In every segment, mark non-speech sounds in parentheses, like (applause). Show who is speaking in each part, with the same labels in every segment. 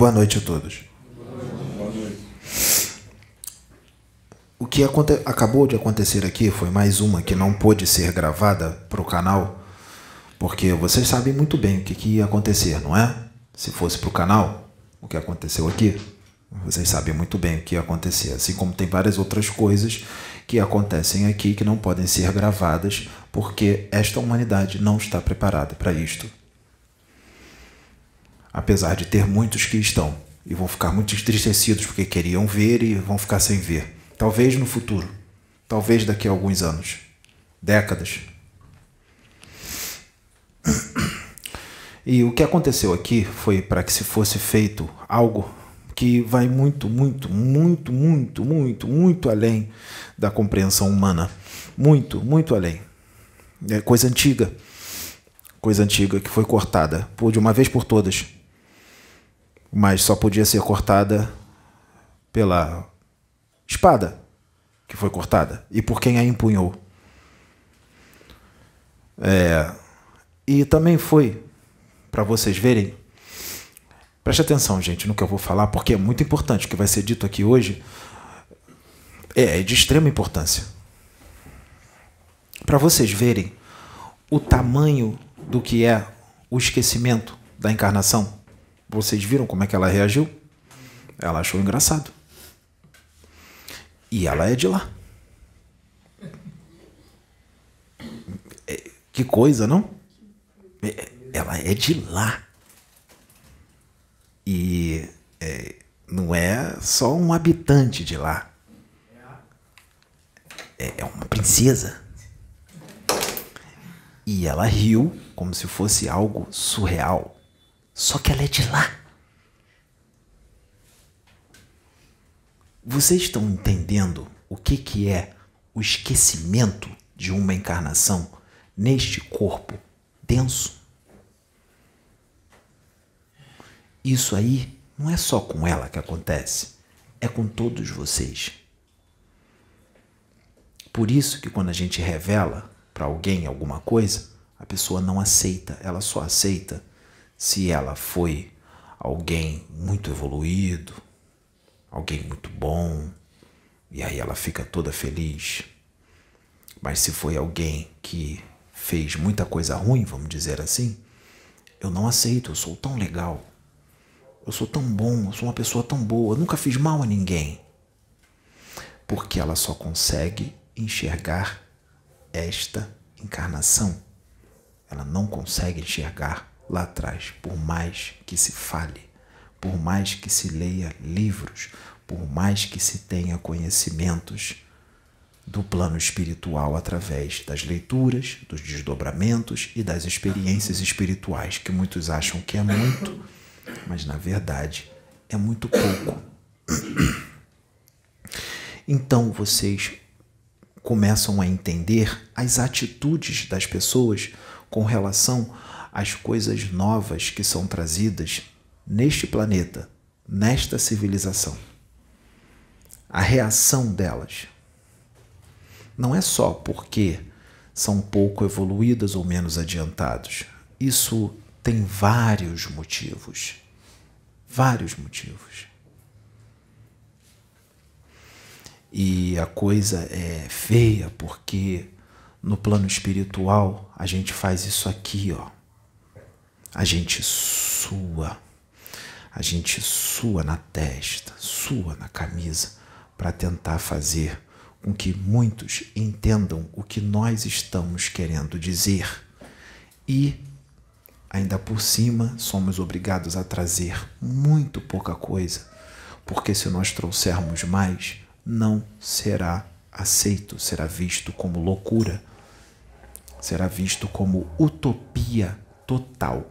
Speaker 1: Boa noite a todos. O que acabou de acontecer aqui foi mais uma que não pôde ser gravada para o canal, porque vocês sabem muito bem o que, que ia acontecer, não é? Se fosse para o canal, o que aconteceu aqui, vocês sabem muito bem o que ia acontecer. Assim como tem várias outras coisas que acontecem aqui que não podem ser gravadas porque esta humanidade não está preparada para isto. Apesar de ter muitos que estão e vão ficar muito entristecidos porque queriam ver e vão ficar sem ver. Talvez no futuro, talvez daqui a alguns anos, décadas. E o que aconteceu aqui foi para que se fosse feito algo que vai muito, muito, muito, muito, muito, muito além da compreensão humana. Muito, muito além. É coisa antiga. Coisa antiga que foi cortada por de uma vez por todas. Mas só podia ser cortada pela espada que foi cortada e por quem a empunhou. É, e também foi, para vocês verem, Preste atenção, gente, no que eu vou falar, porque é muito importante. O que vai ser dito aqui hoje é, é de extrema importância. Para vocês verem o tamanho do que é o esquecimento da encarnação. Vocês viram como é que ela reagiu? Ela achou engraçado. E ela é de lá. É, que coisa, não? É, ela é de lá. E é, não é só um habitante de lá. É, é uma princesa. E ela riu como se fosse algo surreal. Só que ela é de lá. Vocês estão entendendo o que, que é o esquecimento de uma encarnação neste corpo denso? Isso aí não é só com ela que acontece, é com todos vocês. Por isso que quando a gente revela para alguém alguma coisa, a pessoa não aceita, ela só aceita se ela foi alguém muito evoluído, alguém muito bom, e aí ela fica toda feliz. Mas se foi alguém que fez muita coisa ruim, vamos dizer assim, eu não aceito, eu sou tão legal. Eu sou tão bom, eu sou uma pessoa tão boa, nunca fiz mal a ninguém. Porque ela só consegue enxergar esta encarnação. Ela não consegue enxergar lá atrás, por mais que se fale, por mais que se leia livros, por mais que se tenha conhecimentos do plano espiritual através das leituras, dos desdobramentos e das experiências espirituais, que muitos acham que é muito mas na verdade é muito pouco. Então vocês começam a entender as atitudes das pessoas com relação às coisas novas que são trazidas neste planeta, nesta civilização. A reação delas não é só porque são pouco evoluídas ou menos adiantados. Isso tem vários motivos. Vários motivos. E a coisa é feia porque no plano espiritual a gente faz isso aqui, ó. A gente sua. A gente sua na testa, sua na camisa para tentar fazer com que muitos entendam o que nós estamos querendo dizer e ainda por cima somos obrigados a trazer muito pouca coisa, porque se nós trouxermos mais, não será aceito, será visto como loucura, será visto como utopia total.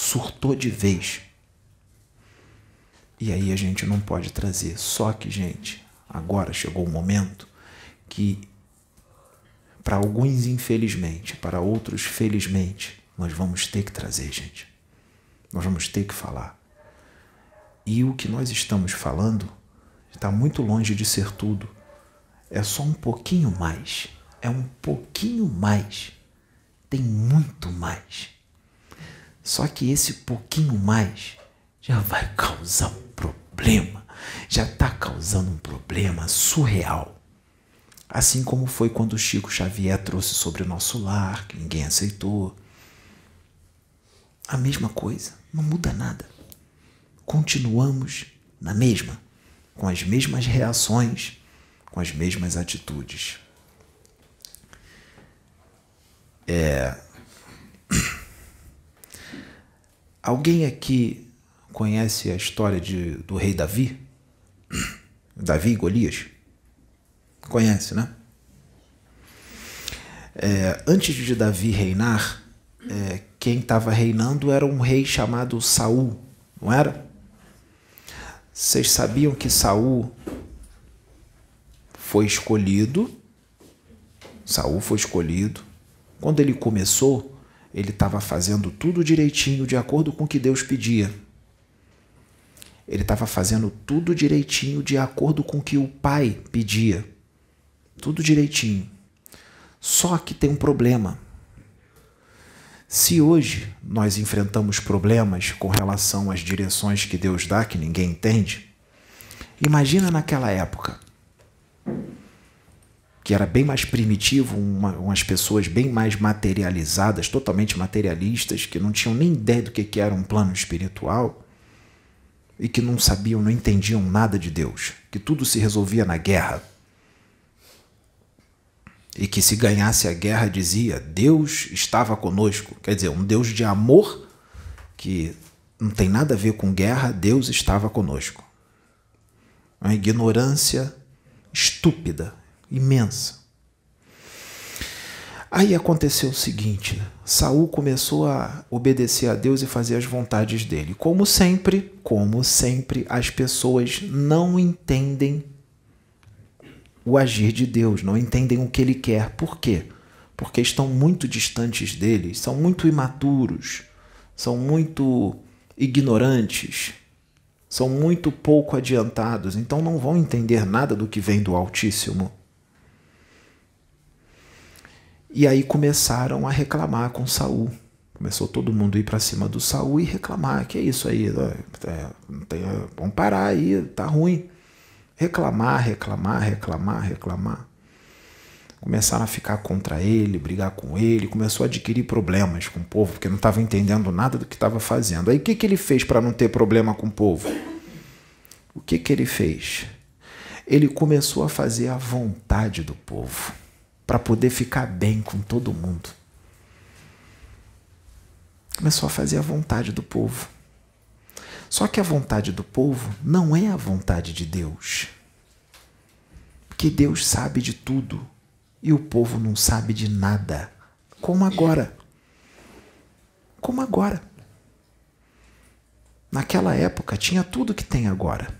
Speaker 1: Surtou de vez. E aí a gente não pode trazer. Só que, gente, agora chegou o momento que para alguns, infelizmente, para outros, felizmente, nós vamos ter que trazer, gente. Nós vamos ter que falar. E o que nós estamos falando está muito longe de ser tudo. É só um pouquinho mais. É um pouquinho mais. Tem muito mais. Só que esse pouquinho mais já vai causar um problema, já está causando um problema surreal. Assim como foi quando o Chico Xavier trouxe sobre o nosso lar, que ninguém aceitou. A mesma coisa, não muda nada. Continuamos na mesma, com as mesmas reações, com as mesmas atitudes. É... (clears throat) Alguém aqui conhece a história de, do rei Davi? (clears throat) Davi e Golias? Conhece, né? É, antes de Davi reinar, é, quem estava reinando era um rei chamado Saul, não era? Vocês sabiam que Saul foi escolhido? Saul foi escolhido. Quando ele começou, ele estava fazendo tudo direitinho, de acordo com o que Deus pedia. Ele estava fazendo tudo direitinho, de acordo com o que o pai pedia. Tudo direitinho. Só que tem um problema. Se hoje nós enfrentamos problemas com relação às direções que Deus dá, que ninguém entende, imagina naquela época, que era bem mais primitivo, uma, umas pessoas bem mais materializadas, totalmente materialistas, que não tinham nem ideia do que, que era um plano espiritual e que não sabiam, não entendiam nada de Deus, que tudo se resolvia na guerra e que se ganhasse a guerra dizia Deus estava conosco. Quer dizer, um Deus de amor que não tem nada a ver com guerra, Deus estava conosco. Uma ignorância estúpida, imensa. Aí aconteceu o seguinte: Saul começou a obedecer a Deus e fazer as vontades dele. Como sempre, como sempre, as pessoas não entendem o agir de Deus, não entendem o que ele quer. Por quê? Porque estão muito distantes dele, são muito imaturos, são muito ignorantes, são muito pouco adiantados, então não vão entender nada do que vem do Altíssimo. E aí começaram a reclamar com Saul. Começou todo mundo a ir para cima do Saul e reclamar: que é isso aí? É, é, vamos parar aí, tá ruim reclamar, reclamar, reclamar, reclamar. Começaram a ficar contra ele, brigar com ele, começou a adquirir problemas com o povo, porque não estava entendendo nada do que estava fazendo. Aí o que, que ele fez para não ter problema com o povo? O que, que ele fez? Ele começou a fazer a vontade do povo, para poder ficar bem com todo mundo. Começou a fazer a vontade do povo. Só que a vontade do povo não é a vontade de Deus. Porque Deus sabe de tudo e o povo não sabe de nada. Como agora. Como agora. Naquela época tinha tudo que tem agora.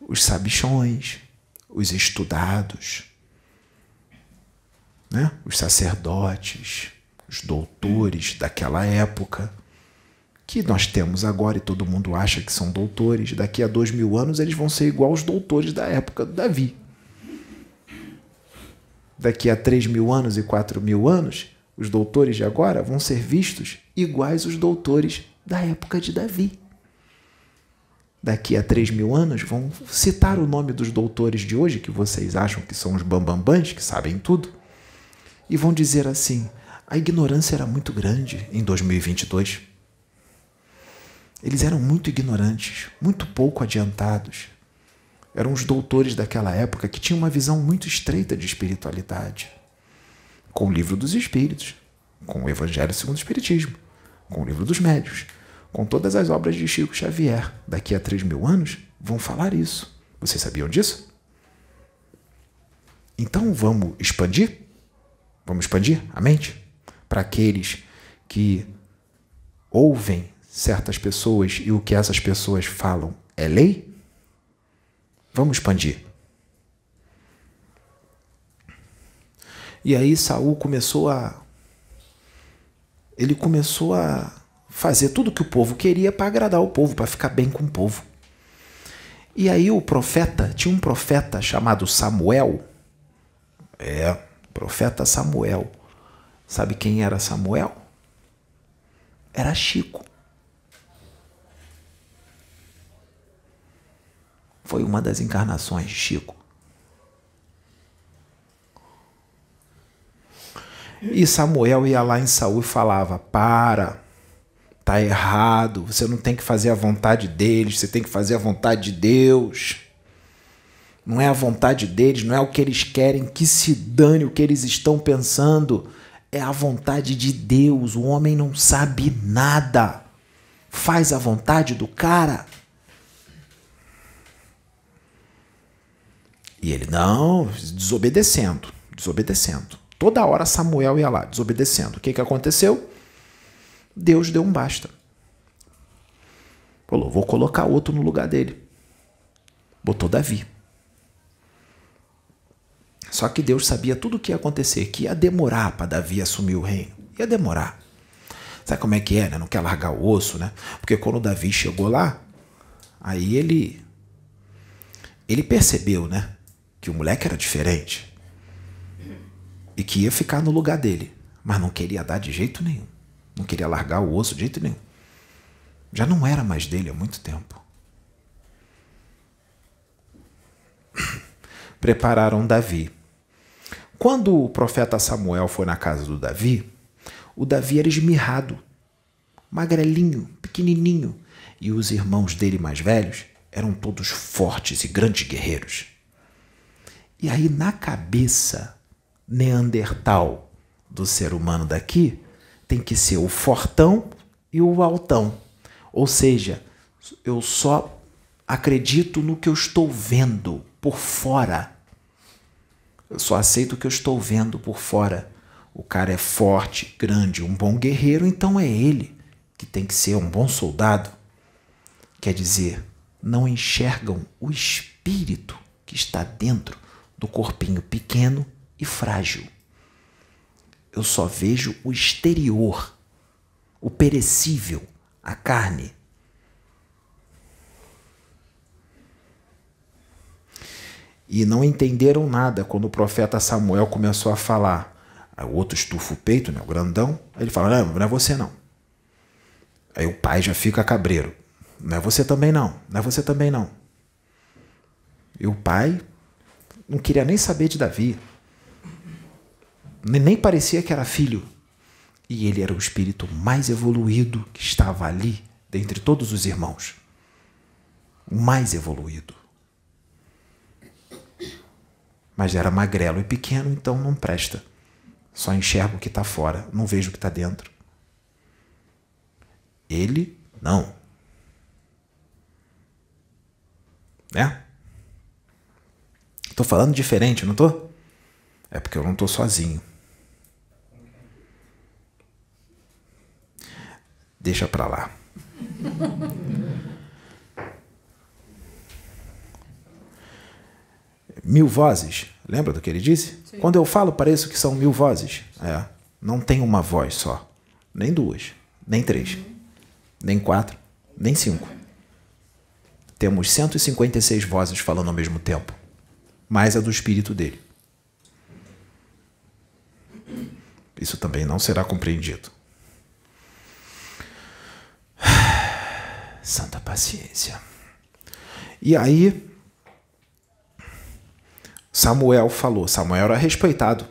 Speaker 1: Os sabichões, os estudados, né? os sacerdotes, os doutores daquela época que nós temos agora e todo mundo acha que são doutores, daqui a dois mil anos eles vão ser igual aos doutores da época do Davi. Daqui a três mil anos e quatro mil anos, os doutores de agora vão ser vistos iguais aos doutores da época de Davi. Daqui a três mil anos vão citar o nome dos doutores de hoje, que vocês acham que são os bambambãs, que sabem tudo, e vão dizer assim: a ignorância era muito grande em 2022. Eles eram muito ignorantes, muito pouco adiantados. Eram os doutores daquela época que tinham uma visão muito estreita de espiritualidade. Com o livro dos Espíritos, com o Evangelho segundo o Espiritismo, com o livro dos Médios, com todas as obras de Chico Xavier, daqui a três mil anos, vão falar isso. Vocês sabiam disso? Então vamos expandir? Vamos expandir a mente para aqueles que ouvem certas pessoas e o que essas pessoas falam é lei? Vamos expandir. E aí Saul começou a ele começou a fazer tudo que o povo queria para agradar o povo, para ficar bem com o povo. E aí o profeta, tinha um profeta chamado Samuel. É, profeta Samuel. Sabe quem era Samuel? era Chico. Foi uma das encarnações de Chico. E Samuel ia lá em Saul e falava: Para, tá errado, você não tem que fazer a vontade deles, você tem que fazer a vontade de Deus. Não é a vontade deles, não é o que eles querem, que se dane o que eles estão pensando. É a vontade de Deus. O homem não sabe nada. Faz a vontade do cara. E ele, não, desobedecendo, desobedecendo. Toda hora Samuel ia lá, desobedecendo. O que, que aconteceu? Deus deu um basta. Falou, vou colocar outro no lugar dele. Botou Davi. Só que Deus sabia tudo o que ia acontecer, que ia demorar para Davi assumir o reino. Ia demorar. Sabe como é que é, né? Não quer largar o osso, né? Porque quando Davi chegou lá, aí ele ele percebeu, né, que o moleque era diferente e que ia ficar no lugar dele, mas não queria dar de jeito nenhum. Não queria largar o osso de jeito nenhum. Já não era mais dele há muito tempo. (coughs) Prepararam Davi. Quando o profeta Samuel foi na casa do Davi, o Davi era esmirrado, magrelinho, pequenininho, e os irmãos dele mais velhos eram todos fortes e grandes guerreiros. E aí, na cabeça neandertal do ser humano daqui, tem que ser o fortão e o altão. Ou seja, eu só acredito no que eu estou vendo por fora. Eu só aceito o que eu estou vendo por fora. O cara é forte, grande, um bom guerreiro, então é ele que tem que ser um bom soldado. Quer dizer, não enxergam o espírito que está dentro do corpinho pequeno e frágil. Eu só vejo o exterior, o perecível, a carne. E não entenderam nada quando o profeta Samuel começou a falar. Aí o outro estufa o peito, né, o grandão. Aí ele fala: Não, não é você não. Aí o pai já fica cabreiro. Não é você também não. Não é você também não. E o pai não queria nem saber de Davi. Nem parecia que era filho. E ele era o espírito mais evoluído que estava ali, dentre todos os irmãos. O mais evoluído. Mas era magrelo e pequeno, então não presta. Só enxergo o que está fora, não vejo o que está dentro. Ele, não. Né? Tô falando diferente, não tô? É porque eu não tô sozinho. Deixa para lá. Mil vozes. Lembra do que ele disse? Sim. Quando eu falo, pareço que são mil vozes. É. Não tem uma voz só. Nem duas. Nem três. Uhum. Nem quatro. Nem cinco. Temos 156 vozes falando ao mesmo tempo. Mais a do espírito dele. Isso também não será compreendido. (sighs) Santa paciência. E aí, Samuel falou. Samuel era respeitado.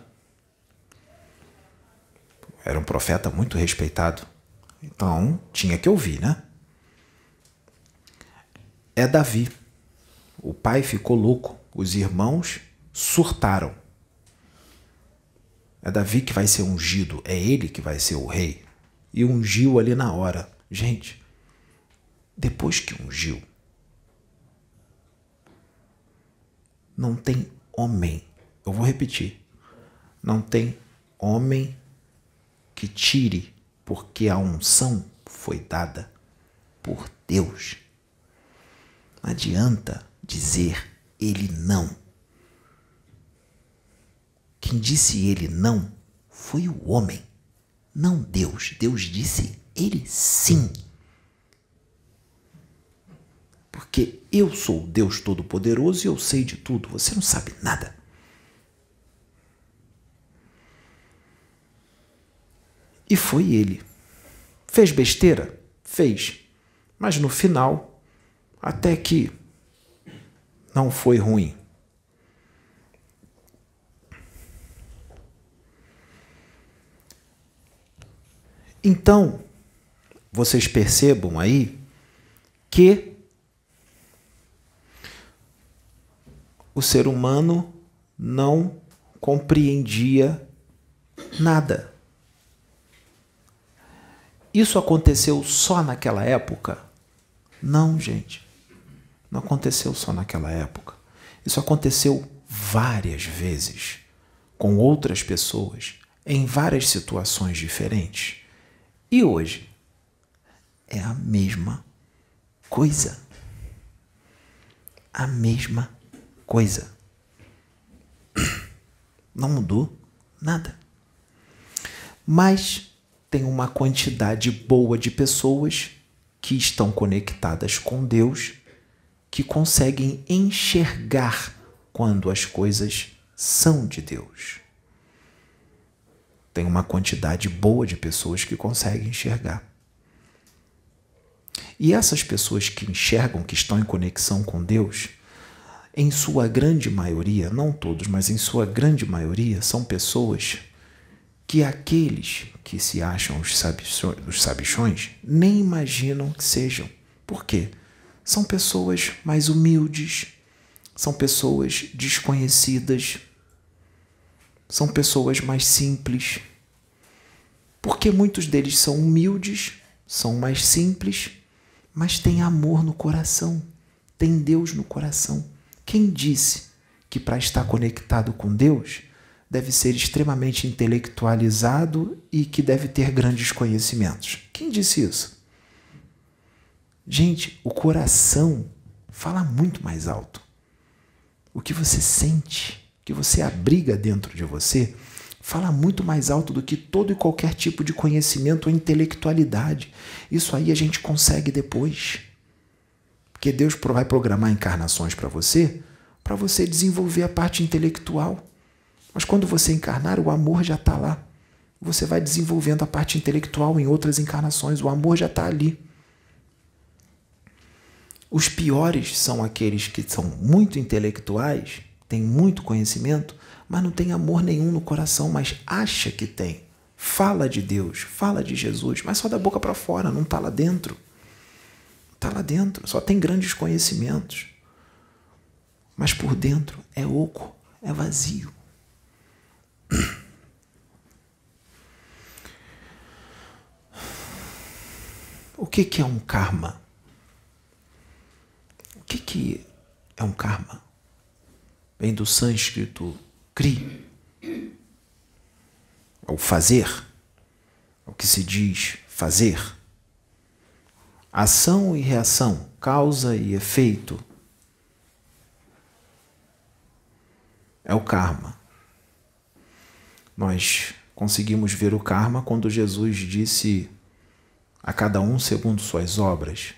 Speaker 1: Era um profeta muito respeitado. Então, tinha que ouvir, né? É Davi. O pai ficou louco. Os irmãos surtaram. É Davi que vai ser ungido. É ele que vai ser o rei. E ungiu ali na hora. Gente, depois que ungiu, não tem homem, eu vou repetir, não tem homem que tire, porque a unção foi dada por Deus. Não adianta dizer ele não. Quem disse ele não foi o homem, não Deus. Deus disse ele sim porque eu sou o Deus Todo-Poderoso e eu sei de tudo, você não sabe nada. E foi ele. Fez besteira? Fez. Mas no final, até que não foi ruim. Então, vocês percebam aí que o ser humano não compreendia nada. Isso aconteceu só naquela época? Não, gente. Não aconteceu só naquela época. Isso aconteceu várias vezes com outras pessoas em várias situações diferentes. E hoje é a mesma coisa. A mesma coisa. (clears throat) Não mudou nada. Mas tem uma quantidade boa de pessoas que estão conectadas com Deus que conseguem enxergar quando as coisas são de Deus. Tem uma quantidade boa de pessoas que conseguem enxergar. E essas pessoas que enxergam, que estão em conexão com Deus, em sua grande maioria, não todos, mas em sua grande maioria, são pessoas que aqueles que se acham os sabichões, os sabichões nem imaginam que sejam. Por quê? São pessoas mais humildes, são pessoas desconhecidas, são pessoas mais simples. Porque muitos deles são humildes, são mais simples, mas têm amor no coração, têm Deus no coração. Quem disse que para estar conectado com Deus deve ser extremamente intelectualizado e que deve ter grandes conhecimentos? Quem disse isso? Gente, o coração fala muito mais alto o que você sente, que você abriga dentro de você, fala muito mais alto do que todo e qualquer tipo de conhecimento ou intelectualidade. Isso aí a gente consegue depois. Porque Deus vai programar encarnações para você, para você desenvolver a parte intelectual. Mas quando você encarnar, o amor já está lá. Você vai desenvolvendo a parte intelectual em outras encarnações, o amor já está ali. Os piores são aqueles que são muito intelectuais, têm muito conhecimento, mas não tem amor nenhum no coração, mas acha que tem. Fala de Deus, fala de Jesus, mas só da boca para fora, não está lá dentro. Está lá dentro, só tem grandes conhecimentos. Mas por dentro é oco, é vazio. O que, que é um karma? que, que é um karma? Vem do sânscrito kri, é o fazer, é o que se diz fazer. Ação e reação, causa e efeito. É o karma. Nós conseguimos ver o karma quando Jesus disse a cada um segundo suas obras.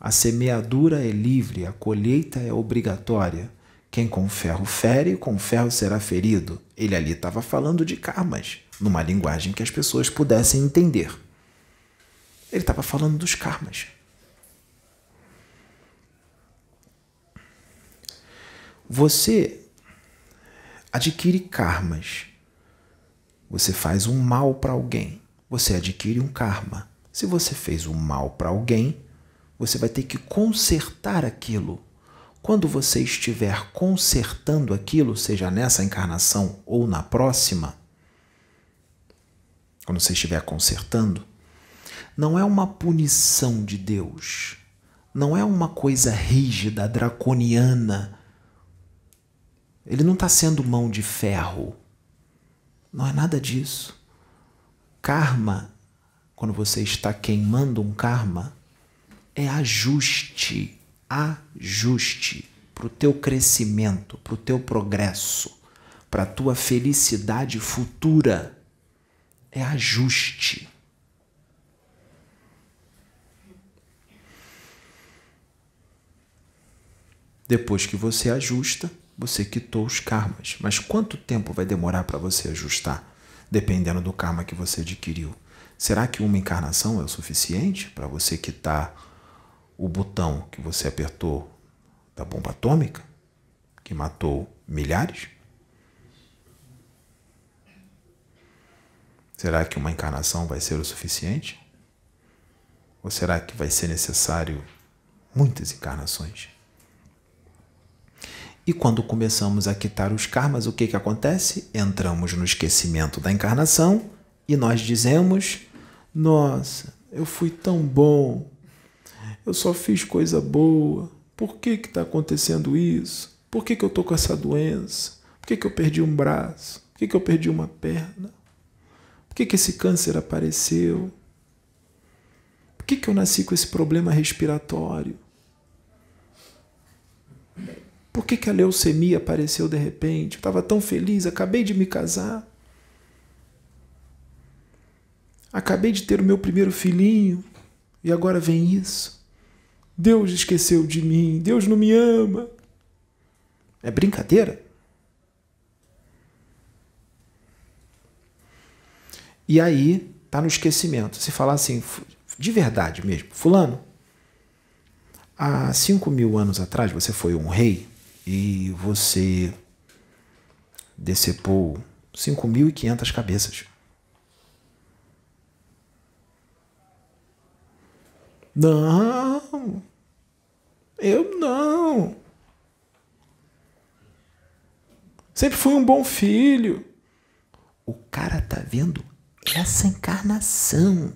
Speaker 1: A semeadura é livre, a colheita é obrigatória. Quem com ferro fere, com ferro será ferido. Ele ali estava falando de karmas, numa linguagem que as pessoas pudessem entender. Ele estava falando dos karmas. Você adquire karmas. Você faz um mal para alguém. Você adquire um karma. Se você fez um mal para alguém, você vai ter que consertar aquilo. Quando você estiver consertando aquilo, seja nessa encarnação ou na próxima, quando você estiver consertando, não é uma punição de Deus, não é uma coisa rígida, draconiana. Ele não está sendo mão de ferro. Não é nada disso. Karma, quando você está queimando um karma, é ajuste, ajuste para o teu crescimento, para o teu progresso, para a tua felicidade futura. É ajuste. Depois que você ajusta, você quitou os karmas. Mas quanto tempo vai demorar para você ajustar? Dependendo do karma que você adquiriu. Será que uma encarnação é o suficiente para você quitar o botão que você apertou da bomba atômica, que matou milhares? Será que uma encarnação vai ser o suficiente? Ou será que vai ser necessário muitas encarnações? E quando começamos a quitar os karmas, o que, que acontece? Entramos no esquecimento da encarnação e nós dizemos: Nossa, eu fui tão bom, eu só fiz coisa boa, por que está acontecendo isso? Por que, que eu estou com essa doença? Por que, que eu perdi um braço? Por que, que eu perdi uma perna? Por que, que esse câncer apareceu? Por que, que eu nasci com esse problema respiratório? Por que, que a leucemia apareceu de repente? Eu estava tão feliz, acabei de me casar. Acabei de ter o meu primeiro filhinho e agora vem isso. Deus esqueceu de mim, Deus não me ama. É brincadeira? E aí tá no esquecimento. Se falar assim, de verdade mesmo, fulano, há cinco mil anos atrás você foi um rei e você decepou 5.500 cabeças. Não, eu não. Sempre fui um bom filho. O cara tá vendo essa encarnação.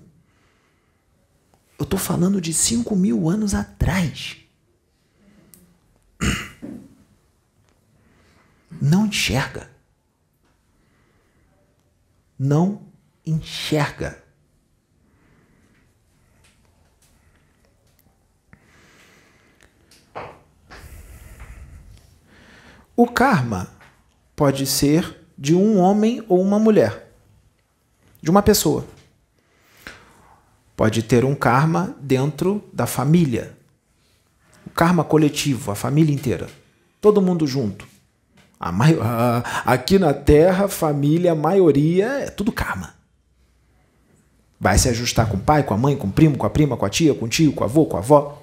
Speaker 1: Eu tô falando de 5 mil anos atrás. Não enxerga. Não enxerga. O karma pode ser de um homem ou uma mulher, de uma pessoa. Pode ter um karma dentro da família. O karma coletivo, a família inteira. Todo mundo junto. A aqui na Terra, família, a maioria é tudo karma. Vai se ajustar com o pai, com a mãe, com o primo, com a prima, com a tia, com o tio, com o avô, com a avó.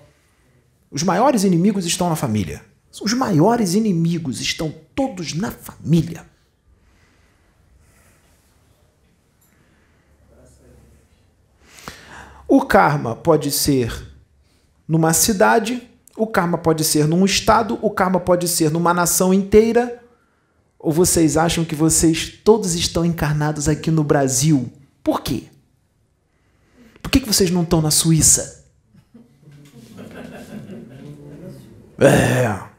Speaker 1: Os maiores inimigos estão na família. Os maiores inimigos estão todos na família. O karma pode ser numa cidade, o karma pode ser num estado, o karma pode ser numa nação inteira. Ou vocês acham que vocês todos estão encarnados aqui no Brasil? Por quê? Por que, que vocês não estão na Suíça? (laughs) É.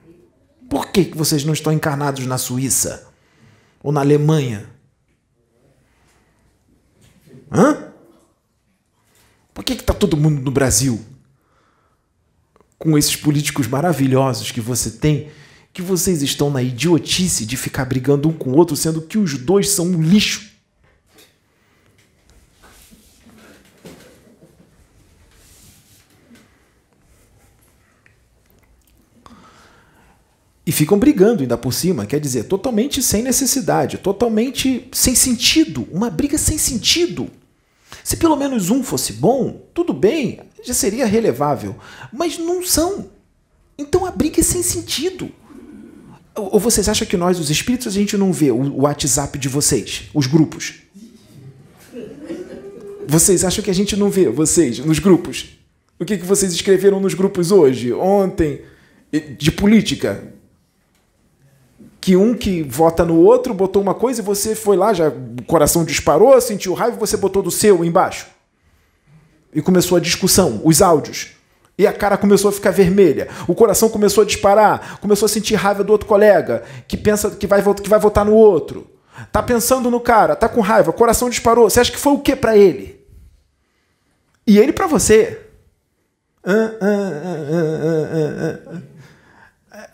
Speaker 1: Por que, que vocês não estão encarnados na Suíça? Ou na Alemanha? Hã? Por que está todo mundo no Brasil? Com esses políticos maravilhosos que você tem, que vocês estão na idiotice de ficar brigando um com o outro, sendo que os dois são um lixo. E ficam brigando ainda por cima, quer dizer, totalmente sem necessidade, totalmente sem sentido, uma briga sem sentido. Se pelo menos um fosse bom, tudo bem, já seria relevável, mas não são. Então a briga é sem sentido. Ou vocês acham que nós, os espíritos, a gente não vê o WhatsApp de vocês, os grupos? Vocês acham que a gente não vê vocês nos grupos? O que, que vocês escreveram nos grupos hoje, ontem, de política? que um que vota no outro botou uma coisa e você foi lá, já o coração disparou, sentiu raiva, você botou do seu embaixo. E começou a discussão, os áudios. E a cara começou a ficar vermelha. O coração começou a disparar, começou a sentir raiva do outro colega, que pensa que vai, que vai votar no outro. Tá pensando no cara, tá com raiva, o coração disparou. Você acha que foi o que para ele? E ele para você?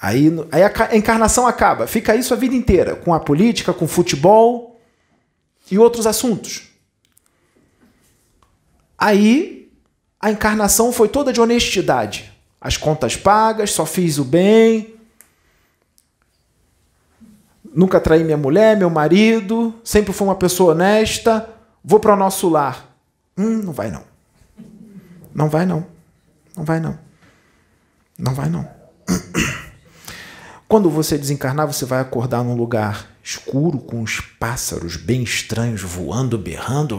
Speaker 1: Aí, aí a encarnação acaba. Fica isso a vida inteira, com a política, com o futebol e outros assuntos. Aí a encarnação foi toda de honestidade. As contas pagas, só fiz o bem. Nunca traí minha mulher, meu marido, sempre fui uma pessoa honesta. Vou para o nosso lar. Hum, não vai não. Não vai não. Não vai não. Não vai não. (clears throat) Quando você desencarnar, você vai acordar num lugar escuro com os pássaros bem estranhos voando, berrando.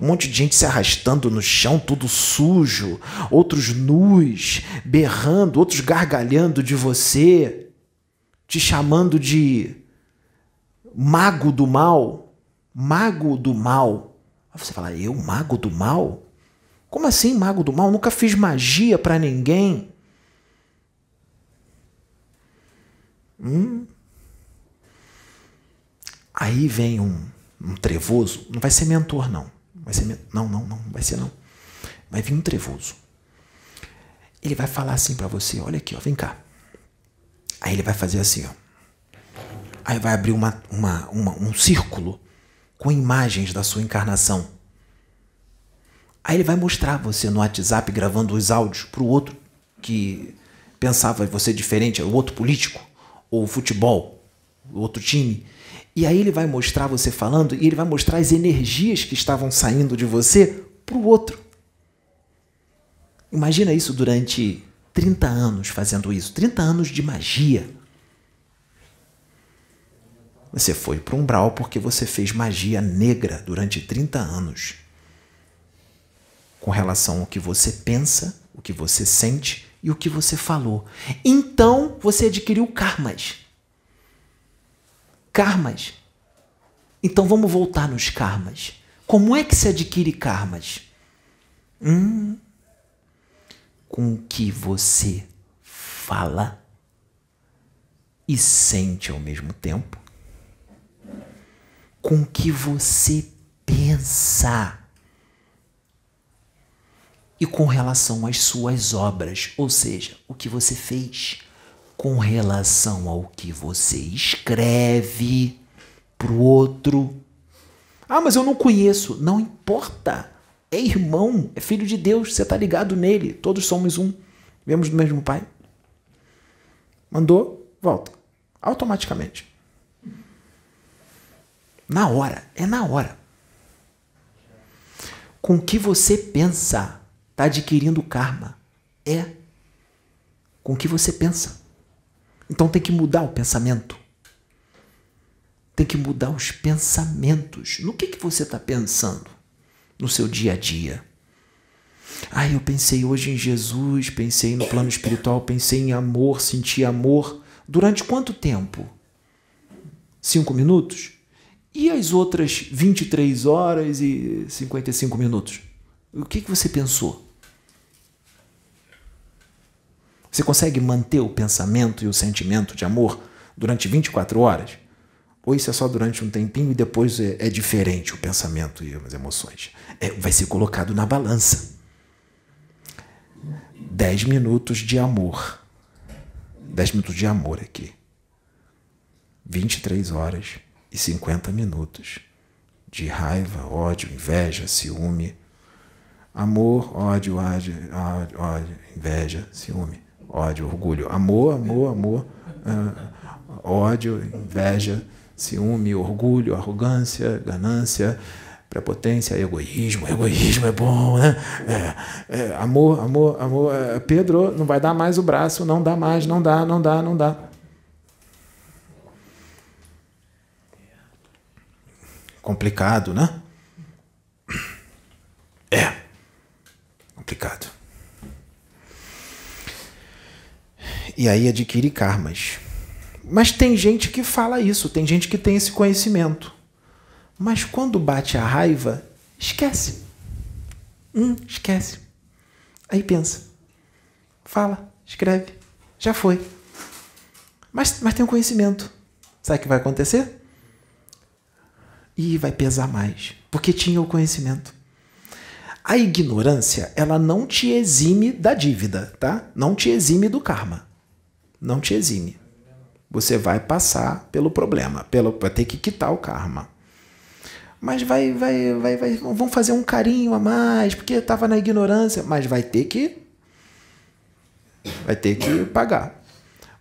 Speaker 1: Um monte de gente se arrastando no chão, tudo sujo, outros nus, berrando, outros gargalhando de você, te chamando de mago do mal. Mago do mal. Aí você fala, eu, mago do mal? Como assim, mago do mal? Nunca fiz magia para ninguém. Hum. Aí vem um, um, trevoso, não vai ser mentor, não. Vai ser não, não, não, vai ser não. Vai vir um trevoso. Ele vai falar assim para você, olha aqui, ó, vem cá. Aí ele vai fazer assim, ó. Aí vai abrir uma, uma, uma um círculo com imagens da sua encarnação. Aí ele vai mostrar você no WhatsApp gravando os áudios para o outro que pensava você diferente, o outro político, ou futebol, outro time. E aí ele vai mostrar você falando e ele vai mostrar as energias que estavam saindo de você para o outro. Imagina isso durante 30 anos fazendo isso 30 anos de magia. Você foi para um umbral porque você fez magia negra durante 30 anos com relação ao que você pensa, o que você sente e o que você falou. Então você adquiriu karmas. Karmas. Então vamos voltar nos karmas. Como é que se adquire karmas? Hum, com o que você fala e sente ao mesmo tempo, com o que você pensa e com relação às suas obras, ou seja, o que você fez com relação ao que você escreve para o outro. Ah, mas eu não conheço. Não importa. É irmão, é filho de Deus, você está ligado nele. Todos somos um. Vemos do mesmo pai. Mandou, volta. Automaticamente. Na hora, é na hora. Com o que você pensa está adquirindo karma. É com o que você pensa. Então tem que mudar o pensamento. Tem que mudar os pensamentos. No que, que você está pensando no seu dia a dia? Ah, eu pensei hoje em Jesus, pensei no plano espiritual, pensei em amor, senti amor. Durante quanto tempo? Cinco minutos? E as outras 23 horas e 55 minutos? O que, que você pensou? Você consegue manter o pensamento e o sentimento de amor durante 24 horas? Ou isso é só durante um tempinho e depois é, é diferente o pensamento e as emoções? É, vai ser colocado na balança. 10 minutos de amor. 10 minutos de amor aqui. 23 horas e 50 minutos de raiva, ódio, inveja, ciúme. Amor, ódio, ódio, ódio, ódio inveja, ciúme ódio, orgulho, amor, amor, amor, uh, ódio, inveja, ciúme, orgulho, arrogância, ganância, prepotência, egoísmo. Egoísmo é bom, né? É, é, amor, amor, amor. É, Pedro, não vai dar mais o braço, não dá mais, não dá, não dá, não dá. Complicado, né? É. Complicado. E aí adquire karmas. Mas tem gente que fala isso, tem gente que tem esse conhecimento. Mas quando bate a raiva, esquece. Hum, esquece. Aí pensa. Fala, escreve. Já foi. Mas, mas tem um conhecimento. Sabe o que vai acontecer? E vai pesar mais. Porque tinha o conhecimento. A ignorância, ela não te exime da dívida, tá? Não te exime do karma não te exime. Você vai passar pelo problema, pelo, vai ter que quitar o karma. Mas vai, vai, vai, vai, vão fazer um carinho a mais, porque estava na ignorância, mas vai ter que vai ter que pagar.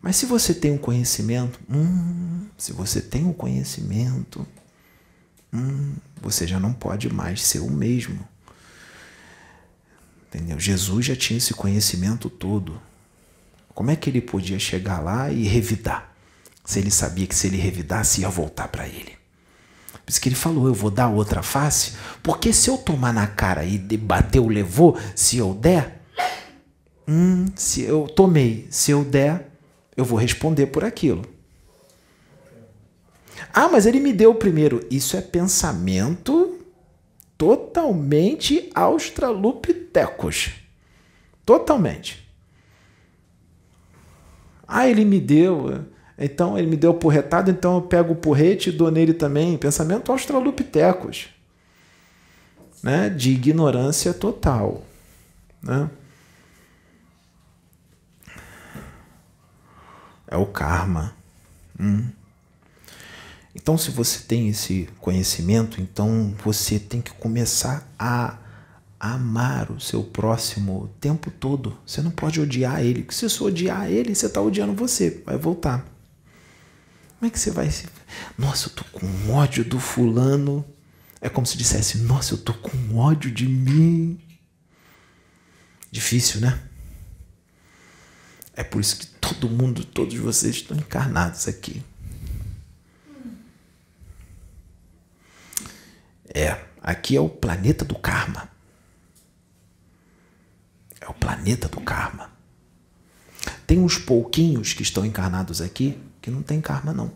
Speaker 1: Mas se você tem um conhecimento, hum, se você tem um conhecimento, hum, você já não pode mais ser o mesmo. Entendeu? Jesus já tinha esse conhecimento todo. Como é que ele podia chegar lá e revidar? Se ele sabia que se ele revidasse ia voltar para ele. Por isso que ele falou: Eu vou dar outra face, porque se eu tomar na cara e debater o levou, se eu der, hum, se eu tomei, se eu der, eu vou responder por aquilo. Ah, mas ele me deu primeiro. Isso é pensamento totalmente australopitecos. Totalmente. Ah, ele me deu. Então ele me deu porretado, então eu pego o porrete e dou nele também. Pensamento australopitecos. Né? De ignorância total. Né? É o karma. Hum. Então, se você tem esse conhecimento, então você tem que começar a amar o seu próximo o tempo todo. Você não pode odiar ele, porque se você odiar ele, você está odiando você, vai voltar. Como é que você vai se. Nossa, eu tô com ódio do fulano. É como se dissesse: Nossa, eu tô com ódio de mim. Difícil, né? É por isso que todo mundo, todos vocês estão encarnados aqui. É, aqui é o planeta do karma. O planeta do karma. Tem uns pouquinhos que estão encarnados aqui que não tem karma, não.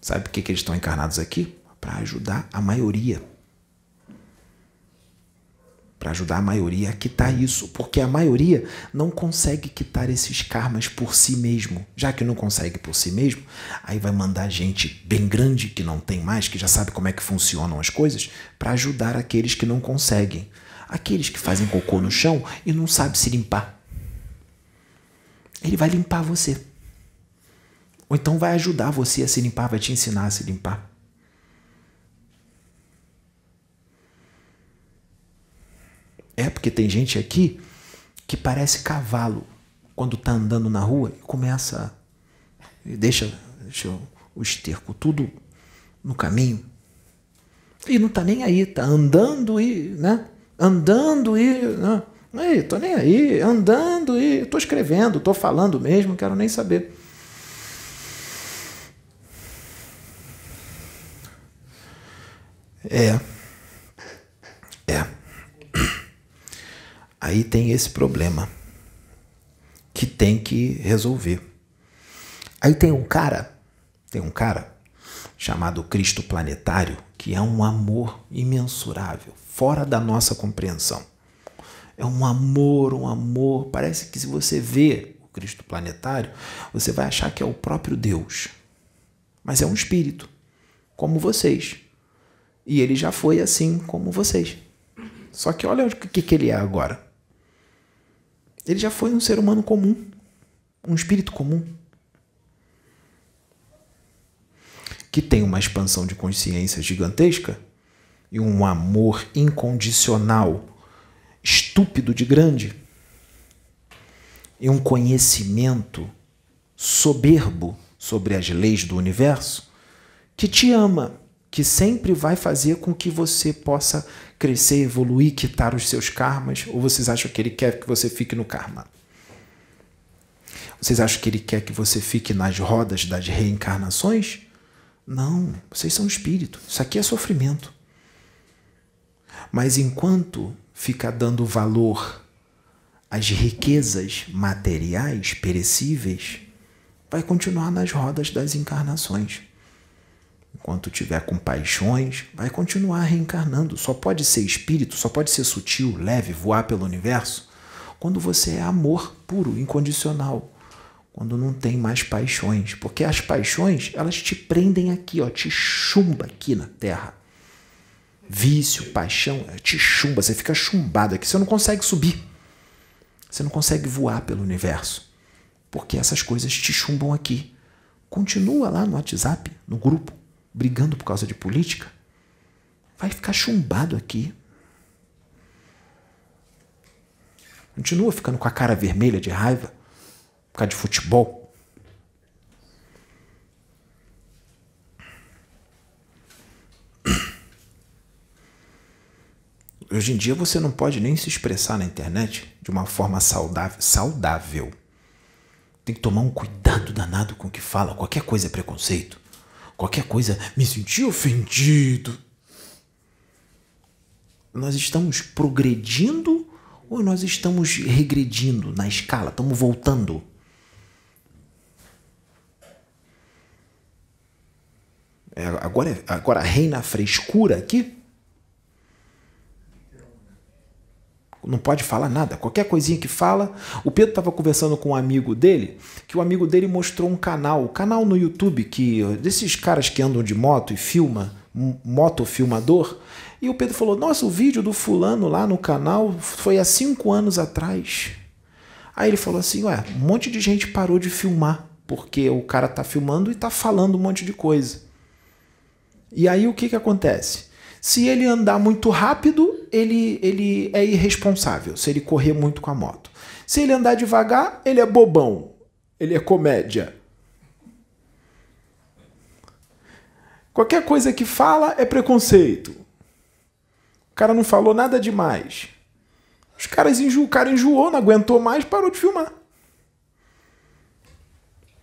Speaker 1: Sabe por que, que eles estão encarnados aqui? Para ajudar a maioria para ajudar a maioria a quitar isso, porque a maioria não consegue quitar esses karmas por si mesmo. Já que não consegue por si mesmo, aí vai mandar gente bem grande que não tem mais, que já sabe como é que funcionam as coisas, para ajudar aqueles que não conseguem. Aqueles que fazem cocô no chão e não sabe se limpar. Ele vai limpar você. Ou então vai ajudar você a se limpar, vai te ensinar a se limpar. É porque tem gente aqui que parece cavalo quando tá andando na rua e começa e deixa, deixa o esterco tudo no caminho. E não tá nem aí, tá andando e, né? Andando e, né? Ei, tô nem aí, andando e tô escrevendo, tô falando mesmo, quero nem saber. É. (clears throat) Aí tem esse problema que tem que resolver. Aí tem um cara, tem um cara chamado Cristo Planetário, que é um amor imensurável, fora da nossa compreensão. É um amor, um amor. Parece que se você vê o Cristo Planetário, você vai achar que é o próprio Deus. Mas é um espírito, como vocês. E ele já foi assim como vocês. Só que olha o que, que ele é agora. Ele já foi um ser humano comum, um espírito comum. Que tem uma expansão de consciência gigantesca e um amor incondicional, estúpido de grande, e um conhecimento soberbo sobre as leis do universo, que te ama, que sempre vai fazer com que você possa crescer, evoluir, quitar os seus karmas? Ou vocês acham que ele quer que você fique no karma? Vocês acham que ele quer que você fique nas rodas das reencarnações? Não, vocês são espírito. Isso aqui é sofrimento. Mas enquanto fica dando valor às riquezas materiais perecíveis, vai continuar nas rodas das encarnações. Enquanto tiver com paixões, vai continuar reencarnando. Só pode ser espírito, só pode ser sutil, leve, voar pelo universo quando você é amor puro, incondicional. Quando não tem mais paixões, porque as paixões, elas te prendem aqui, ó, te chumba aqui na terra. Vício, paixão, te chumba, você fica chumbado aqui, você não consegue subir. Você não consegue voar pelo universo, porque essas coisas te chumbam aqui. Continua lá no WhatsApp, no grupo, brigando por causa de política, vai ficar chumbado aqui. Continua ficando com a cara vermelha de raiva por causa de futebol. Hoje em dia você não pode nem se expressar na internet de uma forma saudável. saudável. Tem que tomar um cuidado danado com o que fala. Qualquer coisa é preconceito. Qualquer coisa, me senti ofendido. Nós estamos progredindo ou nós estamos regredindo na escala? Estamos voltando? É, agora, agora reina a frescura aqui? Não pode falar nada. Qualquer coisinha que fala. O Pedro estava conversando com um amigo dele, que o amigo dele mostrou um canal, um canal no YouTube que desses caras que andam de moto e filma, um motofilmador. E o Pedro falou: Nossa, o vídeo do fulano lá no canal foi há cinco anos atrás. Aí ele falou assim: Ué, um monte de gente parou de filmar, porque o cara tá filmando e tá falando um monte de coisa. E aí o que, que acontece? Se ele andar muito rápido, ele, ele é irresponsável, se ele correr muito com a moto. Se ele andar devagar, ele é bobão, ele é comédia. Qualquer coisa que fala é preconceito. O cara não falou nada demais. Os caras enjo... O cara enjoou, não aguentou mais, parou de filmar.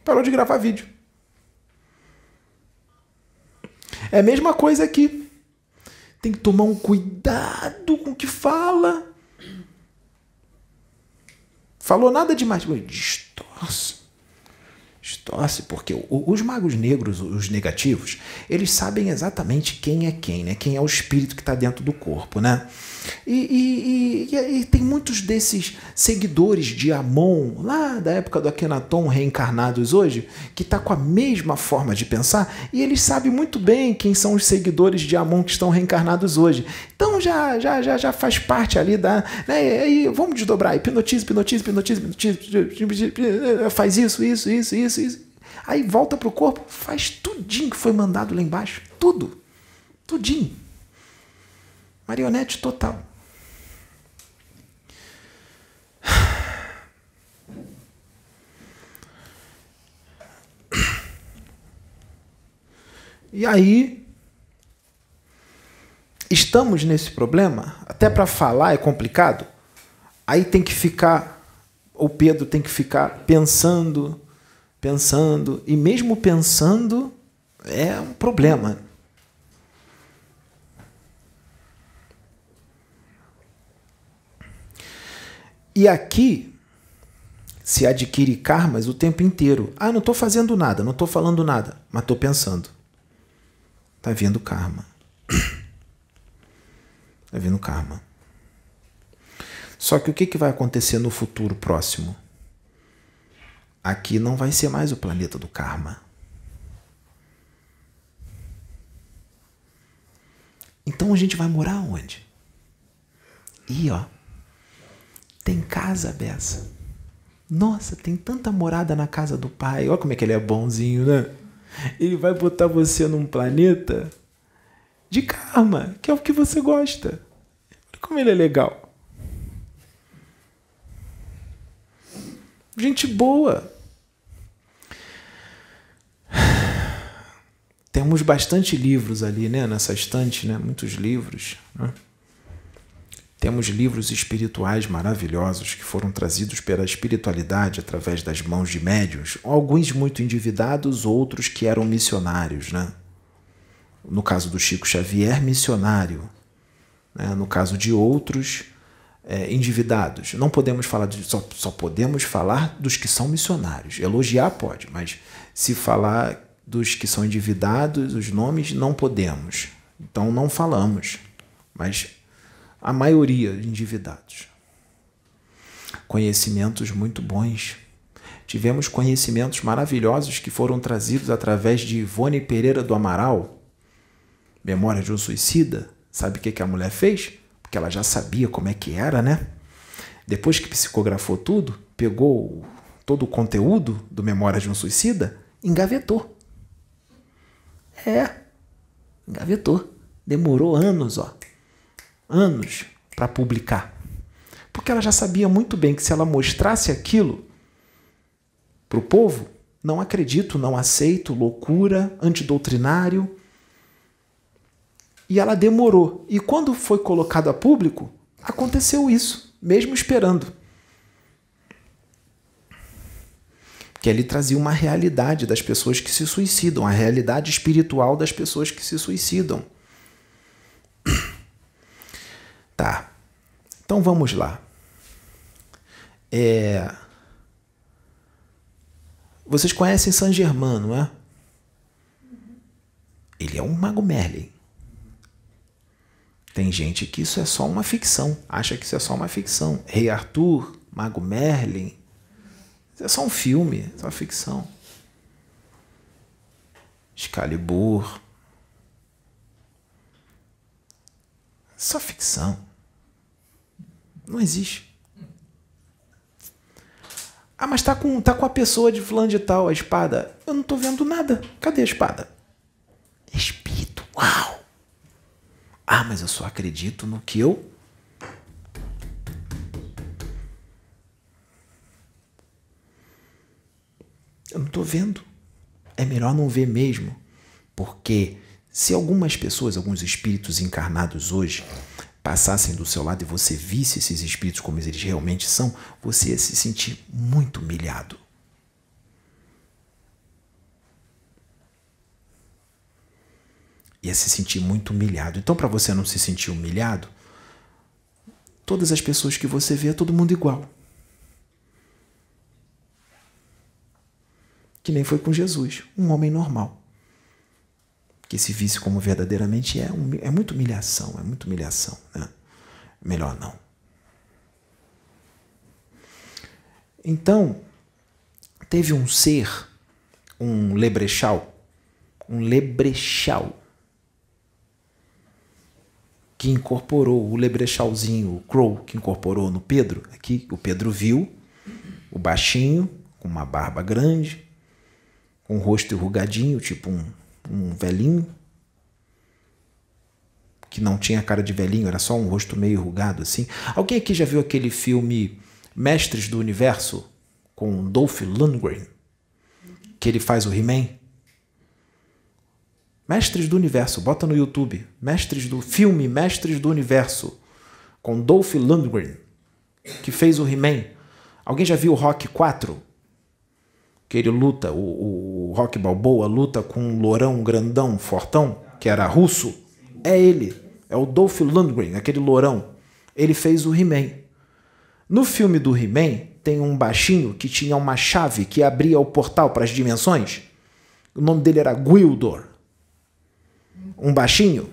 Speaker 1: Parou de gravar vídeo. É a mesma coisa aqui tem que tomar um cuidado com o que fala. Falou nada demais, distorce. Distorce, porque os magos negros, os negativos, eles sabem exatamente quem é quem, né? Quem é o espírito que está dentro do corpo, né? E, e, e, e, tem muitos desses seguidores de Amon, lá da época do Akhenaton, reencarnados hoje, que está com a mesma forma de pensar, e eles sabem muito bem quem são os seguidores de Amon que estão reencarnados hoje. Então já já, já, já faz parte ali da. Né, e, vamos desdobrar, hipnotiza, hipnotiza, hipnotiza, hipnotiza, faz isso, isso, isso, isso, isso. Aí volta para o corpo, faz tudinho que foi mandado lá embaixo. Tudo. Tudinho. Marionete total. E aí, estamos nesse problema, até para falar é complicado. Aí tem que ficar, o Pedro tem que ficar pensando, pensando, e mesmo pensando é um problema. E aqui se adquire karmas o tempo inteiro. Ah, não estou fazendo nada, não estou falando nada, mas estou pensando. Está vindo karma. (clears throat) Está vindo karma. Só que o que, que vai acontecer no futuro próximo? Aqui não vai ser mais o planeta do karma. Então a gente vai morar onde? E ó, tem casa Bessa. Nossa, tem tanta morada na casa do pai. Olha como é que ele é bonzinho, né? Ele vai botar você num planeta de karma, que é o que você gosta. Olha como ele é legal. Gente boa. Temos bastante livros ali, né? Nessa estante, né? Muitos livros. Né? Temos livros espirituais maravilhosos que foram trazidos pela espiritualidade através das mãos de médios, alguns muito endividados, outros que eram missionários. Né? No caso do Chico Xavier, missionário. Né? No caso de outros, é, endividados. Não podemos falar de, só, só podemos falar dos que são missionários. Elogiar pode, mas se falar dos que são endividados, os nomes não podemos. Então não falamos. Mas a maioria endividados. Conhecimentos muito bons. Tivemos conhecimentos maravilhosos que foram trazidos através de Ivone Pereira do Amaral, Memória de um Suicida. Sabe o que, que a mulher fez? Porque ela já sabia como é que era, né? Depois que psicografou tudo, pegou todo o conteúdo do Memória de um Suicida, engavetou. É, engavetou. Demorou anos, ó anos para publicar. Porque ela já sabia muito bem que se ela mostrasse aquilo para o povo, não acredito, não aceito, loucura, antidoutrinário. E ela demorou. E quando foi colocado a público, aconteceu isso, mesmo esperando. Que ele trazia uma realidade das pessoas que se suicidam, a realidade espiritual das pessoas que se suicidam. (coughs) Tá. Então vamos lá. É... Vocês conhecem Saint Germain, não é? Ele é um mago Merlin. Tem gente que isso é só uma ficção, acha que isso é só uma ficção. Rei Arthur, Mago Merlin, isso é só um filme, é só ficção. Excalibur. Só ficção. Não existe. Ah, mas tá com, tá com a pessoa de fulano de tal, a espada. Eu não tô vendo nada. Cadê a espada? Espírito. Uau! Ah, mas eu só acredito no que eu. Eu não estou vendo. É melhor não ver mesmo. Porque se algumas pessoas, alguns espíritos encarnados hoje, passassem do seu lado e você visse esses espíritos como eles realmente são, você ia se sentir muito humilhado. Ia se sentir muito humilhado. Então, para você não se sentir humilhado, todas as pessoas que você vê é todo mundo igual. Que nem foi com Jesus, um homem normal. Que se visse como verdadeiramente é, é muita humilhação, é muita humilhação. Né? Melhor não. Então, teve um ser, um lebrechal, um lebrechal, que incorporou o lebrechalzinho, o Crow, que incorporou no Pedro. Aqui o Pedro viu o baixinho, com uma barba grande, com o rosto enrugadinho, tipo um, um velhinho, que não tinha cara de velhinho, era só um rosto meio enrugado assim. Alguém aqui já viu aquele filme Mestres do Universo com Dolph Lundgren, que ele faz o He-Man? Mestres do Universo, bota no YouTube. Mestres do filme Mestres do Universo, com Dolph Lundgren, que fez o He-Man. Alguém já viu o Rock 4? Que ele luta, o, o Rock Balboa luta com um lourão grandão, fortão, que era russo. É ele, é o Dolph Lundgren, aquele lourão. Ele fez o He-Man. No filme do He-Man, tem um baixinho que tinha uma chave que abria o portal para as dimensões. O nome dele era Gwildor um baixinho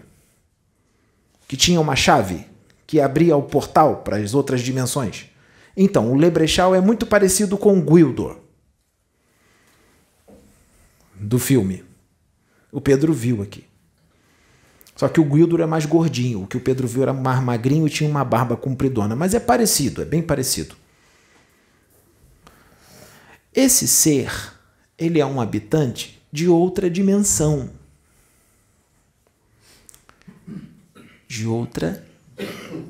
Speaker 1: que tinha uma chave que abria o portal para as outras dimensões. Então, o Lebrechal é muito parecido com o Gwildor do filme. O Pedro viu aqui. Só que o Gwildor é mais gordinho. O que o Pedro viu era mais magrinho e tinha uma barba compridona. Mas é parecido, é bem parecido. Esse ser, ele é um habitante de outra dimensão. De outra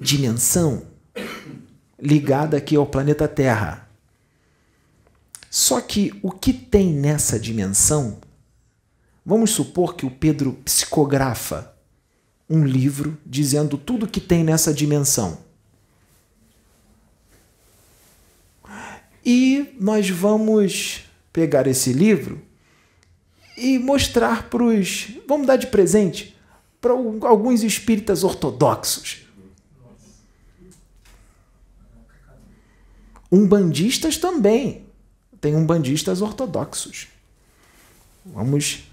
Speaker 1: dimensão ligada aqui ao planeta Terra. Só que o que tem nessa dimensão? Vamos supor que o Pedro psicografa um livro dizendo tudo que tem nessa dimensão. E nós vamos pegar esse livro e mostrar para os. Vamos dar de presente para alguns espíritas ortodoxos. Umbandistas também. Tem umbandistas ortodoxos. Vamos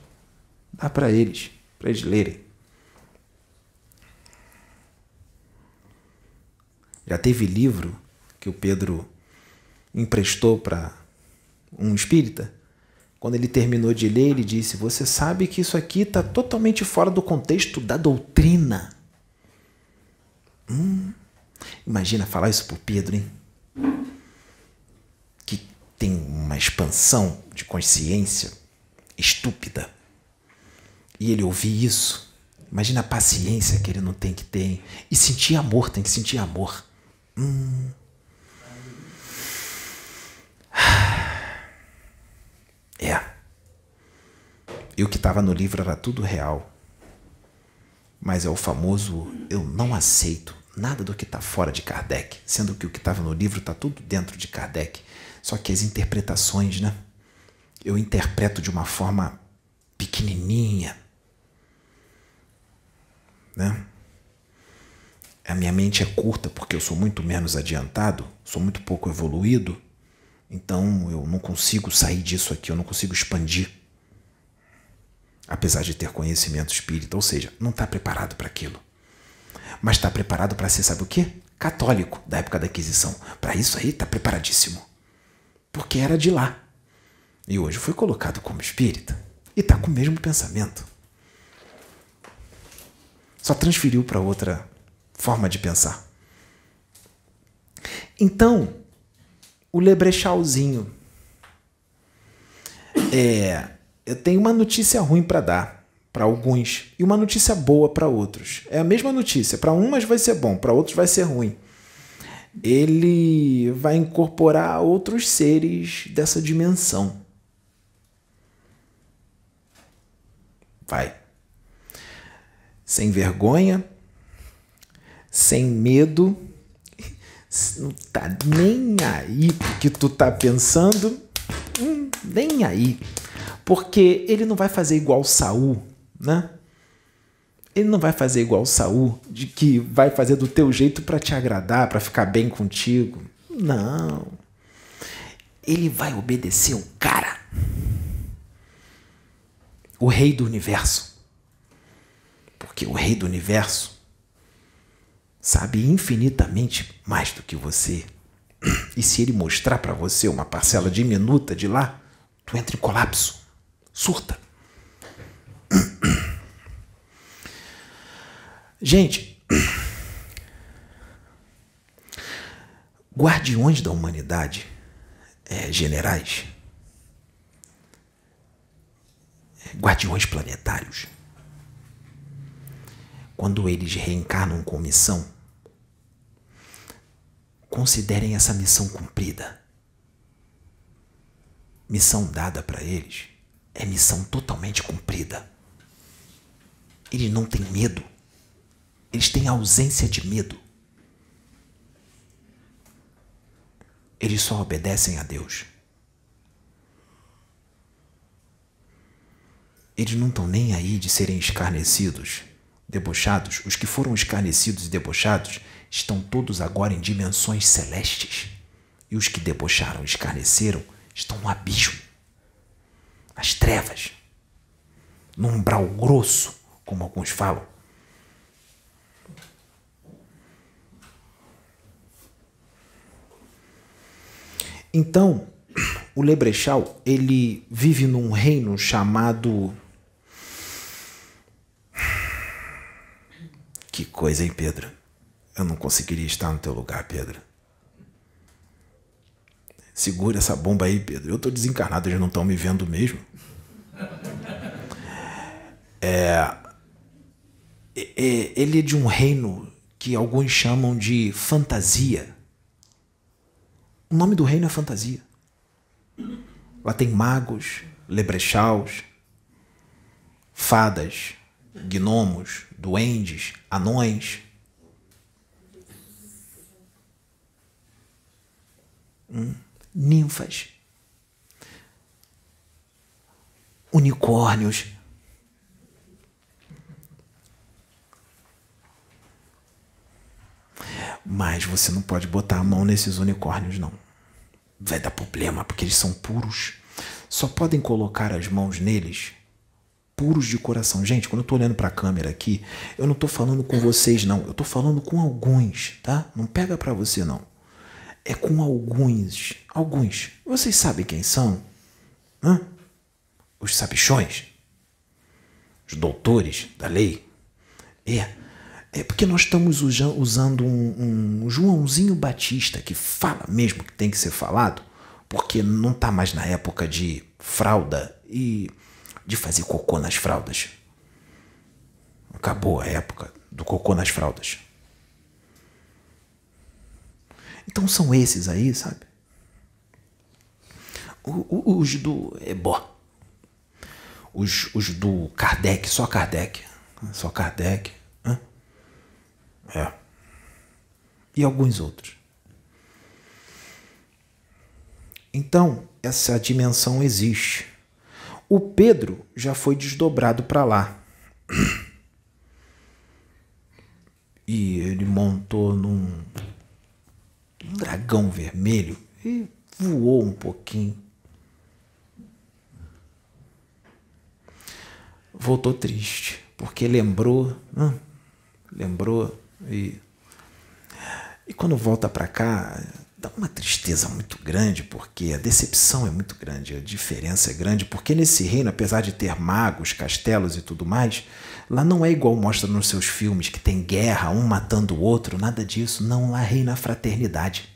Speaker 1: dar para eles, para eles lerem. Já teve livro que o Pedro emprestou para um espírita quando ele terminou de ler, ele disse: Você sabe que isso aqui está totalmente fora do contexto da doutrina. Hum, imagina falar isso para Pedro, hein? Que tem uma expansão de consciência estúpida. E ele ouvir isso. Imagina a paciência que ele não tem que ter. E sentir amor, tem que sentir amor. Hum. É. O que estava no livro era tudo real. mas é o famoso eu não aceito nada do que está fora de Kardec, sendo que o que estava no livro está tudo dentro de Kardec. Só que as interpretações, né? Eu interpreto de uma forma pequenininha, né? A minha mente é curta porque eu sou muito menos adiantado, sou muito pouco evoluído, então eu não consigo sair disso aqui, eu não consigo expandir. Apesar de ter conhecimento espírita, ou seja, não está preparado para aquilo. Mas está preparado para ser, sabe o quê? Católico da época da Inquisição. Para isso aí está preparadíssimo. Porque era de lá. E hoje foi colocado como espírita. E está com o mesmo pensamento. Só transferiu para outra forma de pensar. Então, o Lebrechauzinho. É, eu tenho uma notícia ruim para dar para alguns e uma notícia boa para outros. É a mesma notícia, para umas vai ser bom, para outros vai ser ruim. Ele vai incorporar outros seres dessa dimensão. Vai. Sem vergonha, sem medo, (laughs) não tá nem aí que tu tá pensando, hum, nem aí. Porque ele não vai fazer igual Saul, né? Ele não vai fazer igual Saul, de que vai fazer do teu jeito para te agradar, para ficar bem contigo. Não. Ele vai obedecer o cara. O rei do universo. Porque o rei do universo sabe infinitamente mais do que você. E se ele mostrar para você uma parcela diminuta de lá, tu entra em colapso, surta. Gente, guardiões da humanidade, é, generais, guardiões planetários, quando eles reencarnam com missão, considerem essa missão cumprida. Missão dada para eles é missão totalmente cumprida. Eles não têm medo. Eles têm ausência de medo. Eles só obedecem a Deus. Eles não estão nem aí de serem escarnecidos, debochados. Os que foram escarnecidos e debochados estão todos agora em dimensões celestes. E os que debocharam e escarneceram estão no abismo, nas trevas, no umbral grosso, como alguns falam. Então, o Lebrechal, ele vive num reino chamado Que coisa, hein, Pedro? Eu não conseguiria estar no teu lugar, Pedro. Segura essa bomba aí, Pedro. Eu tô desencarnado, eles não estão me vendo mesmo. É, é, ele é de um reino que alguns chamam de fantasia. O nome do reino é fantasia. Lá tem magos, lebrechaus, fadas, gnomos, duendes, anões, hum, ninfas, unicórnios. Mas você não pode botar a mão nesses unicórnios, não. Vai dar problema, porque eles são puros. Só podem colocar as mãos neles puros de coração. Gente, quando eu estou olhando para a câmera aqui, eu não estou falando com vocês, não. Eu estou falando com alguns, tá? Não pega para você, não é com alguns. Alguns. Vocês sabem quem são? Hã? Os sabichões? Os doutores da lei? É. É porque nós estamos usando um, um Joãozinho Batista que fala mesmo que tem que ser falado, porque não está mais na época de fralda e de fazer cocô nas fraldas. Acabou a época do cocô nas fraldas. Então são esses aí, sabe? Os do Ebó. Os, os do Kardec, só Kardec. Só Kardec. É. E alguns outros. Então, essa dimensão existe. O Pedro já foi desdobrado para lá. E ele montou num um dragão vermelho e voou um pouquinho. Voltou triste, porque lembrou, hum, lembrou e e quando volta para cá, dá uma tristeza muito grande, porque a decepção é muito grande, a diferença é grande, porque nesse reino, apesar de ter magos, castelos e tudo mais, lá não é igual mostra nos seus filmes, que tem guerra, um matando o outro, nada disso. Não, lá reina a fraternidade.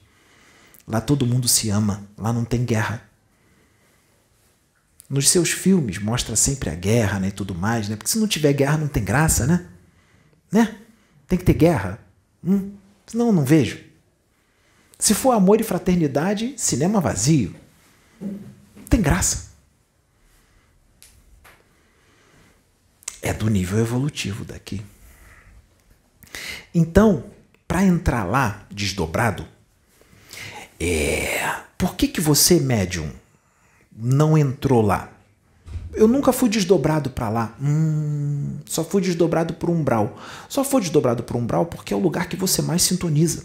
Speaker 1: Lá todo mundo se ama, lá não tem guerra. Nos seus filmes mostra sempre a guerra né, e tudo mais, né? Porque se não tiver guerra não tem graça, né? Né? Tem que ter guerra. Hum? Senão eu não vejo. Se for amor e fraternidade, cinema vazio. Não tem graça. É do nível evolutivo daqui. Então, para entrar lá desdobrado, é. Por que, que você, médium, não entrou lá? Eu nunca fui desdobrado para lá. Hum, só fui desdobrado o umbral. Só foi desdobrado o umbral porque é o lugar que você mais sintoniza.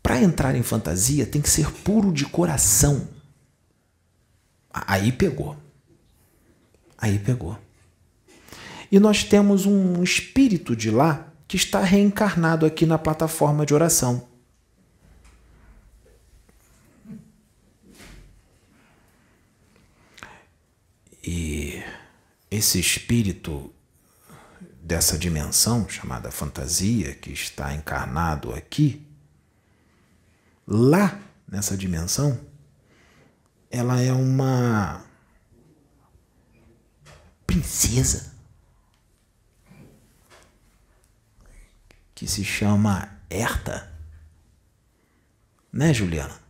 Speaker 1: Para entrar em fantasia tem que ser puro de coração. Aí pegou. Aí pegou. E nós temos um espírito de lá que está reencarnado aqui na plataforma de oração. E esse espírito dessa dimensão chamada fantasia, que está encarnado aqui, lá nessa dimensão, ela é uma princesa que se chama Herta. Né, Juliana?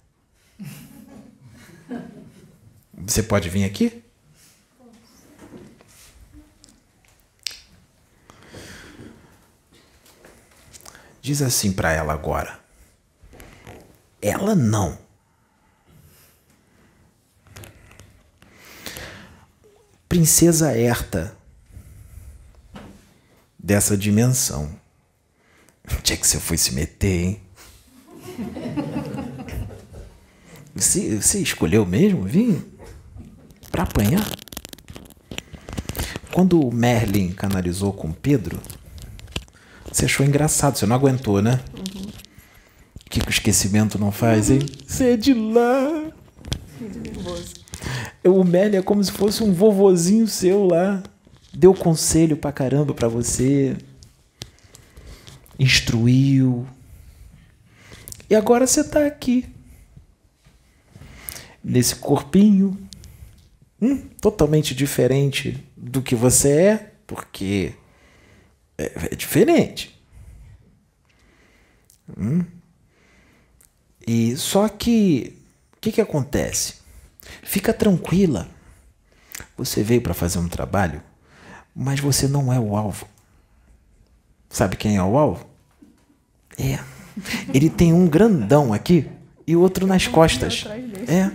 Speaker 1: Você pode vir aqui? Diz assim para ela agora. Ela não. Princesa Herta dessa dimensão. Onde é que você foi se meter, hein? Você, você escolheu mesmo vir para apanhar? Quando o Merlin canalizou com Pedro, você achou engraçado, você não aguentou, né? Uhum. O que, que o esquecimento não faz, hein? Você é de lá. O Merlin é como se fosse um vovozinho seu lá. Deu conselho pra caramba pra você. Instruiu. E agora você tá aqui. Nesse corpinho. Hum, totalmente diferente do que você é, porque é, é diferente. Hum? E só que o que, que acontece? Fica tranquila. Você veio para fazer um trabalho, mas você não é o alvo. Sabe quem é o alvo? É. Ele tem um grandão aqui e outro nas costas. É.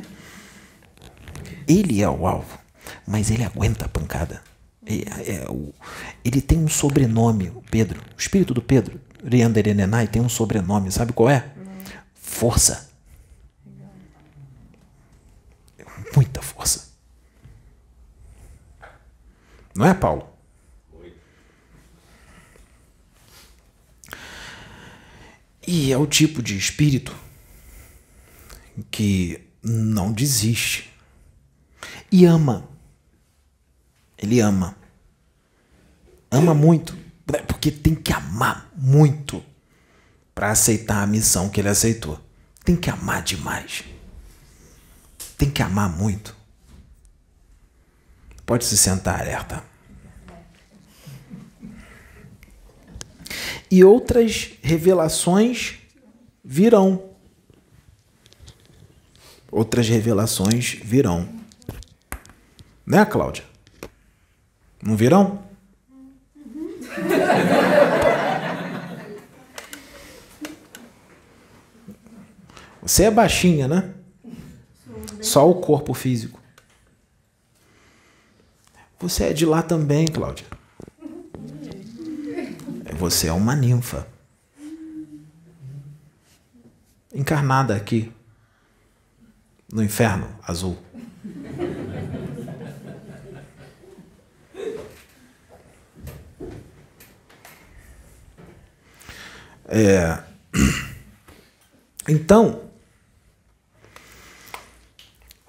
Speaker 1: Ele é o alvo, mas ele aguenta a pancada. É, ele tem um sobrenome, Pedro. O espírito do Pedro, Rianderenenai, tem um sobrenome. Sabe qual é? Força. Muita força. Não é, Paulo? E é o tipo de espírito que não desiste e ama ele ama. Ama muito. Porque tem que amar muito para aceitar a missão que ele aceitou. Tem que amar demais tem que amar muito. Pode se sentar, alerta. E outras revelações virão. Outras revelações virão. Né, Cláudia? Não virão? Você é baixinha, né? Só o corpo físico. Você é de lá também, Cláudia. Você é uma ninfa. Encarnada aqui. No inferno azul. É... Então,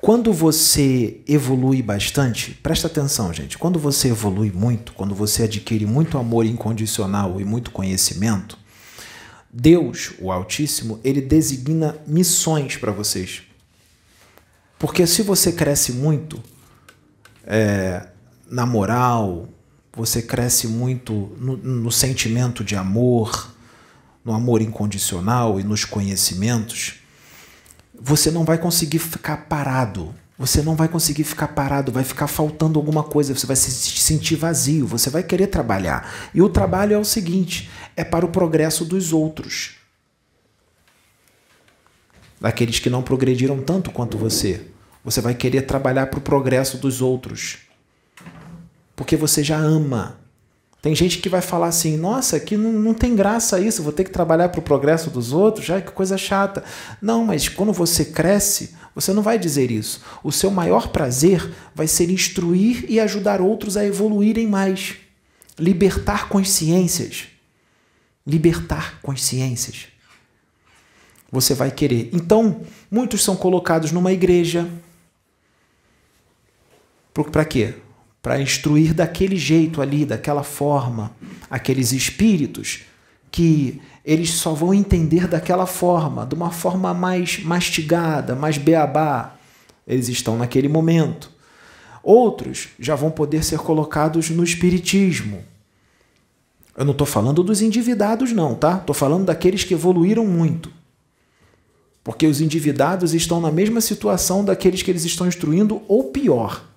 Speaker 1: quando você evolui bastante, presta atenção, gente. Quando você evolui muito, quando você adquire muito amor incondicional e muito conhecimento, Deus, o Altíssimo, ele designa missões para vocês. Porque se você cresce muito é, na moral, você cresce muito no, no sentimento de amor, no amor incondicional e nos conhecimentos, você não vai conseguir ficar parado. Você não vai conseguir ficar parado, vai ficar faltando alguma coisa, você vai se sentir vazio, você vai querer trabalhar. E o trabalho é o seguinte: é para o progresso dos outros. Daqueles que não progrediram tanto quanto você. Você vai querer trabalhar para o progresso dos outros. Porque você já ama. Tem gente que vai falar assim: nossa, aqui não, não tem graça isso, vou ter que trabalhar para o progresso dos outros, já que coisa chata. Não, mas quando você cresce, você não vai dizer isso. O seu maior prazer vai ser instruir e ajudar outros a evoluírem mais. Libertar consciências. Libertar consciências. Você vai querer. Então, muitos são colocados numa igreja. Para quê? Para instruir daquele jeito ali, daquela forma, aqueles espíritos que eles só vão entender daquela forma, de uma forma mais mastigada, mais beabá. Eles estão naquele momento. Outros já vão poder ser colocados no espiritismo. Eu não estou falando dos endividados, não, tá? Estou falando daqueles que evoluíram muito. Porque os endividados estão na mesma situação daqueles que eles estão instruindo, ou pior.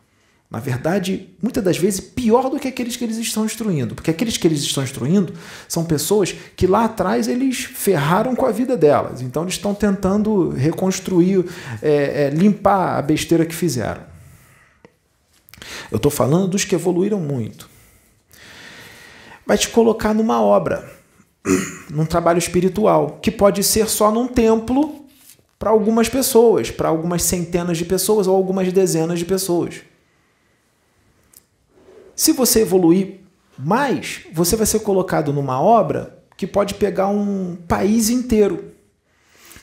Speaker 1: Na verdade, muitas das vezes pior do que aqueles que eles estão instruindo, porque aqueles que eles estão instruindo são pessoas que lá atrás eles ferraram com a vida delas, então eles estão tentando reconstruir, é, é, limpar a besteira que fizeram. Eu estou falando dos que evoluíram muito. Vai te colocar numa obra, (clears throat) num trabalho espiritual, que pode ser só num templo para algumas pessoas, para algumas centenas de pessoas ou algumas dezenas de pessoas. Se você evoluir mais, você vai ser colocado numa obra que pode pegar um país inteiro.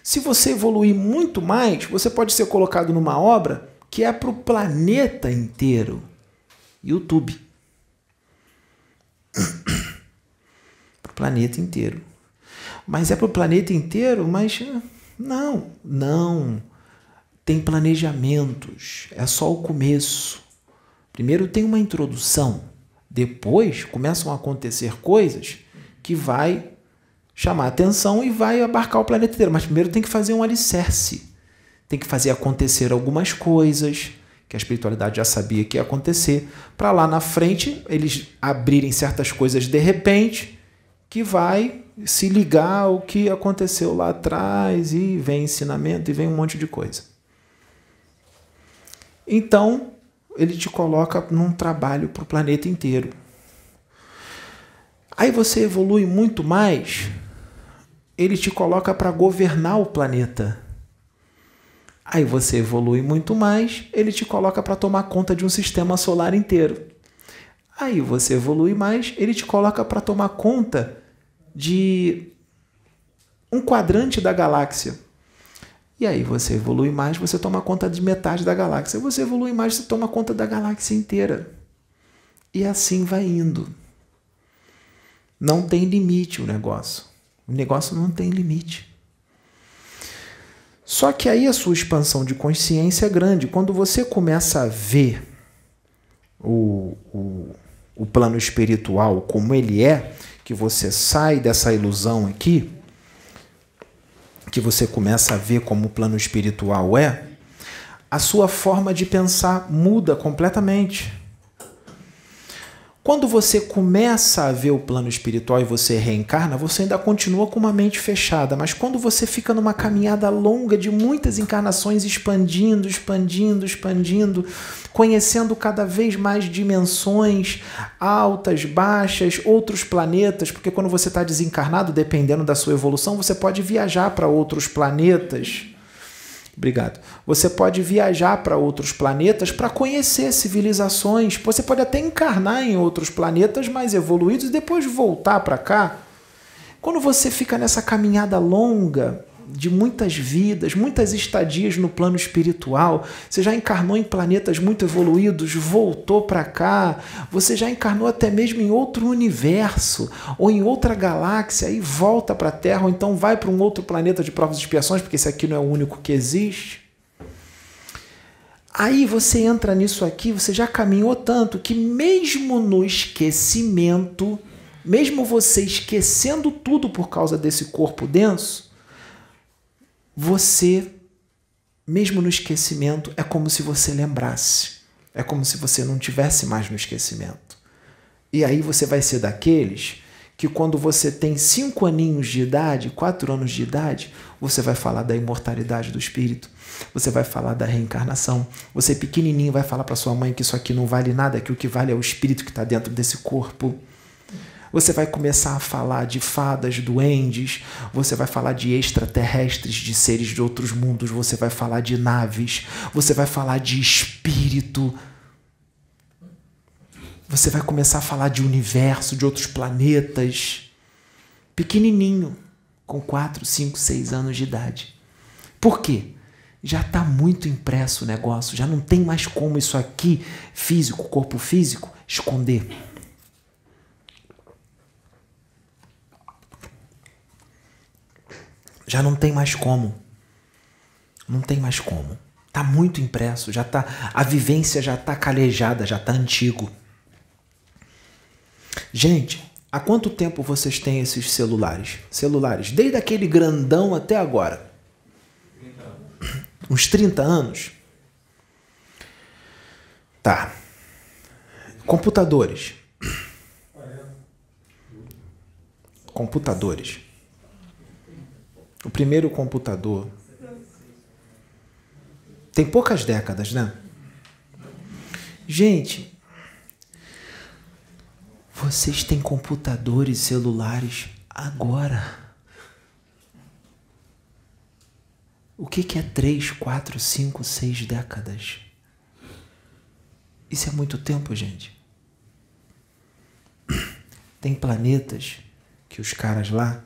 Speaker 1: Se você evoluir muito mais, você pode ser colocado numa obra que é para o planeta inteiro. YouTube. (coughs) para o planeta inteiro. Mas é para o planeta inteiro, mas não, não. Tem planejamentos. É só o começo. Primeiro tem uma introdução, depois começam a acontecer coisas que vai chamar atenção e vai abarcar o planeta inteiro. Mas primeiro tem que fazer um alicerce. Tem que fazer acontecer algumas coisas que a espiritualidade já sabia que ia acontecer, para lá na frente eles abrirem certas coisas de repente que vai se ligar ao que aconteceu lá atrás e vem ensinamento e vem um monte de coisa. Então, ele te coloca num trabalho para o planeta inteiro. Aí você evolui muito mais, ele te coloca para governar o planeta. Aí você evolui muito mais, ele te coloca para tomar conta de um sistema solar inteiro. Aí você evolui mais, ele te coloca para tomar conta de um quadrante da galáxia. E aí você evolui mais, você toma conta de metade da galáxia. Você evolui mais, você toma conta da galáxia inteira. E assim vai indo. Não tem limite o negócio. O negócio não tem limite. Só que aí a sua expansão de consciência é grande. Quando você começa a ver o, o, o plano espiritual como ele é, que você sai dessa ilusão aqui, que você começa a ver como o plano espiritual é, a sua forma de pensar muda completamente. Quando você começa a ver o plano espiritual e você reencarna, você ainda continua com uma mente fechada, mas quando você fica numa caminhada longa de muitas encarnações expandindo, expandindo, expandindo, conhecendo cada vez mais dimensões altas, baixas, outros planetas, porque quando você está desencarnado, dependendo da sua evolução, você pode viajar para outros planetas Obrigado. Você pode viajar para outros planetas para conhecer civilizações. Você pode até encarnar em outros planetas mais evoluídos e depois voltar para cá. Quando você fica nessa caminhada longa, de muitas vidas, muitas estadias no plano espiritual. Você já encarnou em planetas muito evoluídos, voltou para cá. Você já encarnou até mesmo em outro universo ou em outra galáxia e volta para a Terra, ou então vai para um outro planeta de provas e expiações, porque esse aqui não é o único que existe. Aí você entra nisso aqui, você já caminhou tanto que, mesmo no esquecimento, mesmo você esquecendo tudo por causa desse corpo denso, você, mesmo no esquecimento, é como se você lembrasse. É como se você não tivesse mais no esquecimento. E aí você vai ser daqueles que quando você tem cinco aninhos de idade, quatro anos de idade, você vai falar da imortalidade do espírito, você vai falar da reencarnação. Você pequenininho vai falar para sua mãe que isso aqui não vale nada, que o que vale é o espírito que está dentro desse corpo. Você vai começar a falar de fadas, duendes, você vai falar de extraterrestres, de seres de outros mundos, você vai falar de naves, você vai falar de espírito. Você vai começar a falar de universo, de outros planetas. Pequenininho, com 4, 5, 6 anos de idade. Por quê? Já está muito impresso o negócio, já não tem mais como isso aqui, físico, corpo físico, esconder. Já não tem mais como. Não tem mais como. Tá muito impresso, já tá a vivência já tá calejada, já tá antigo. Gente, há quanto tempo vocês têm esses celulares? Celulares, desde aquele grandão até agora. 30 Uns 30 anos? Tá. Computadores. Computadores. O primeiro computador. Tem poucas décadas, né? Gente, vocês têm computadores, celulares agora. O que, que é três, quatro, cinco, seis décadas? Isso é muito tempo, gente. Tem planetas que os caras lá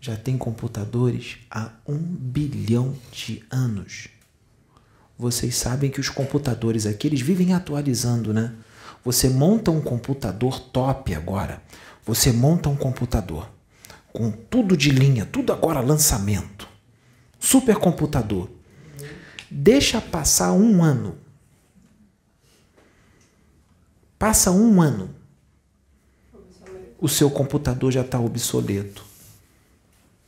Speaker 1: já tem computadores há um bilhão de anos. Vocês sabem que os computadores aqui eles vivem atualizando, né? Você monta um computador top agora. Você monta um computador com tudo de linha, tudo agora lançamento. Supercomputador. Deixa passar um ano. Passa um ano. O seu computador já está obsoleto.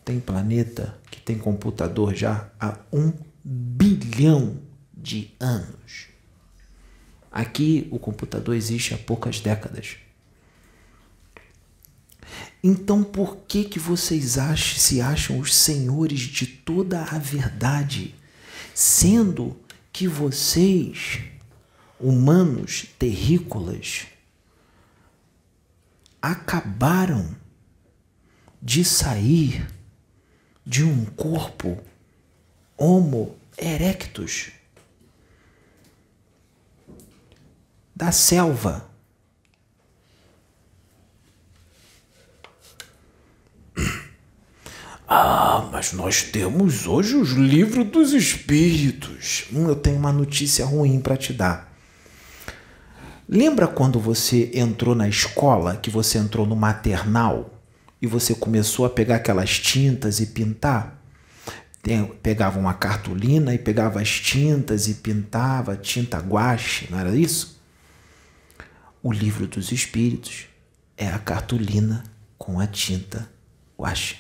Speaker 1: Tem planeta que tem computador já há um bilhão de anos. Aqui o computador existe há poucas décadas. Então por que que vocês acham, se acham os senhores de toda a verdade, sendo que vocês, humanos terrícolas, acabaram de sair de um corpo Homo erectus da selva. (clears throat) Ah, mas nós temos hoje os livros dos espíritos. Hum, eu tenho uma notícia ruim para te dar. Lembra quando você entrou na escola, que você entrou no maternal? E você começou a pegar aquelas tintas e pintar, pegava uma cartolina e pegava as tintas e pintava tinta guache, não era isso? O livro dos espíritos é a cartolina com a tinta guache.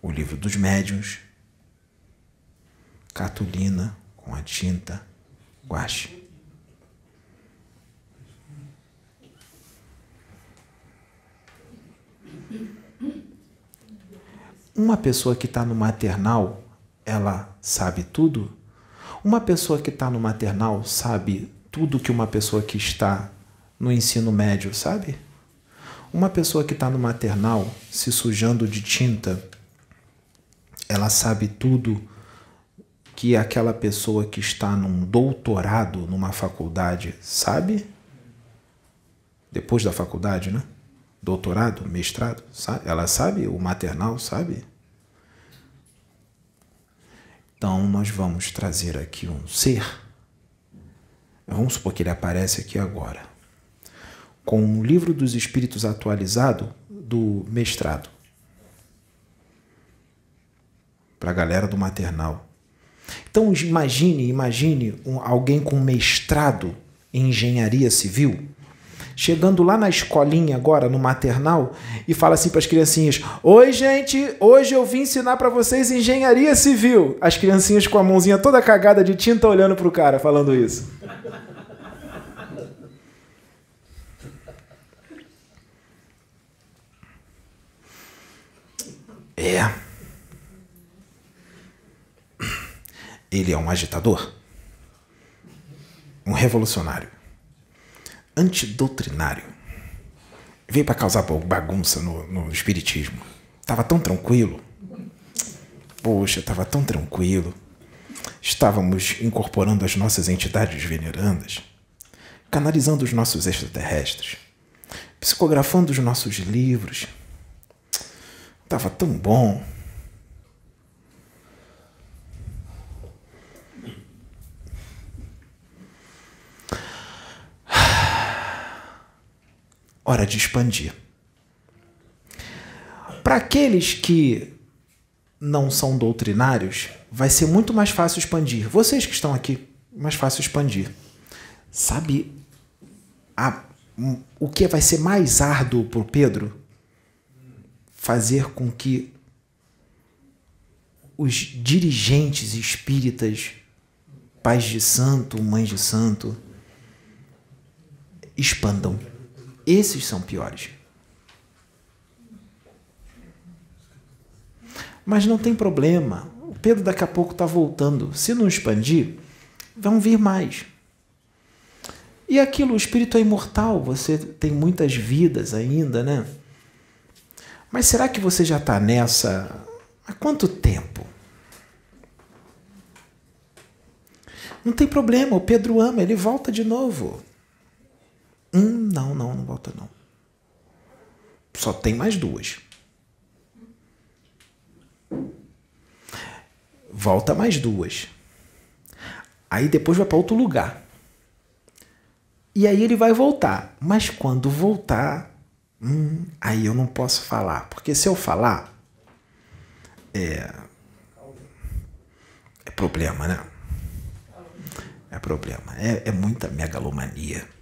Speaker 1: O livro dos médiuns, cartolina com a tinta guache. Uma pessoa que está no maternal, ela sabe tudo? Uma pessoa que está no maternal sabe tudo que uma pessoa que está no ensino médio sabe? Uma pessoa que está no maternal se sujando de tinta, ela sabe tudo que aquela pessoa que está num doutorado numa faculdade sabe? Depois da faculdade, né? Doutorado, mestrado, sabe? ela sabe, o maternal sabe. Então nós vamos trazer aqui um ser. Vamos supor que ele aparece aqui agora, com o um livro dos espíritos atualizado do mestrado. Para a galera do maternal. Então imagine, imagine um, alguém com mestrado em engenharia civil chegando lá na escolinha agora, no maternal, e fala assim para as criancinhas: Oi, gente, hoje eu vim ensinar para vocês engenharia civil. As criancinhas com a mãozinha toda cagada de tinta olhando para o cara falando isso. É. Ele é um agitador, um revolucionário antidoutrinário. Veio para causar bagunça no, no espiritismo. Tava tão tranquilo. Poxa, tava tão tranquilo. Estávamos incorporando as nossas entidades venerandas, canalizando os nossos extraterrestres, psicografando os nossos livros. Tava tão bom. Hora de expandir. Para aqueles que não são doutrinários, vai ser muito mais fácil expandir. Vocês que estão aqui, mais fácil expandir. Sabe a, o que vai ser mais árduo para o Pedro? Fazer com que os dirigentes espíritas, pais de santo, mães de santo, expandam esses são piores. Mas não tem problema. O Pedro daqui a pouco está voltando. Se não expandir, vão vir mais. E aquilo, o espírito é imortal, você tem muitas vidas ainda, né? Mas será que você já está nessa há quanto tempo? Não tem problema, o Pedro ama, ele volta de novo. Hum, não, não, não volta não. Só tem mais duas. Volta mais duas. Aí depois vai para outro lugar. E aí ele vai voltar. Mas quando voltar, hum, aí eu não posso falar. Porque se eu falar, é. É problema, né? É problema. É, é muita megalomania.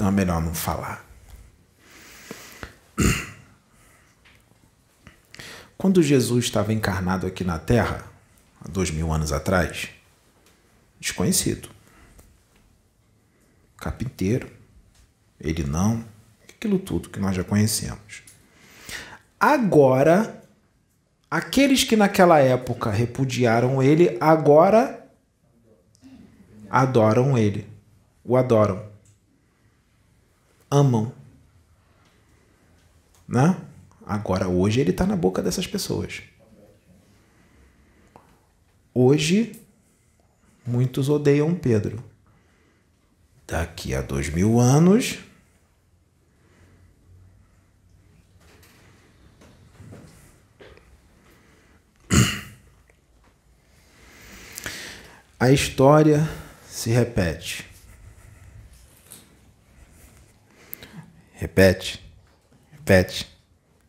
Speaker 1: Então é melhor não falar. Quando Jesus estava encarnado aqui na Terra, há dois mil anos atrás, desconhecido. Capiteiro, ele não, aquilo tudo que nós já conhecemos. Agora, aqueles que naquela época repudiaram ele, agora adoram ele, o adoram amam. Né? Agora, hoje, ele está na boca dessas pessoas. Hoje, muitos odeiam Pedro. Daqui a dois mil anos. A história se repete. Repete, repete,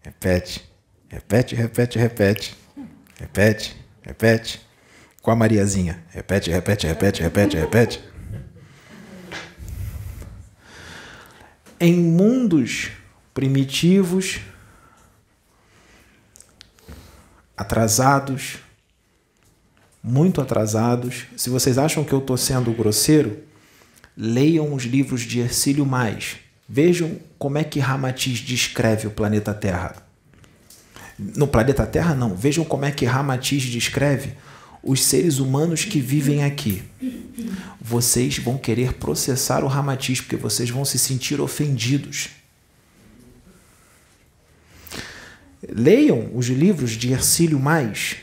Speaker 1: repete, repete, repete, repete, repete, repete. Com a Mariazinha. Repete, repete, repete, repete, repete. Em mundos primitivos, atrasados, muito atrasados. Se vocês acham que eu estou sendo grosseiro, leiam os livros de Ercílio Mais. Vejam como é que Ramatiz descreve o planeta Terra. No planeta Terra, não. Vejam como é que Ramatiz descreve os seres humanos que vivem aqui. Vocês vão querer processar o Ramatiz porque vocês vão se sentir ofendidos. Leiam os livros de Ercílio Mais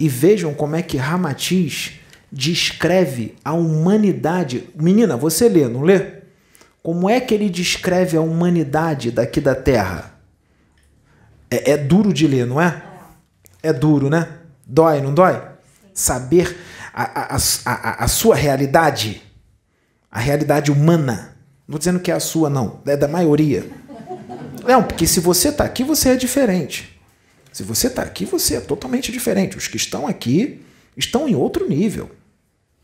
Speaker 1: e vejam como é que Ramatiz descreve a humanidade. Menina, você lê, não lê? Como é que ele descreve a humanidade daqui da Terra? É, é duro de ler, não é? É duro, né? Dói, não dói? Saber a, a, a, a sua realidade, a realidade humana. Não estou dizendo que é a sua, não, é da maioria. Não, porque se você está aqui, você é diferente. Se você está aqui, você é totalmente diferente. Os que estão aqui estão em outro nível.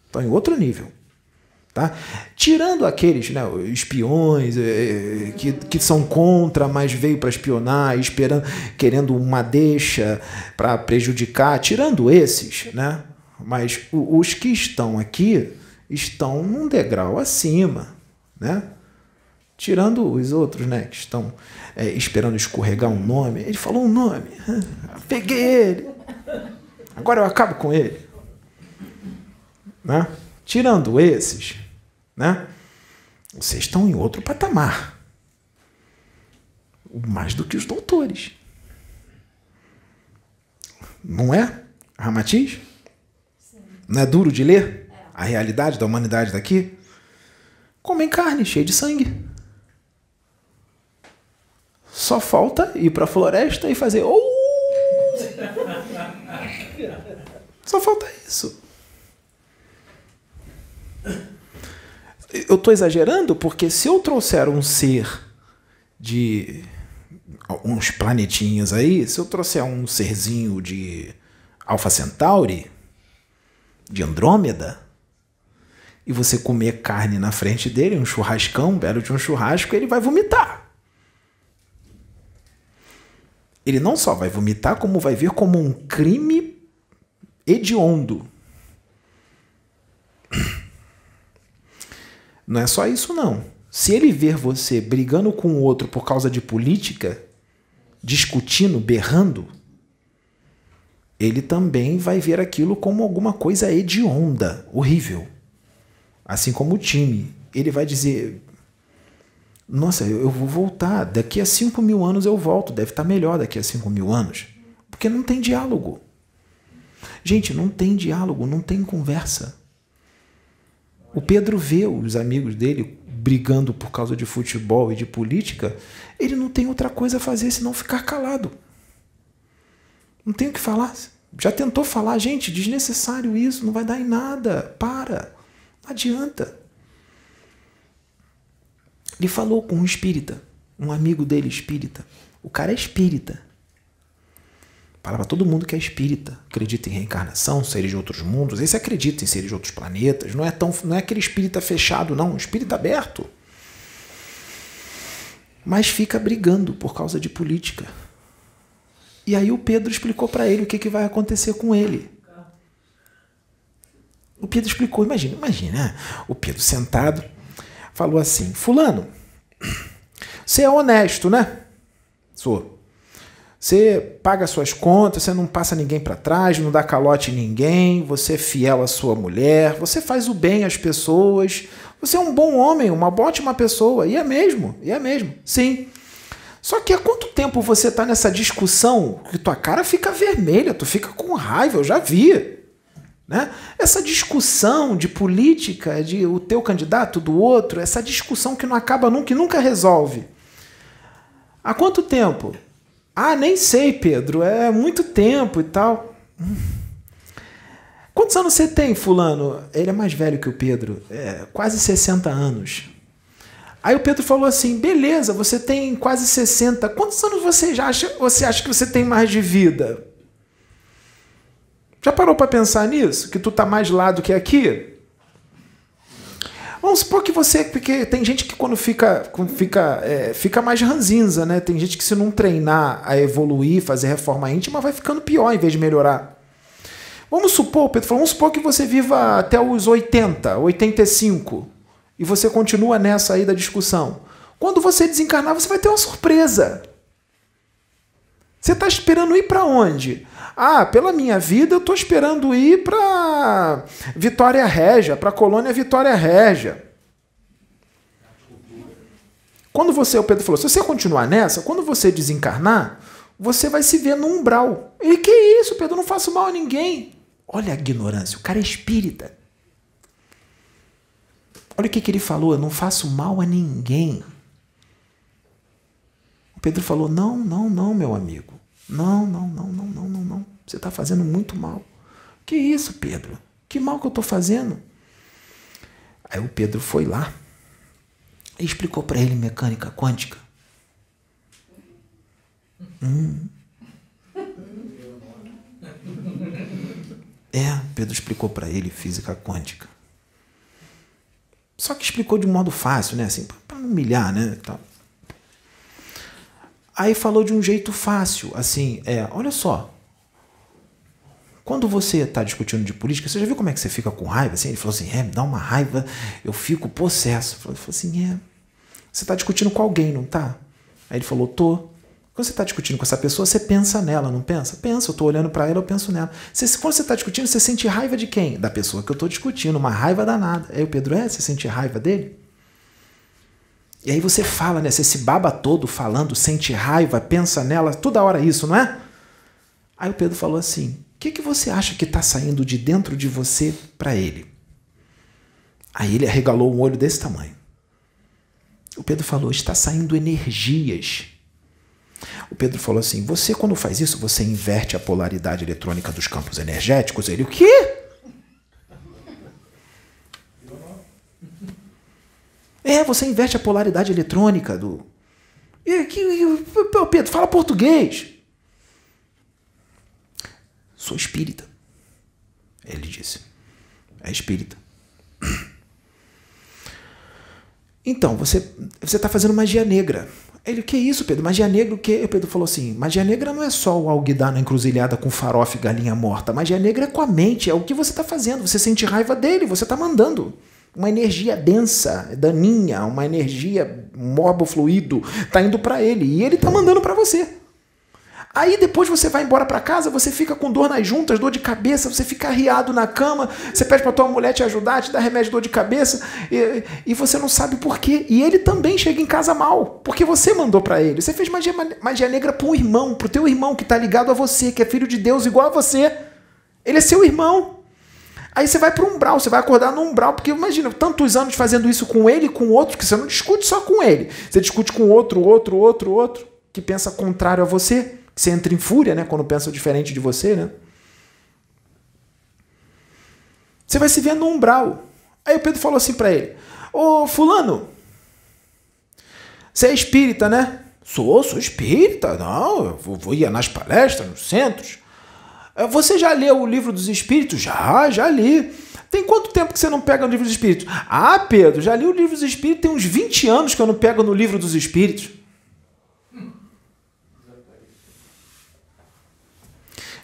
Speaker 1: Estão em outro nível. Tá? Tirando aqueles né, espiões é, que, que são contra, mas veio para espionar, esperando, querendo uma deixa para prejudicar, tirando esses, né? mas os que estão aqui estão num degrau acima. Né? Tirando os outros né, que estão é, esperando escorregar um nome, ele falou um nome, peguei ele, agora eu acabo com ele. Né? Tirando esses, né? Vocês estão em outro patamar. Mais do que os doutores. Não é, Ramatiz? Não é duro de ler a realidade da humanidade daqui? Comem carne cheia de sangue. Só falta ir para a floresta e fazer. Oh! (laughs) Só falta isso. Eu estou exagerando porque se eu trouxer um ser de uns planetinhas aí, se eu trouxer um serzinho de Alpha Centauri, de Andrômeda, e você comer carne na frente dele, um churrascão, um belo de um churrasco, ele vai vomitar. Ele não só vai vomitar, como vai vir como um crime hediondo. Não é só isso, não. Se ele ver você brigando com o outro por causa de política, discutindo, berrando, ele também vai ver aquilo como alguma coisa hedionda, horrível. Assim como o time. Ele vai dizer: Nossa, eu vou voltar. Daqui a 5 mil anos eu volto. Deve estar melhor daqui a 5 mil anos. Porque não tem diálogo. Gente, não tem diálogo, não tem conversa. O Pedro vê os amigos dele brigando por causa de futebol e de política, ele não tem outra coisa a fazer senão ficar calado. Não tem o que falar. Já tentou falar, gente, desnecessário isso, não vai dar em nada. Para. Não adianta. Ele falou com um espírita, um amigo dele espírita. O cara é espírita. Fala para todo mundo que é espírita, acredita em reencarnação, seres de outros mundos. Esse acredita em seres de outros planetas. Não é tão, não é aquele espírita fechado, não, espírita aberto. Mas fica brigando por causa de política. E aí o Pedro explicou para ele o que, que vai acontecer com ele. O Pedro explicou, imagina, imagina, o Pedro sentado falou assim: "Fulano, você é honesto, né?" Sou. Você paga suas contas, você não passa ninguém para trás, não dá calote em ninguém, você é fiel à sua mulher, você faz o bem às pessoas, você é um bom homem, uma ótima pessoa, e é mesmo, e é mesmo, sim. Só que há quanto tempo você está nessa discussão que tua cara fica vermelha, tu fica com raiva, eu já vi. Né? Essa discussão de política, de o teu candidato do outro, essa discussão que não acaba nunca e nunca resolve. Há quanto tempo? Ah, nem sei, Pedro, é muito tempo e tal. Quantos anos você tem, Fulano? Ele é mais velho que o Pedro, é, quase 60 anos. Aí o Pedro falou assim: beleza, você tem quase 60. Quantos anos você já acha, você acha que você tem mais de vida? Já parou para pensar nisso? Que tu tá mais lá do que aqui? Vamos supor que você. Porque tem gente que quando fica, fica, é, fica mais ranzinza, né? Tem gente que se não treinar a evoluir, fazer reforma íntima, vai ficando pior em vez de melhorar. Vamos supor, Pedro vamos supor que você viva até os 80, 85, e você continua nessa aí da discussão. Quando você desencarnar, você vai ter uma surpresa. Você está esperando ir para onde? Ah, pela minha vida, eu estou esperando ir para Vitória Régia, para a colônia Vitória Régia. Quando você, o Pedro falou, se você continuar nessa, quando você desencarnar, você vai se ver no umbral. E que isso, Pedro? Não faço mal a ninguém. Olha a ignorância, o cara é espírita. Olha o que, que ele falou, eu não faço mal a ninguém. O Pedro falou: Não, não, não, meu amigo. Não, não, não, não, não, não, não. Você está fazendo muito mal. Que isso, Pedro? Que mal que eu estou fazendo? Aí o Pedro foi lá e explicou para ele mecânica quântica. Hum. É, Pedro explicou para ele física quântica. Só que explicou de modo fácil, né? Assim, para não humilhar, né? Aí falou de um jeito fácil, assim, é, olha só. Quando você está discutindo de política, você já viu como é que você fica com raiva? Assim, ele falou assim, é, me dá uma raiva, eu fico possesso. Ele falou assim, é, você está discutindo com alguém, não tá? Aí ele falou, tô. Quando você está discutindo com essa pessoa, você pensa nela, não pensa? Pensa, eu estou olhando para ela, eu penso nela. Você, quando você está discutindo, você sente raiva de quem? Da pessoa que eu estou discutindo, uma raiva danada. Aí o Pedro, é, você sente raiva dele? E aí você fala, né? Você se baba todo falando, sente raiva, pensa nela, toda hora isso, não é? Aí o Pedro falou assim: O que, que você acha que está saindo de dentro de você para ele? Aí ele arregalou um olho desse tamanho. O Pedro falou: Está saindo energias. O Pedro falou assim: Você, quando faz isso, você inverte a polaridade eletrônica dos campos energéticos? Ele, o quê? É, você inverte a polaridade eletrônica do. E que Pedro, fala português. Sou espírita. Ele disse. É espírita. Então, você está fazendo magia negra. Ele, que isso, Pedro? Magia negra o quê? Pedro falou assim: magia negra não é só o alguidar na encruzilhada com farofa e galinha morta. Magia negra é com a mente, é o que você está fazendo. Você sente raiva dele, você está mandando uma energia densa, daninha, uma energia morbofluido, tá indo para ele e ele tá mandando para você. Aí depois você vai embora para casa, você fica com dor nas juntas, dor de cabeça, você fica arriado na cama, você pede para tua mulher te ajudar, te dar remédio de dor de cabeça e, e, você não sabe por quê. E ele também chega em casa mal, porque você mandou para ele. Você fez magia, magia negra para um irmão, para o teu irmão que tá ligado a você, que é filho de Deus igual a você. Ele é seu irmão. Aí você vai para um umbral, você vai acordar no umbral, porque imagina, tantos anos fazendo isso com ele com outro, que você não discute só com ele. Você discute com outro, outro, outro, outro, que pensa contrário a você, você entra em fúria, né, quando pensa diferente de você, né? Você vai se ver no umbral. Aí o Pedro falou assim para ele: Ô fulano, você é espírita, né? Sou, sou espírita. Não, eu vou, vou ir nas palestras, nos centros. É, você já leu o livro dos Espíritos? Já, já li. Tem quanto tempo que você não pega no livro dos Espíritos? Ah, Pedro, já li o livro dos Espíritos, tem uns 20 anos que eu não pego no livro dos Espíritos.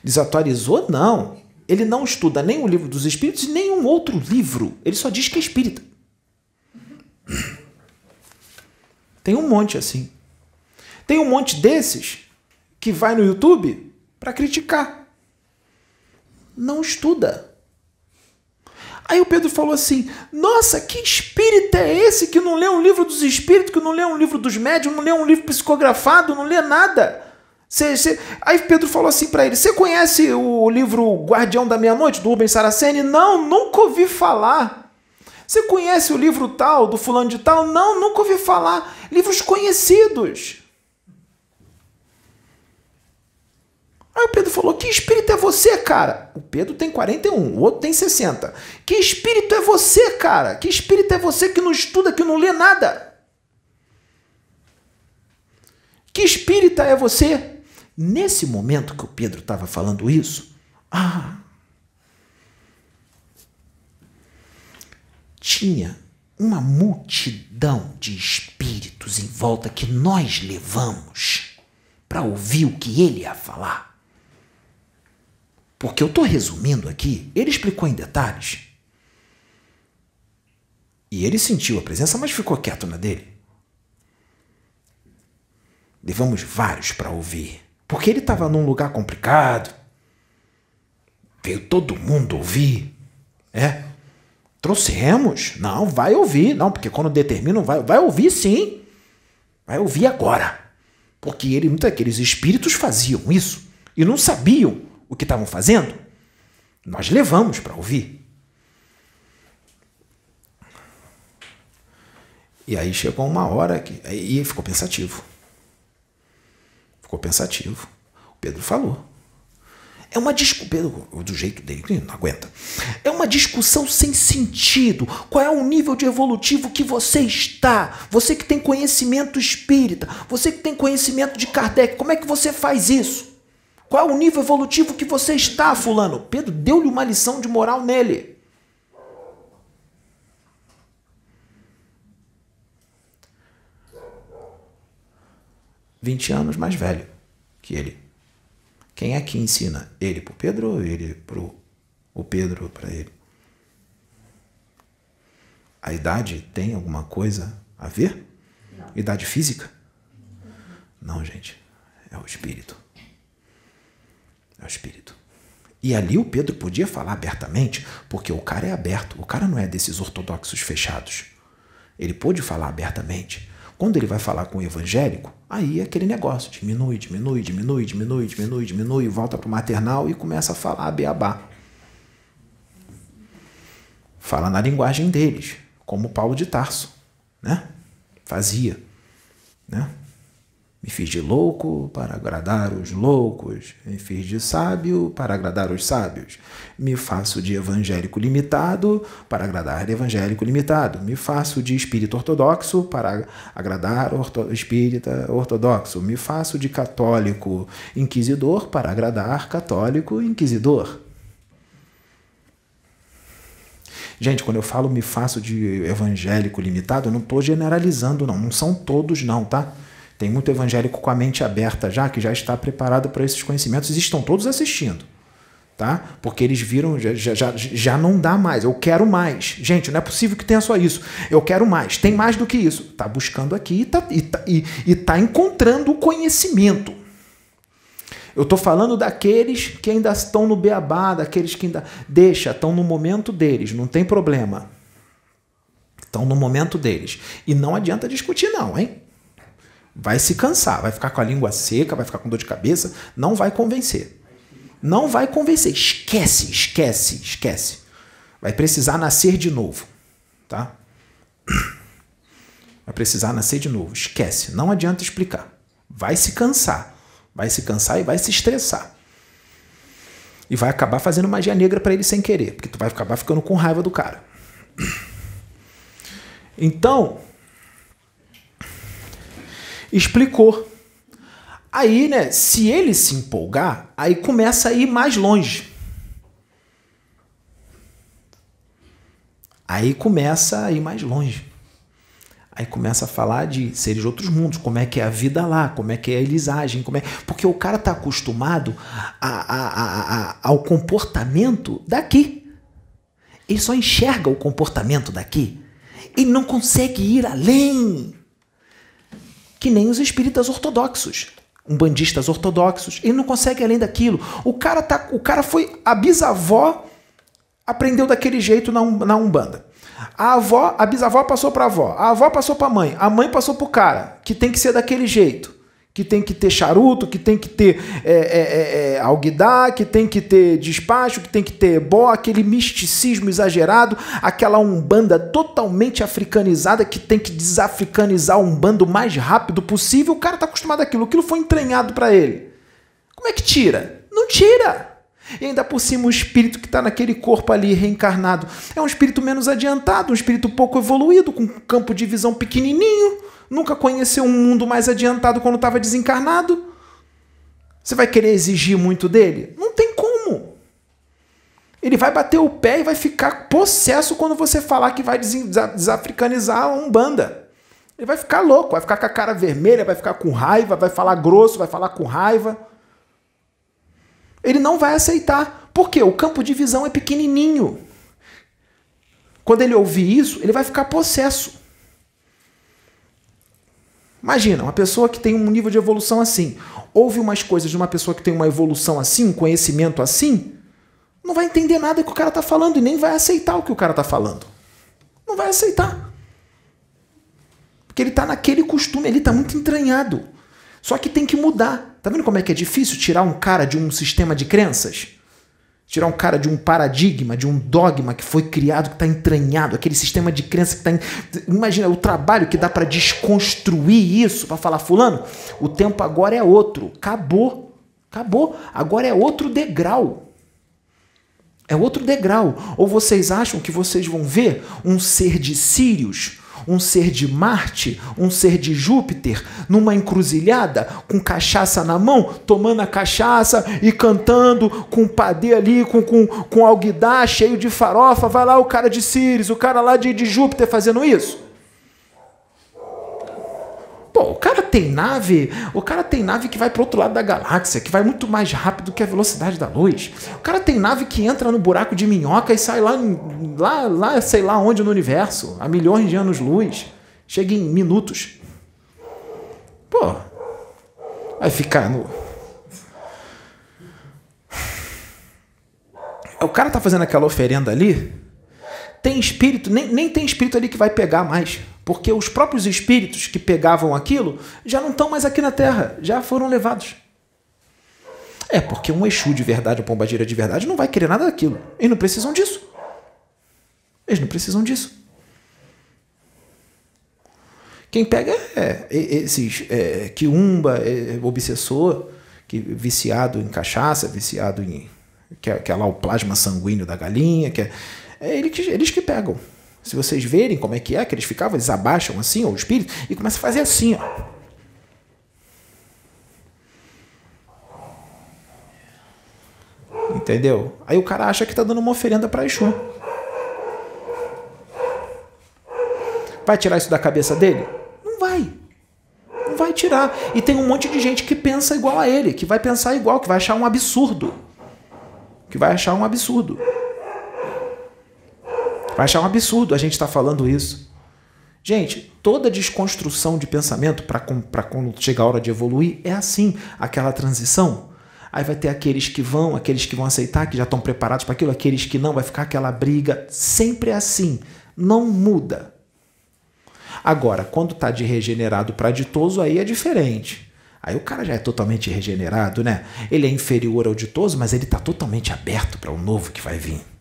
Speaker 1: Desatualizou? Não. Ele não estuda nem o livro dos Espíritos e nem um outro livro. Ele só diz que é espírita. Tem um monte assim. Tem um monte desses que vai no YouTube para criticar não estuda. Aí o Pedro falou assim: Nossa, que espírito é esse que não lê um livro dos espíritos, que não lê um livro dos médios, não lê um livro psicografado, não lê nada? Cê, cê... Aí Pedro falou assim para ele: Você conhece o livro Guardião da Meia-Noite, do Rubens Saraceni? Não, nunca ouvi falar. Você conhece o livro tal, do fulano de tal? Não, nunca ouvi falar. Livros conhecidos. Aí o Pedro falou: Que espírito é você, cara? O Pedro tem 41, o outro tem 60. Que espírito é você, cara? Que espírito é você que não estuda, que não lê nada? Que espírita é você? Nesse momento que o Pedro estava falando isso, ah, tinha uma multidão de espíritos em volta que nós levamos para ouvir o que ele ia falar. Porque eu estou resumindo aqui, ele explicou em detalhes. E ele sentiu a presença, mas ficou quieto na dele. Levamos vários para ouvir. Porque ele estava num lugar complicado. Veio todo mundo ouvir. É. Trouxemos. Não, vai ouvir. Não, porque quando determinam, vai, vai ouvir sim. Vai ouvir agora. Porque ele, muitos daqueles espíritos faziam isso e não sabiam o que estavam fazendo. Nós levamos para ouvir. E aí chegou uma hora que. E ficou pensativo. Ficou pensativo. O Pedro falou. É uma discussão, do jeito dele, não aguenta. É uma discussão sem sentido. Qual é o nível de evolutivo que você está? Você que tem conhecimento espírita, você que tem conhecimento de Kardec, como é que você faz isso? Qual é o nível evolutivo que você está, fulano? Pedro deu-lhe uma lição de moral nele. Vinte anos mais velho que ele. Quem é que ensina? Ele para o Pedro ou ele para o Pedro para ele? A idade tem alguma coisa a ver? Não. Idade física? Não, gente. É o espírito. O espírito. E ali o Pedro podia falar abertamente, porque o cara é aberto. O cara não é desses ortodoxos fechados. Ele pôde falar abertamente. Quando ele vai falar com o evangélico, aí é aquele negócio, diminui, diminui, diminui, diminui, diminui, diminui, volta para o maternal e começa a falar beabá. Fala na linguagem deles, como Paulo de Tarso, né? Fazia, né? Me fiz de louco para agradar os loucos, me fiz de sábio para agradar os sábios. Me faço de evangélico limitado para agradar evangélico limitado. Me faço de espírito ortodoxo para agradar orto, espírita ortodoxo. Me faço de católico inquisidor para agradar católico inquisidor. Gente, quando eu falo me faço de evangélico limitado, eu não estou generalizando, não. Não são todos, não, tá? Tem muito evangélico com a mente aberta já, que já está preparado para esses conhecimentos e estão todos assistindo. Tá? Porque eles viram, já, já, já não dá mais, eu quero mais. Gente, não é possível que tenha só isso. Eu quero mais, tem mais do que isso. Está buscando aqui e está e tá, e, e tá encontrando o conhecimento. Eu estou falando daqueles que ainda estão no beabá, daqueles que ainda. Deixa, estão no momento deles, não tem problema. Estão no momento deles. E não adianta discutir, não, hein? Vai se cansar, vai ficar com a língua seca, vai ficar com dor de cabeça, não vai convencer. Não vai convencer. Esquece, esquece, esquece. Vai precisar nascer de novo, tá? Vai precisar nascer de novo. Esquece, não adianta explicar. Vai se cansar. Vai se cansar e vai se estressar. E vai acabar fazendo magia negra para ele sem querer, porque tu vai acabar ficando com raiva do cara. Então, explicou. Aí, né, se ele se empolgar, aí começa a ir mais longe. Aí começa a ir mais longe. Aí começa a falar de seres de outros mundos, como é que é a vida lá, como é que é a elisagem, como é... porque o cara está acostumado a, a, a, ao comportamento daqui. Ele só enxerga o comportamento daqui. Ele não consegue ir além que nem os espíritas ortodoxos, umbandistas ortodoxos. Ele não consegue além daquilo. O cara tá, o cara foi a bisavó aprendeu daquele jeito na, na umbanda. A avó, a bisavó passou para a avó, a avó passou para a mãe, a mãe passou para o cara, que tem que ser daquele jeito que tem que ter charuto, que tem que ter é, é, é, é, alguidar, que tem que ter despacho, que tem que ter ebó, aquele misticismo exagerado, aquela umbanda totalmente africanizada que tem que desafricanizar o umbanda o mais rápido possível. O cara está acostumado àquilo, aquilo foi entranhado para ele. Como é que tira? Não tira. E ainda por cima o espírito que está naquele corpo ali reencarnado é um espírito menos adiantado, um espírito pouco evoluído, com um campo de visão pequenininho Nunca conheceu um mundo mais adiantado quando estava desencarnado? Você vai querer exigir muito dele? Não tem como. Ele vai bater o pé e vai ficar possesso quando você falar que vai desafricanizar um banda. Ele vai ficar louco, vai ficar com a cara vermelha, vai ficar com raiva, vai falar grosso, vai falar com raiva. Ele não vai aceitar, Porque o campo de visão é pequenininho. Quando ele ouvir isso, ele vai ficar possesso. Imagina, uma pessoa que tem um nível de evolução assim, ouve umas coisas de uma pessoa que tem uma evolução assim, um conhecimento assim, não vai entender nada que o cara está falando e nem vai aceitar o que o cara está falando. Não vai aceitar. Porque ele está naquele costume, ele está muito entranhado. Só que tem que mudar. Tá vendo como é que é difícil tirar um cara de um sistema de crenças? Tirar um cara de um paradigma, de um dogma que foi criado, que está entranhado, aquele sistema de crença que está. Imagina o trabalho que dá para desconstruir isso, para falar, Fulano, o tempo agora é outro. Acabou. Acabou. Agora é outro degrau. É outro degrau. Ou vocês acham que vocês vão ver um ser de Sírios um ser de Marte, um ser de Júpiter, numa encruzilhada, com cachaça na mão, tomando a cachaça e cantando com padê ali, com, com, com alguidar cheio de farofa. Vai lá o cara de Sirius, o cara lá de, de Júpiter fazendo isso. Pô, o cara tem nave, o cara tem nave que vai para outro lado da galáxia, que vai muito mais rápido que a velocidade da luz. O cara tem nave que entra no buraco de minhoca e sai lá, lá, lá sei lá onde no universo, a milhões de anos-luz. Chega em minutos. Pô, vai ficar no. O cara tá fazendo aquela oferenda ali, tem espírito, nem, nem tem espírito ali que vai pegar mais. Porque os próprios espíritos que pegavam aquilo já não estão mais aqui na Terra, já foram levados. É, porque um Exu de verdade, um pombagira de verdade, não vai querer nada daquilo. Eles não precisam disso. Eles não precisam disso. Quem pega é, é esses é, quiumba, é, obsessor, que viciado em cachaça, viciado em. que é, que é lá o plasma sanguíneo da galinha, que é, é eles, eles que pegam. Se vocês verem como é que é, que eles ficavam, eles abaixam assim, ó, o espírito, e começam a fazer assim, ó. Entendeu? Aí o cara acha que está dando uma oferenda para Exu. Vai tirar isso da cabeça dele? Não vai. Não vai tirar. E tem um monte de gente que pensa igual a ele, que vai pensar igual, que vai achar um absurdo. Que vai achar um absurdo. Vai achar um absurdo a gente estar tá falando isso. Gente, toda desconstrução de pensamento para quando chegar a hora de evoluir é assim, aquela transição. Aí vai ter aqueles que vão, aqueles que vão aceitar, que já estão preparados para aquilo, aqueles que não, vai ficar aquela briga. Sempre é assim, não muda. Agora, quando está de regenerado para ditoso, aí é diferente. Aí o cara já é totalmente regenerado, né? Ele é inferior ao ditoso, mas ele está totalmente aberto para o novo que vai vir.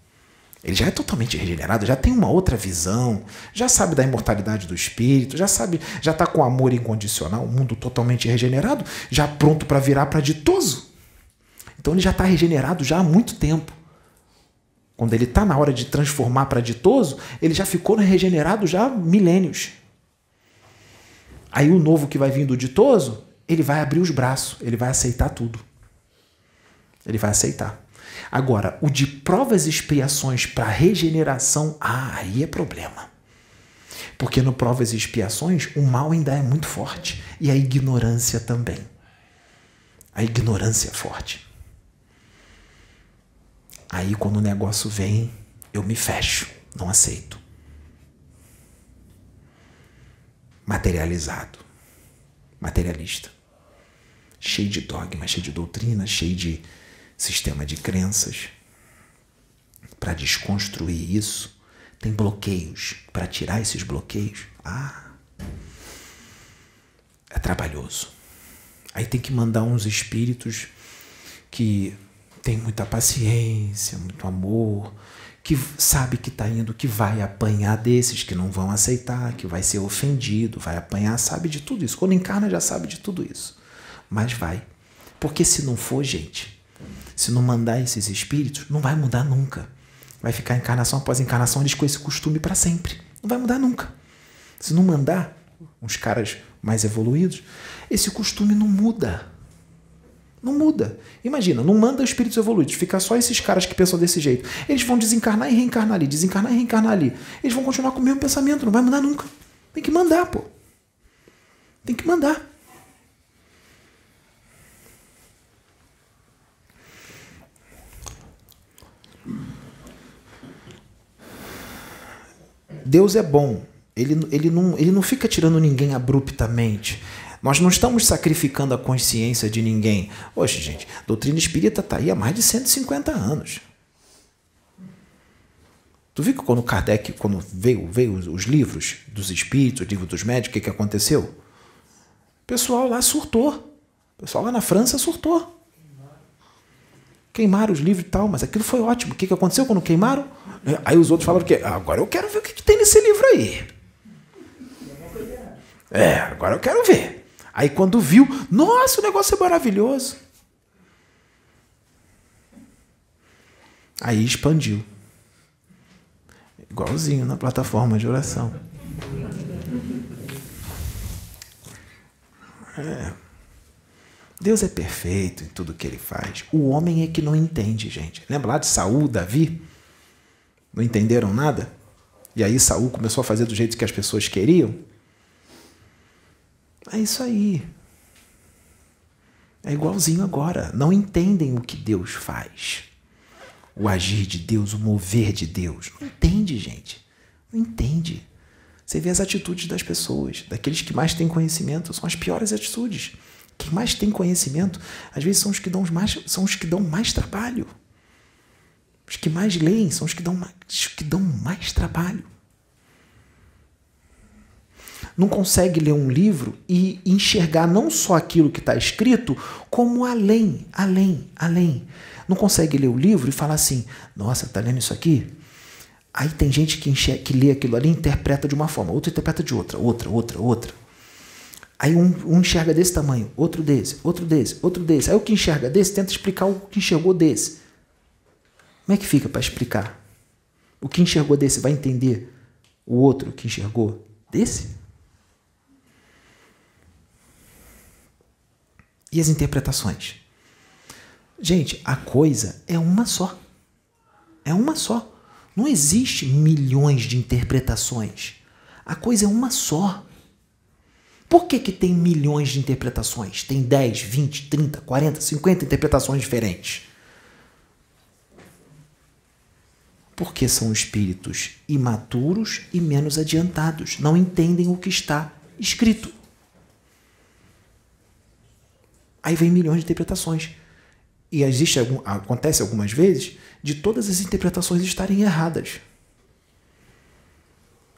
Speaker 1: Ele já é totalmente regenerado, já tem uma outra visão, já sabe da imortalidade do espírito, já sabe, já está com amor incondicional, um mundo totalmente regenerado, já pronto para virar para ditoso. Então ele já está regenerado já há muito tempo. Quando ele está na hora de transformar para ditoso, ele já ficou regenerado já há milênios. Aí o novo que vai vir do ditoso, ele vai abrir os braços, ele vai aceitar tudo. Ele vai aceitar. Agora, o de provas e expiações para regeneração, ah, aí é problema. Porque no provas e expiações o mal ainda é muito forte e a ignorância também. A ignorância é forte. Aí quando o negócio vem, eu me fecho, não aceito. Materializado. Materialista. Cheio de dogma, cheio de doutrina, cheio de sistema de crenças. Para desconstruir isso, tem bloqueios. Para tirar esses bloqueios, ah, é trabalhoso. Aí tem que mandar uns espíritos que tem muita paciência, muito amor, que sabe que está indo, que vai apanhar desses que não vão aceitar, que vai ser ofendido, vai apanhar, sabe de tudo isso. Quando encarna já sabe de tudo isso. Mas vai. Porque se não for, gente, se não mandar esses espíritos, não vai mudar nunca. Vai ficar encarnação após encarnação eles com esse costume para sempre. Não vai mudar nunca. Se não mandar uns caras mais evoluídos, esse costume não muda. Não muda. Imagina, não manda espíritos evoluídos, fica só esses caras que pensam desse jeito. Eles vão desencarnar e reencarnar ali, desencarnar e reencarnar ali. Eles vão continuar com o mesmo pensamento, não vai mudar nunca. Tem que mandar, pô. Tem que mandar. Deus é bom. Ele, ele, não, ele não fica tirando ninguém abruptamente. Nós não estamos sacrificando a consciência de ninguém. Hoje, gente, doutrina espírita está aí há mais de 150 anos. Tu viu que quando Kardec, quando veio, veio os livros dos espíritos, o livro dos médicos, o que, que aconteceu? O pessoal lá surtou. O pessoal lá na França surtou. Queimaram os livros e tal, mas aquilo foi ótimo. O que, que aconteceu quando queimaram? Aí os outros falaram que agora eu quero ver o que, que tem nesse livro aí. É, agora eu quero ver. Aí quando viu, nossa, o negócio é maravilhoso. Aí expandiu. Igualzinho na plataforma de oração. É. Deus é perfeito em tudo que ele faz. O homem é que não entende, gente. Lembra lá de Saul, Davi? Não entenderam nada? E aí Saul começou a fazer do jeito que as pessoas queriam? É isso aí. É igualzinho agora. Não entendem o que Deus faz. O agir de Deus, o mover de Deus. Não entende, gente. Não entende. Você vê as atitudes das pessoas, daqueles que mais têm conhecimento, são as piores atitudes. Quem mais tem conhecimento, às vezes são os que dão mais, são os que dão mais trabalho. Os que mais leem são os que dão mais, os que dão mais trabalho não consegue ler um livro e enxergar não só aquilo que está escrito, como além, além, além. Não consegue ler o livro e falar assim: nossa, tá lendo isso aqui? Aí tem gente que, enxerga, que lê aquilo ali e interpreta de uma forma, outro interpreta de outra, outra, outra, outra. Aí um, um, enxerga desse tamanho, outro desse, outro desse, outro desse. Aí o que enxerga desse tenta explicar o que enxergou desse. Como é que fica para explicar? O que enxergou desse vai entender o outro que enxergou desse? E as interpretações? Gente, a coisa é uma só. É uma só. Não existe milhões de interpretações. A coisa é uma só. Por que, que tem milhões de interpretações? Tem 10, 20, 30, 40, 50 interpretações diferentes. Porque são espíritos imaturos e menos adiantados. Não entendem o que está escrito. Aí vem milhões de interpretações. E existe acontece algumas vezes de todas as interpretações estarem erradas.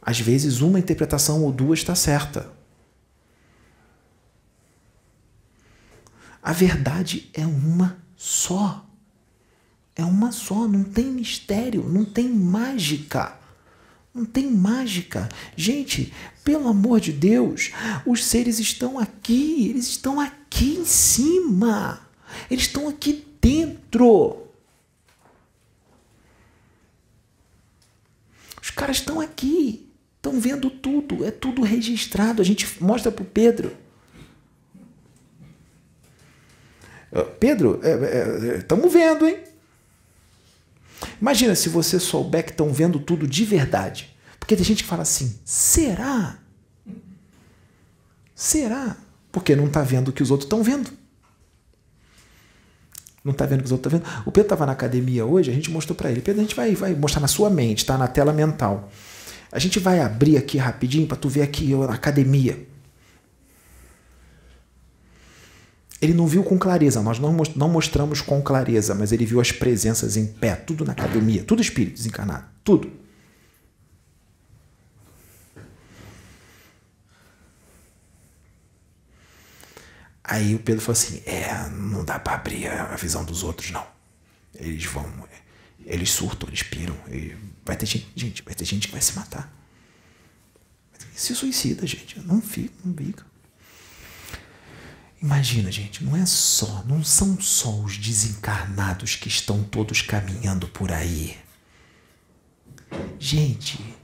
Speaker 1: Às vezes uma interpretação ou duas está certa. A verdade é uma só. É uma só, não tem mistério, não tem mágica. Não tem mágica. Gente, pelo amor de Deus, os seres estão aqui, eles estão aqui em cima. Eles estão aqui dentro. Os caras estão aqui, estão vendo tudo, é tudo registrado. A gente mostra para o Pedro. Pedro, estamos é, é, vendo, hein? Imagina se você souber que estão vendo tudo de verdade. Porque tem gente que fala assim: será? Será? Porque não está vendo o que os outros estão vendo. Não está vendo o que os outros estão vendo. O Pedro estava na academia hoje, a gente mostrou para ele. Pedro, a gente vai, vai mostrar na sua mente, está na tela mental. A gente vai abrir aqui rapidinho para tu ver aqui na academia. Ele não viu com clareza, nós não, mostramos com clareza, mas ele viu as presenças em pé, tudo na academia, tudo espírito desencarnado, tudo. Aí o Pedro falou assim: é, não dá para abrir a visão dos outros, não. Eles vão, eles surtam, eles piram. Vai ter gente, gente, vai ter gente que vai se matar. Se suicida, gente. Não fica, não fica. Imagina, gente, não é só, não são só os desencarnados que estão todos caminhando por aí. Gente,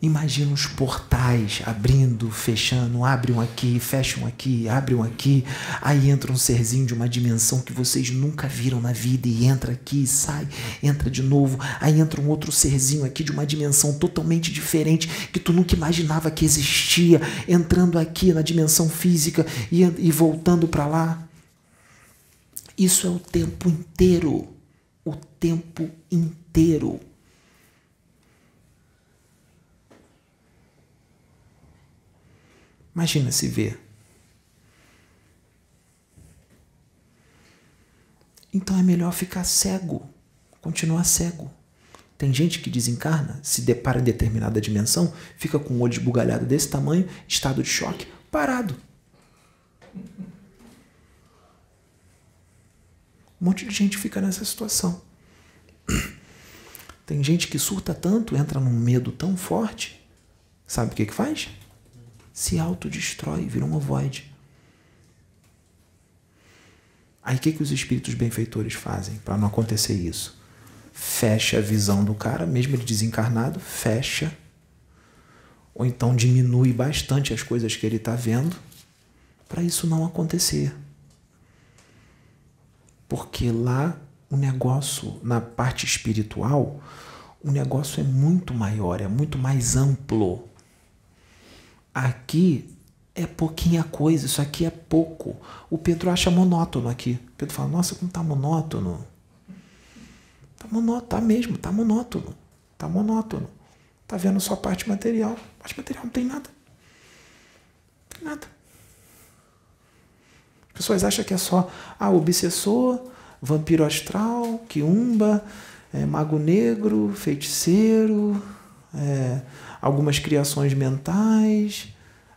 Speaker 1: Imagina os portais abrindo, fechando, abrem um aqui, fecham aqui, abrem um aqui, aí entra um serzinho de uma dimensão que vocês nunca viram na vida e entra aqui, sai, entra de novo, aí entra um outro serzinho aqui de uma dimensão totalmente diferente que tu nunca imaginava que existia, entrando aqui na dimensão física e, e voltando para lá. Isso é o tempo inteiro, o tempo inteiro. Imagina se ver. Então é melhor ficar cego, continuar cego. Tem gente que desencarna, se depara em determinada dimensão, fica com o olho esbugalhado desse tamanho, estado de choque, parado. Um monte de gente fica nessa situação. Tem gente que surta tanto, entra num medo tão forte, sabe o que, que faz? Se autodestrói, vira um ovoide. Aí o que, que os espíritos benfeitores fazem para não acontecer isso? Fecha a visão do cara, mesmo ele desencarnado, fecha. Ou então diminui bastante as coisas que ele está vendo, para isso não acontecer. Porque lá o negócio, na parte espiritual, o negócio é muito maior, é muito mais amplo. Aqui é pouquinha coisa, isso aqui é pouco. O Pedro acha monótono aqui. O Pedro fala, nossa, como tá monótono. Tá monótono, tá mesmo, tá monótono. Tá monótono. Tá vendo só a parte material. A parte material não tem nada. Não tem nada pessoas acham que é só ah, obsessor, vampiro astral, quiumba, é, mago negro, feiticeiro, é, algumas criações mentais,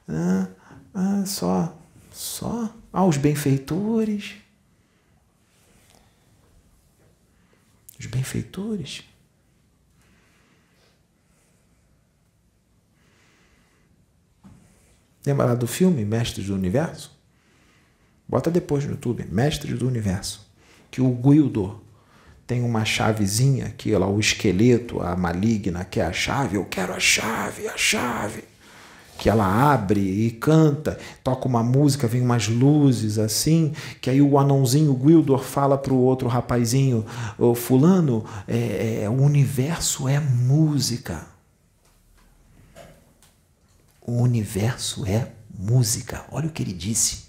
Speaker 1: né? ah, só, só, ah, os benfeitores. Os benfeitores. Lembra lá do filme Mestres do Universo? Bota depois no YouTube, Mestres do Universo. Que o Guildor tem uma chavezinha que lá o esqueleto, a maligna, quer a chave. Eu quero a chave, a chave. Que ela abre e canta, toca uma música, vem umas luzes assim, que aí o anãozinho, o Guildor, fala pro outro rapazinho, o fulano, é, é, o universo é música. O universo é música. Olha o que ele disse.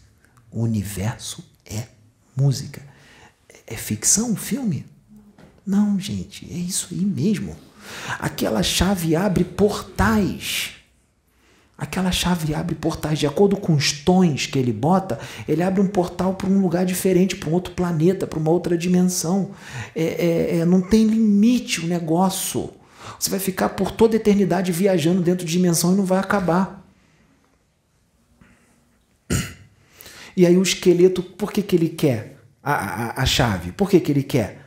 Speaker 1: O universo é música. É ficção, filme? Não, gente, é isso aí mesmo. Aquela chave abre portais. Aquela chave abre portais. De acordo com os tons que ele bota, ele abre um portal para um lugar diferente, para um outro planeta, para uma outra dimensão. É, é, é, não tem limite o negócio. Você vai ficar por toda a eternidade viajando dentro de dimensão e não vai acabar. E aí o esqueleto, por que, que ele quer a, a, a chave? Por que, que ele quer?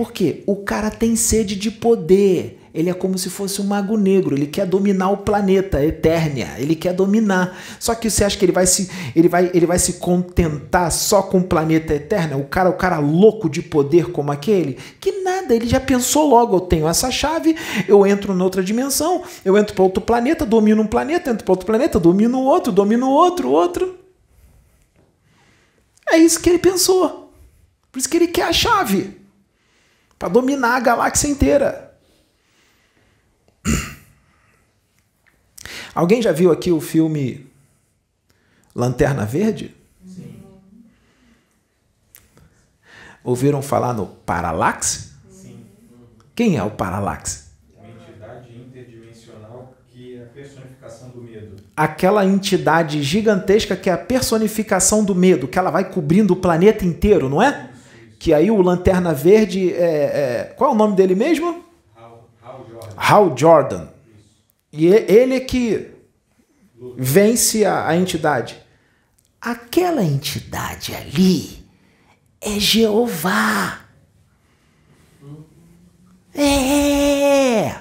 Speaker 1: Porque o cara tem sede de poder. Ele é como se fosse um mago negro. Ele quer dominar o planeta Eternia. Ele quer dominar. Só que você acha que ele vai se, ele vai, ele vai se contentar só com o planeta Eternia? O cara, o cara louco de poder como aquele? Que nada. Ele já pensou logo. Eu tenho essa chave. Eu entro noutra dimensão. Eu entro para outro planeta. Domino um planeta. Entro para outro planeta. Domino outro. Domino outro. Outro. É isso que ele pensou. Por isso que ele quer a chave para dominar a galáxia inteira. Alguém já viu aqui o filme Lanterna Verde? Sim. Ouviram falar no Parallax? Sim. Quem é o Parallax? aquela entidade gigantesca que é a personificação do medo, que ela vai cobrindo o planeta inteiro, não é? Que aí o Lanterna Verde é, é qual é o nome dele mesmo? Hal, Hal Jordan. Hal Jordan. E ele é que vence a, a entidade. Aquela entidade ali é Jeová. É.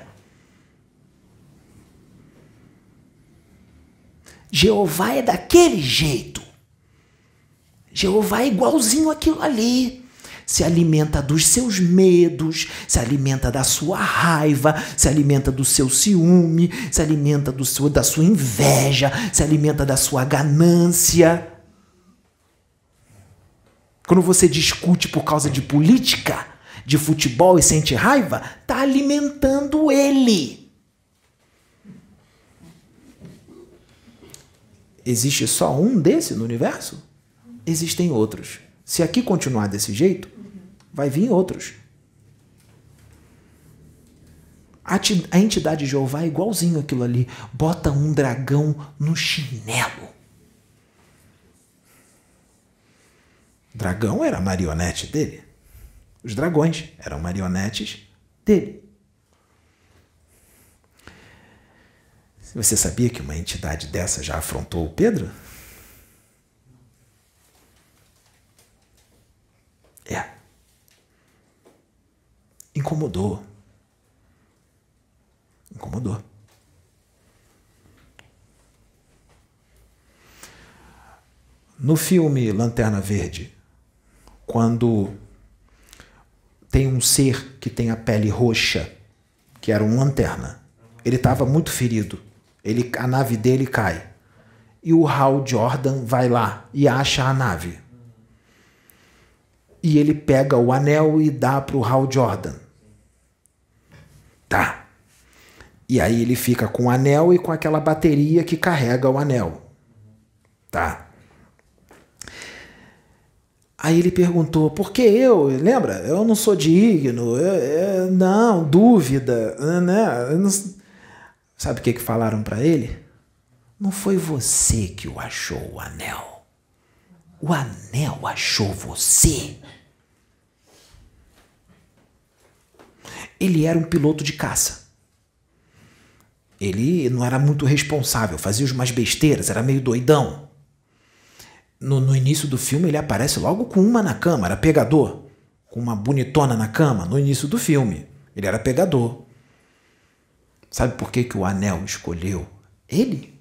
Speaker 1: Jeová é daquele jeito. Jeová é igualzinho aquilo ali. Se alimenta dos seus medos, se alimenta da sua raiva, se alimenta do seu ciúme, se alimenta do seu, da sua inveja, se alimenta da sua ganância. Quando você discute por causa de política, de futebol e sente raiva, está alimentando ele. Existe só um desse no universo? Existem outros. Se aqui continuar desse jeito, vai vir outros. A entidade de Jeová é igualzinho aquilo ali. Bota um dragão no chinelo. Dragão era a marionete dele. Os dragões eram marionetes dele. Você sabia que uma entidade dessa já afrontou o Pedro? É. Incomodou. Incomodou. No filme Lanterna Verde, quando tem um ser que tem a pele roxa, que era um lanterna, ele estava muito ferido. Ele, a nave dele cai. E o Hal Jordan vai lá e acha a nave. E ele pega o anel e dá para o Hal Jordan. Tá. E aí ele fica com o anel e com aquela bateria que carrega o anel. Tá. Aí ele perguntou, por que eu? Lembra? Eu não sou digno. Eu, eu, não, dúvida. Né? Não... Sabe o que, que falaram para ele? Não foi você que o achou o anel. O anel achou você. Ele era um piloto de caça. Ele não era muito responsável, fazia umas besteiras, era meio doidão no, no início do filme ele aparece logo com uma na cama, era pegador. Com uma bonitona na cama, no início do filme. Ele era pegador. Sabe por que, que o anel escolheu ele?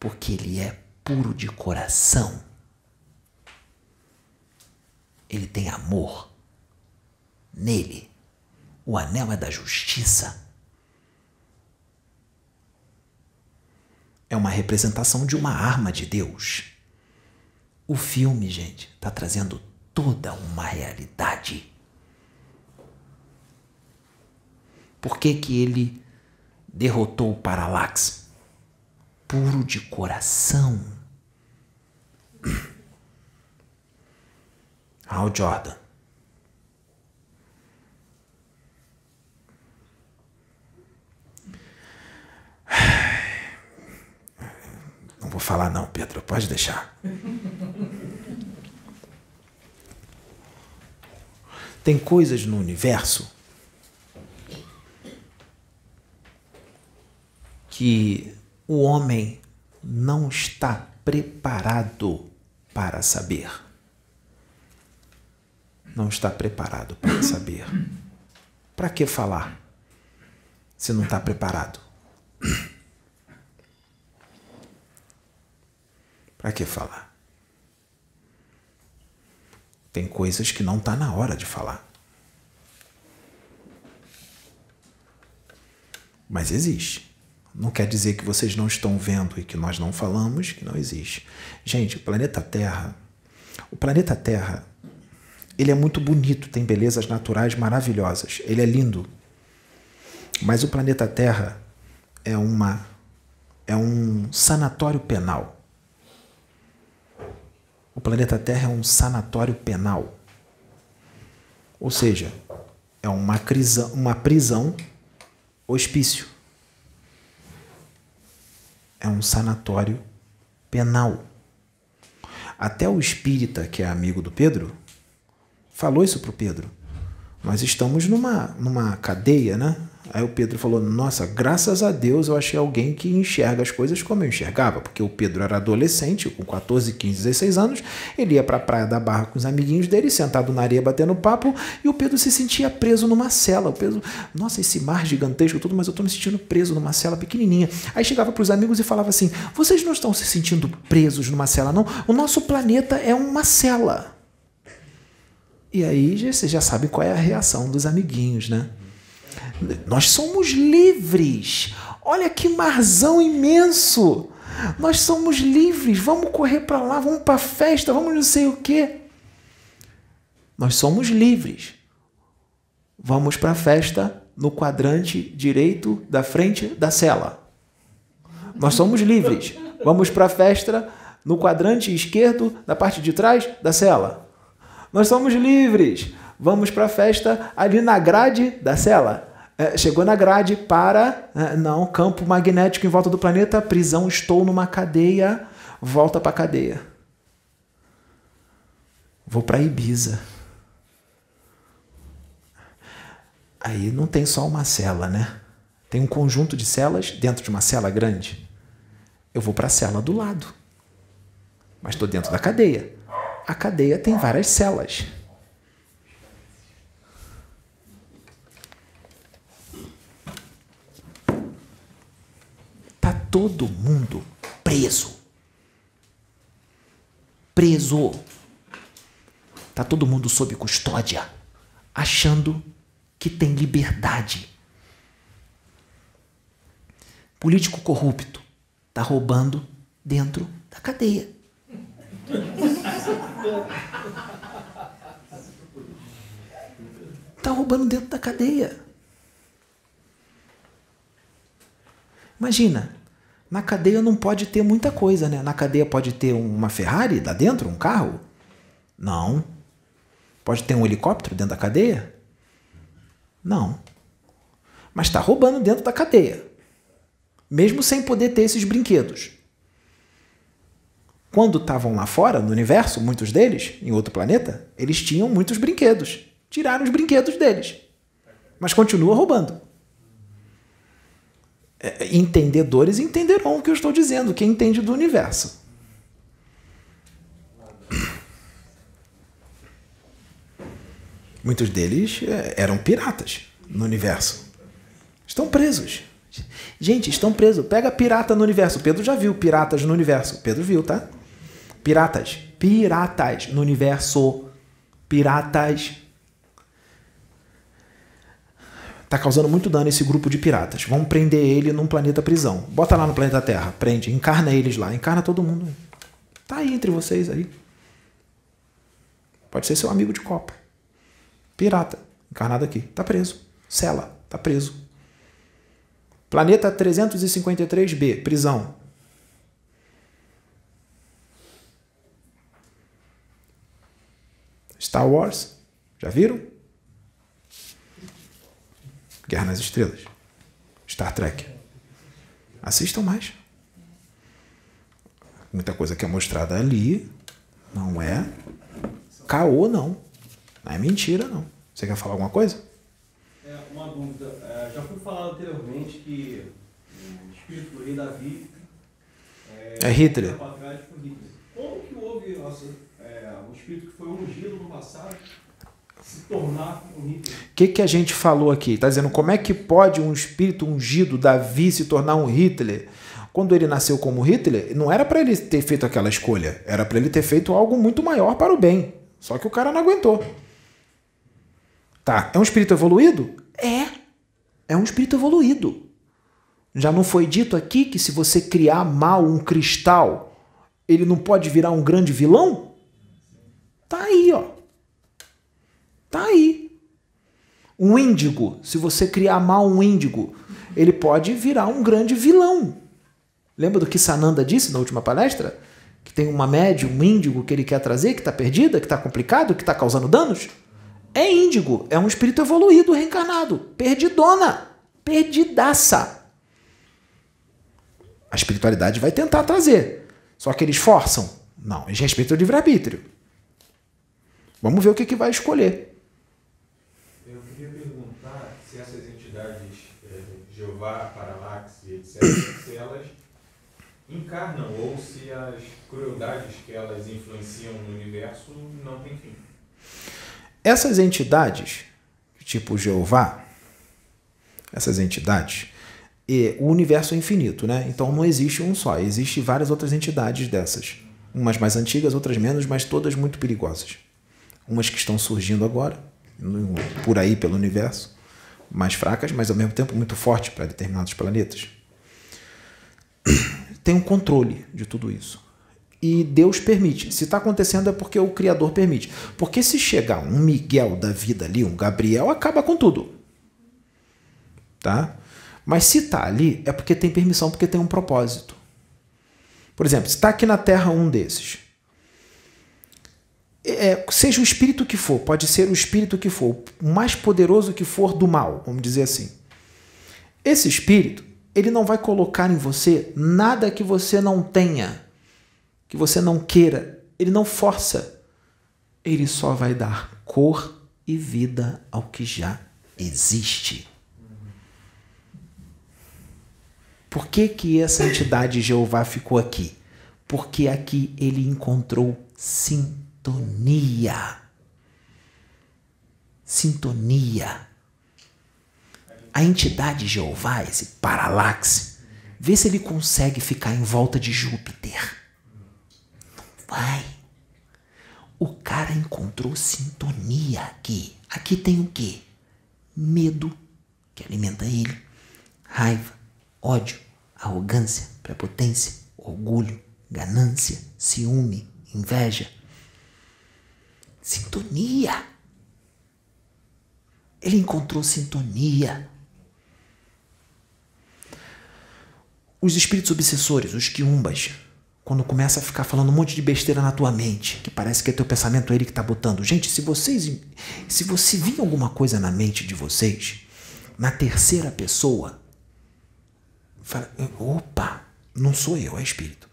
Speaker 1: Porque ele é puro de coração. Ele tem amor nele. O anel é da justiça. é uma representação de uma arma de Deus. O filme, gente, está trazendo toda uma realidade. Por que, que ele derrotou o Parallax? Puro de coração. (clears throat) Hal Jordan. Não vou falar não, Pedro, pode deixar. Tem coisas no universo que o homem não está preparado para saber. Não está preparado para saber. Para que falar se não está preparado? (coughs) Para que falar? Tem coisas que não está na hora de falar. Mas existe. Não quer dizer que vocês não estão vendo e que nós não falamos que não existe. Gente, o planeta Terra, o planeta Terra, ele é muito bonito, tem belezas naturais maravilhosas. Ele é lindo. Mas o planeta Terra é uma é um sanatório penal. O planeta Terra é um sanatório penal. Ou seja, é uma, prisão, uma prisão hospício. É um sanatório penal. Até o espírita, que é amigo do Pedro, falou isso para o Pedro. Nós estamos numa, numa cadeia, né? Aí o Pedro falou: Nossa, graças a Deus eu achei alguém que enxerga as coisas como eu enxergava, porque o Pedro era adolescente, com 14, 15, 16 anos, ele ia para a Praia da Barra com os amiguinhos dele, sentado na areia batendo papo, e o Pedro se sentia preso numa cela. O Pedro, nossa, esse mar gigantesco tudo, mas eu estou me sentindo preso numa cela pequenininha. Aí chegava para os amigos e falava assim: Vocês não estão se sentindo presos numa cela, não? O nosso planeta é uma cela. E aí vocês já sabem qual é a reação dos amiguinhos, né? Nós somos livres. Olha que marzão imenso. Nós somos livres. Vamos correr para lá, vamos para festa, vamos não sei o quê. Nós somos livres. Vamos para a festa no quadrante direito da frente da cela. Nós somos livres. Vamos para a festa no quadrante esquerdo da parte de trás da cela. Nós somos livres. Vamos para a festa ali na grade da cela. É, chegou na grade para. É, não, campo magnético em volta do planeta, prisão, estou numa cadeia, volta para cadeia. Vou para Ibiza. Aí não tem só uma cela, né? Tem um conjunto de celas dentro de uma cela grande. Eu vou para a cela do lado. Mas estou dentro da cadeia. A cadeia tem várias celas. Tá todo mundo preso. Preso. Tá todo mundo sob custódia, achando que tem liberdade. Político corrupto está roubando dentro da cadeia. Está roubando dentro da cadeia. Imagina, na cadeia não pode ter muita coisa, né? Na cadeia pode ter uma Ferrari lá dentro, um carro? Não. Pode ter um helicóptero dentro da cadeia? Não. Mas está roubando dentro da cadeia. Mesmo sem poder ter esses brinquedos. Quando estavam lá fora, no universo, muitos deles, em outro planeta, eles tinham muitos brinquedos. Tiraram os brinquedos deles. Mas continua roubando. É, entendedores entenderão o que eu estou dizendo, quem entende do universo. Muitos deles é, eram piratas no universo. Estão presos. Gente, estão presos. Pega pirata no universo. Pedro já viu piratas no universo. Pedro viu, tá? Piratas. Piratas no universo. Piratas. Tá causando muito dano esse grupo de piratas. Vamos prender ele num planeta prisão. Bota lá no planeta Terra. Prende. Encarna eles lá. Encarna todo mundo. Tá aí entre vocês aí. Pode ser seu amigo de copa. Pirata. Encarnado aqui. Tá preso. Cela. Tá preso. Planeta 353b. Prisão. Star Wars. Já viram? Guerra nas Estrelas. Star Trek. Assistam mais. Muita coisa que é mostrada ali não é caô, não. Não é mentira, não. Você quer falar alguma coisa?
Speaker 2: É, uma dúvida. É, já foi falado anteriormente que o espírito do rei Davi
Speaker 1: é, é Hitler.
Speaker 2: Como que houve nossa, é, o espírito que foi ungido no passado se tornar um?
Speaker 1: O que, que a gente falou aqui? Está dizendo como é que pode um espírito ungido, Davi, se tornar um Hitler? Quando ele nasceu como Hitler, não era para ele ter feito aquela escolha, era para ele ter feito algo muito maior para o bem. Só que o cara não aguentou. Tá, é um espírito evoluído? É. É um espírito evoluído. Já não foi dito aqui que se você criar mal um cristal, ele não pode virar um grande vilão? Tá aí, ó. Tá aí. Um índigo, se você criar mal um índigo, ele pode virar um grande vilão. Lembra do que Sananda disse na última palestra? Que tem uma médium, um índigo que ele quer trazer, que está perdida, que está complicado, que está causando danos? É índigo, é um espírito evoluído, reencarnado. Perdidona, perdidaça. A espiritualidade vai tentar trazer. Só que eles forçam? Não, eles respeitam o livre-arbítrio. Vamos ver o que, que vai escolher.
Speaker 3: Se essas entidades, é, Jeová, Paralax e etc., (coughs) se elas encarnam ou se as crueldades que elas influenciam no universo não têm fim.
Speaker 1: Essas entidades, tipo Jeová, essas entidades, e o universo é infinito, né? Então não existe um só, existem várias outras entidades dessas. Umas mais antigas, outras menos, mas todas muito perigosas. Umas que estão surgindo agora, por aí pelo universo, mais fracas, mas ao mesmo tempo muito fortes para determinados planetas. (clears throat) Tem um controle de tudo isso. E Deus permite. Se está acontecendo é porque o Criador permite. Porque se chegar um Miguel da vida ali, um Gabriel, acaba com tudo. Tá? Mas se está ali, é porque tem permissão, porque tem um propósito. Por exemplo, se está aqui na Terra um desses, é, seja o espírito que for, pode ser o espírito que for, o mais poderoso que for do mal, vamos dizer assim. Esse espírito, ele não vai colocar em você nada que você não tenha que você não queira. Ele não força. ele só vai dar cor e vida ao que já existe. Por que, que essa entidade Jeová ficou aqui? Porque aqui ele encontrou sintonia. Sintonia. A entidade Jeová, esse paralaxe, vê se ele consegue ficar em volta de Júpiter. Não vai. O cara encontrou sintonia aqui. Aqui tem o quê? Medo, que alimenta ele, raiva, ódio, arrogância, prepotência, orgulho, ganância, ciúme, inveja. Sintonia. Ele encontrou sintonia. Os espíritos obsessores, os quiumbas, quando começa a ficar falando um monte de besteira na tua mente, que parece que é teu pensamento ele que está botando. Gente, se vocês. Se você vir alguma coisa na mente de vocês, na terceira pessoa, fala, opa, não sou eu, é espírito.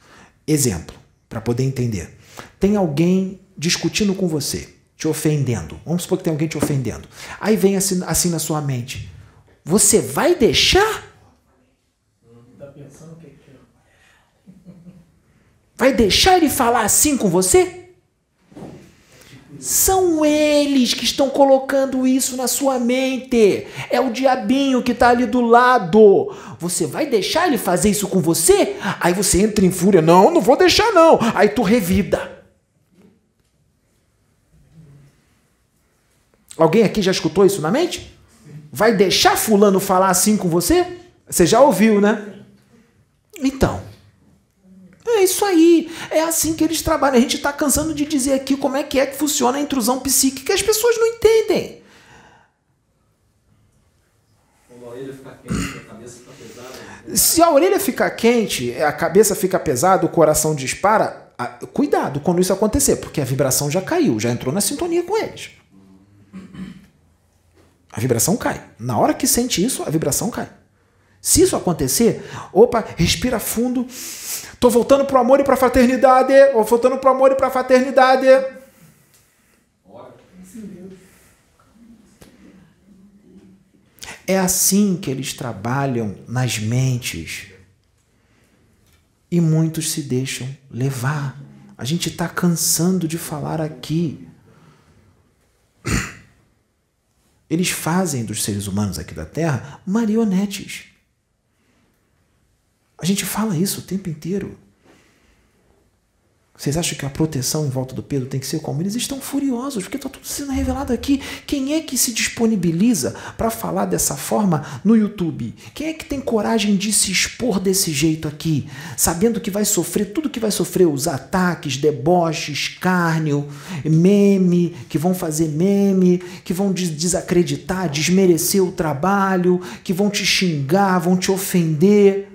Speaker 1: Exemplo, para poder entender. Tem alguém discutindo com você, te ofendendo. Vamos supor que tem alguém te ofendendo. Aí vem assim, assim na sua mente. Você vai deixar? Vai deixar ele falar assim com você? São eles que estão colocando isso na sua mente. É o diabinho que está ali do lado. Você vai deixar ele fazer isso com você? Aí você entra em fúria. Não, não vou deixar não. Aí tu revida. Alguém aqui já escutou isso na mente? Vai deixar fulano falar assim com você? Você já ouviu, né? Então, é isso aí. É assim que eles trabalham. A gente está cansando de dizer aqui como é que é que funciona a intrusão psíquica. As pessoas não entendem. Se a orelha ficar quente, a cabeça fica pesada, o coração dispara, cuidado quando isso acontecer, porque a vibração já caiu, já entrou na sintonia com eles. A vibração cai. Na hora que sente isso, a vibração cai. Se isso acontecer, opa, respira fundo. Tô voltando pro amor e pra fraternidade. Ou voltando pro amor e pra fraternidade. É assim que eles trabalham nas mentes. E muitos se deixam levar. A gente está cansando de falar aqui. Eles fazem dos seres humanos aqui da Terra marionetes. A gente fala isso o tempo inteiro. Vocês acham que a proteção em volta do Pedro tem que ser como? Eles estão furiosos, porque está tudo sendo revelado aqui. Quem é que se disponibiliza para falar dessa forma no YouTube? Quem é que tem coragem de se expor desse jeito aqui? Sabendo que vai sofrer tudo que vai sofrer: os ataques, deboches, escárnio, meme, que vão fazer meme, que vão desacreditar, desmerecer o trabalho, que vão te xingar, vão te ofender.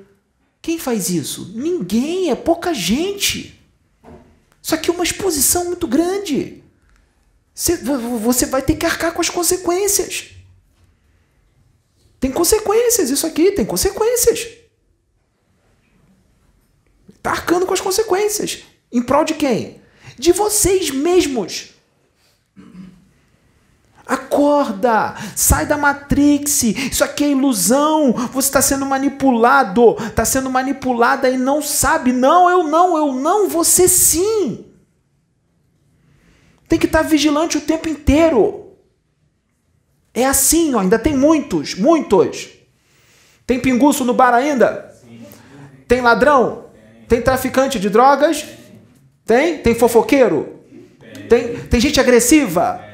Speaker 1: Quem faz isso? Ninguém, é pouca gente. Só que é uma exposição muito grande. Você vai ter que arcar com as consequências. Tem consequências, isso aqui tem consequências. Está arcando com as consequências. Em prol de quem? De vocês mesmos. Acorda, sai da Matrix. Isso aqui é ilusão. Você está sendo manipulado, está sendo manipulada e não sabe. Não, eu não, eu não, você sim. Tem que estar tá vigilante o tempo inteiro. É assim, ó, ainda tem muitos, muitos. Tem pinguço no bar ainda? Tem ladrão? Tem traficante de drogas? Tem? Tem fofoqueiro? Tem, tem gente agressiva?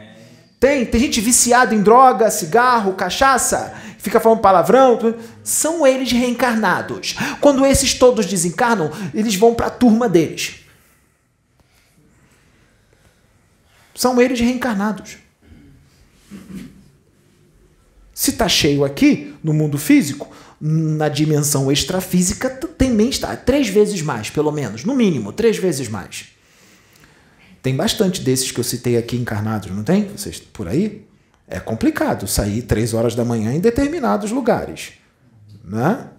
Speaker 1: Tem, tem gente viciada em droga, cigarro, cachaça, fica falando palavrão. São eles reencarnados. Quando esses todos desencarnam, eles vão para a turma deles. São eles reencarnados. Se está cheio aqui, no mundo físico, na dimensão extrafísica, também está três vezes mais, pelo menos, no mínimo, três vezes mais. Tem bastante desses que eu citei aqui encarnados, não tem? Vocês por aí? É complicado sair três horas da manhã em determinados lugares. Né?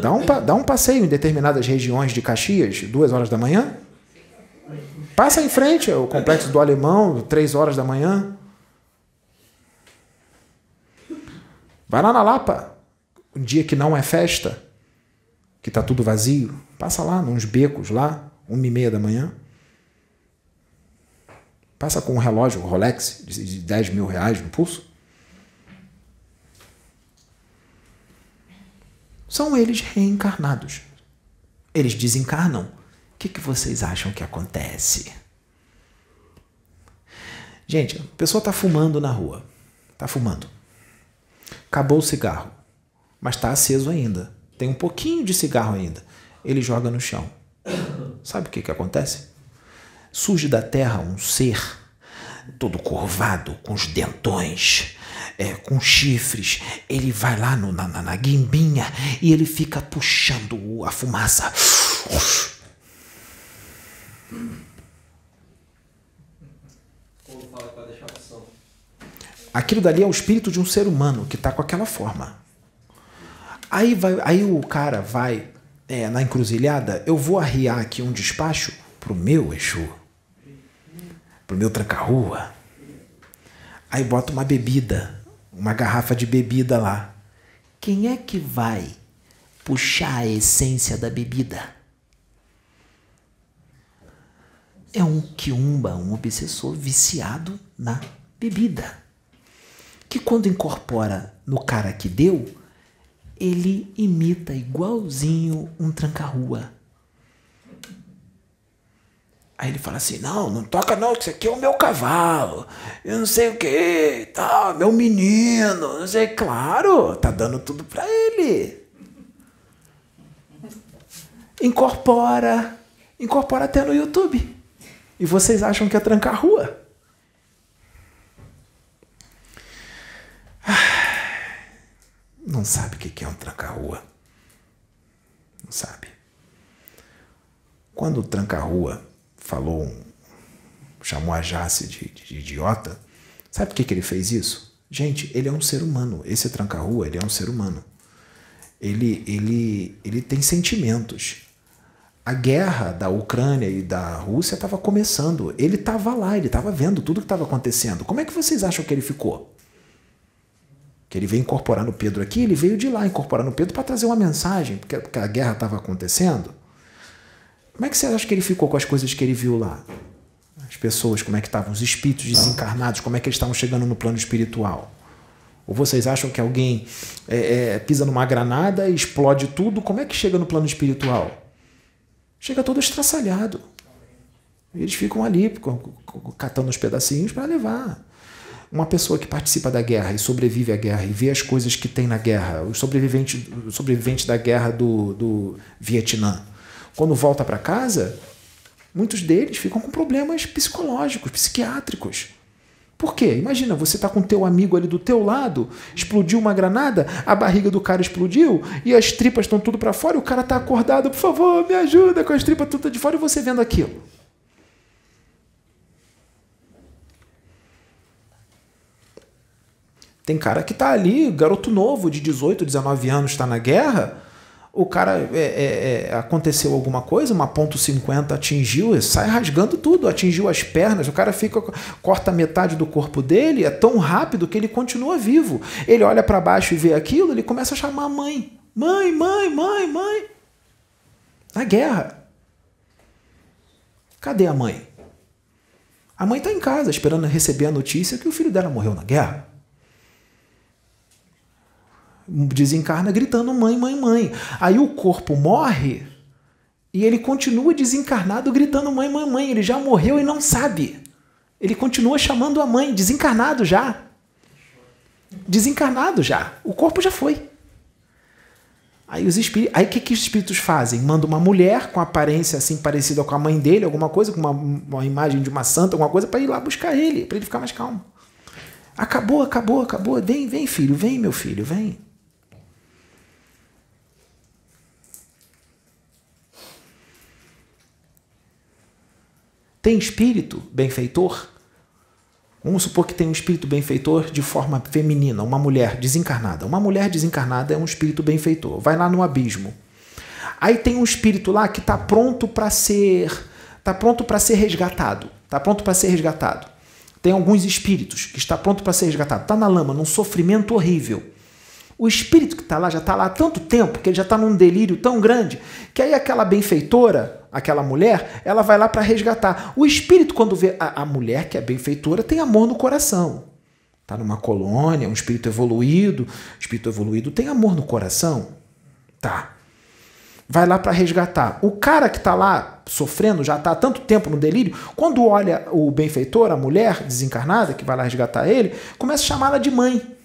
Speaker 1: Dá um, dá um passeio em determinadas regiões de Caxias, duas horas da manhã. Passa em frente, é o complexo do Alemão, três horas da manhã. Vai lá na Lapa, um dia que não é festa, que tá tudo vazio. Passa lá, nos becos lá, uma e meia da manhã. Passa com um relógio Rolex de 10 mil reais no pulso. São eles reencarnados. Eles desencarnam. O que, que vocês acham que acontece? Gente, a pessoa está fumando na rua. Está fumando. Acabou o cigarro, mas está aceso ainda. Tem um pouquinho de cigarro ainda. Ele joga no chão. Sabe o que, que acontece? Surge da terra um ser todo curvado, com os dentões, é, com chifres. Ele vai lá no, na, na guimbinha e ele fica puxando a fumaça. Aquilo dali é o espírito de um ser humano que está com aquela forma. Aí, vai, aí o cara vai é, na encruzilhada, eu vou arriar aqui um despacho pro meu Exu, pro meu tranca-rua. Aí bota uma bebida, uma garrafa de bebida lá. Quem é que vai puxar a essência da bebida? É um quiumba, um obsessor viciado na bebida. Que quando incorpora no cara que deu, ele imita igualzinho um tranca-rua. Aí ele fala assim: não, não toca não, que isso aqui é o meu cavalo. Eu não sei o que, tá, meu menino, não sei. Claro, tá dando tudo para ele. Incorpora, incorpora até no YouTube. E vocês acham que é trancar rua? (sighs) Não sabe o que é um tranca-rua. Não sabe. Quando o tranca-rua falou, chamou a Jace de, de, de, idiota. Sabe por que, que ele fez isso? Gente, ele é um ser humano. Esse tranca-rua, ele é um ser humano. Ele, ele, ele tem sentimentos. A guerra da Ucrânia e da Rússia estava começando. Ele estava lá, ele estava vendo tudo que estava acontecendo. Como é que vocês acham que ele ficou? Que ele veio incorporar no Pedro aqui, ele veio de lá incorporar no Pedro para trazer uma mensagem, porque a guerra estava acontecendo. Como é que você acha que ele ficou com as coisas que ele viu lá? As pessoas, como é que estavam? Os espíritos desencarnados, como é que eles estavam chegando no plano espiritual? Ou vocês acham que alguém é, é, pisa numa granada e explode tudo? Como é que chega no plano espiritual? Chega todo estraçalhado. Eles ficam ali catando os pedacinhos para levar. Uma pessoa que participa da guerra e sobrevive à guerra e vê as coisas que tem na guerra, os sobreviventes, sobreviventes da guerra do, do Vietnã, quando volta para casa, muitos deles ficam com problemas psicológicos, psiquiátricos. Por quê? Imagina, você está com teu amigo ali do teu lado, explodiu uma granada, a barriga do cara explodiu e as tripas estão tudo para fora, e o cara está acordado, por favor, me ajuda com as tripas tudo de fora e você vendo aquilo. Tem cara que está ali, garoto novo, de 18, 19 anos, está na guerra, o cara é, é, é, aconteceu alguma coisa, uma ponto .50 atingiu, sai rasgando tudo, atingiu as pernas, o cara fica corta metade do corpo dele, é tão rápido que ele continua vivo. Ele olha para baixo e vê aquilo, ele começa a chamar a mãe. Mãe, mãe, mãe, mãe. Na guerra. Cadê a mãe? A mãe está em casa esperando receber a notícia que o filho dela morreu na guerra desencarna gritando mãe, mãe, mãe. Aí o corpo morre e ele continua desencarnado gritando mãe, mãe, mãe. Ele já morreu e não sabe. Ele continua chamando a mãe, desencarnado já. Desencarnado já. O corpo já foi. Aí os espíritos, aí o que, que os espíritos fazem? Manda uma mulher com aparência assim parecida com a mãe dele, alguma coisa, com uma, uma imagem de uma santa, alguma coisa, para ir lá buscar ele, para ele ficar mais calmo. Acabou, acabou, acabou. Vem, vem, filho, vem, meu filho, vem. Tem espírito benfeitor? Vamos supor que tem um espírito benfeitor de forma feminina, uma mulher desencarnada. Uma mulher desencarnada é um espírito benfeitor. Vai lá no abismo. Aí tem um espírito lá que está pronto para ser está pronto para ser resgatado. Está pronto para ser resgatado. Tem alguns espíritos que está pronto para ser resgatado. Está na lama, num sofrimento horrível. O espírito que está lá já está lá há tanto tempo que ele já está num delírio tão grande que aí aquela benfeitora, aquela mulher, ela vai lá para resgatar. O espírito, quando vê a, a mulher que é benfeitora, tem amor no coração. Está numa colônia, um espírito evoluído. Espírito evoluído tem amor no coração. Tá. Vai lá para resgatar. O cara que está lá sofrendo, já está há tanto tempo no delírio, quando olha o benfeitor, a mulher desencarnada que vai lá resgatar ele, começa a chamá-la de mãe.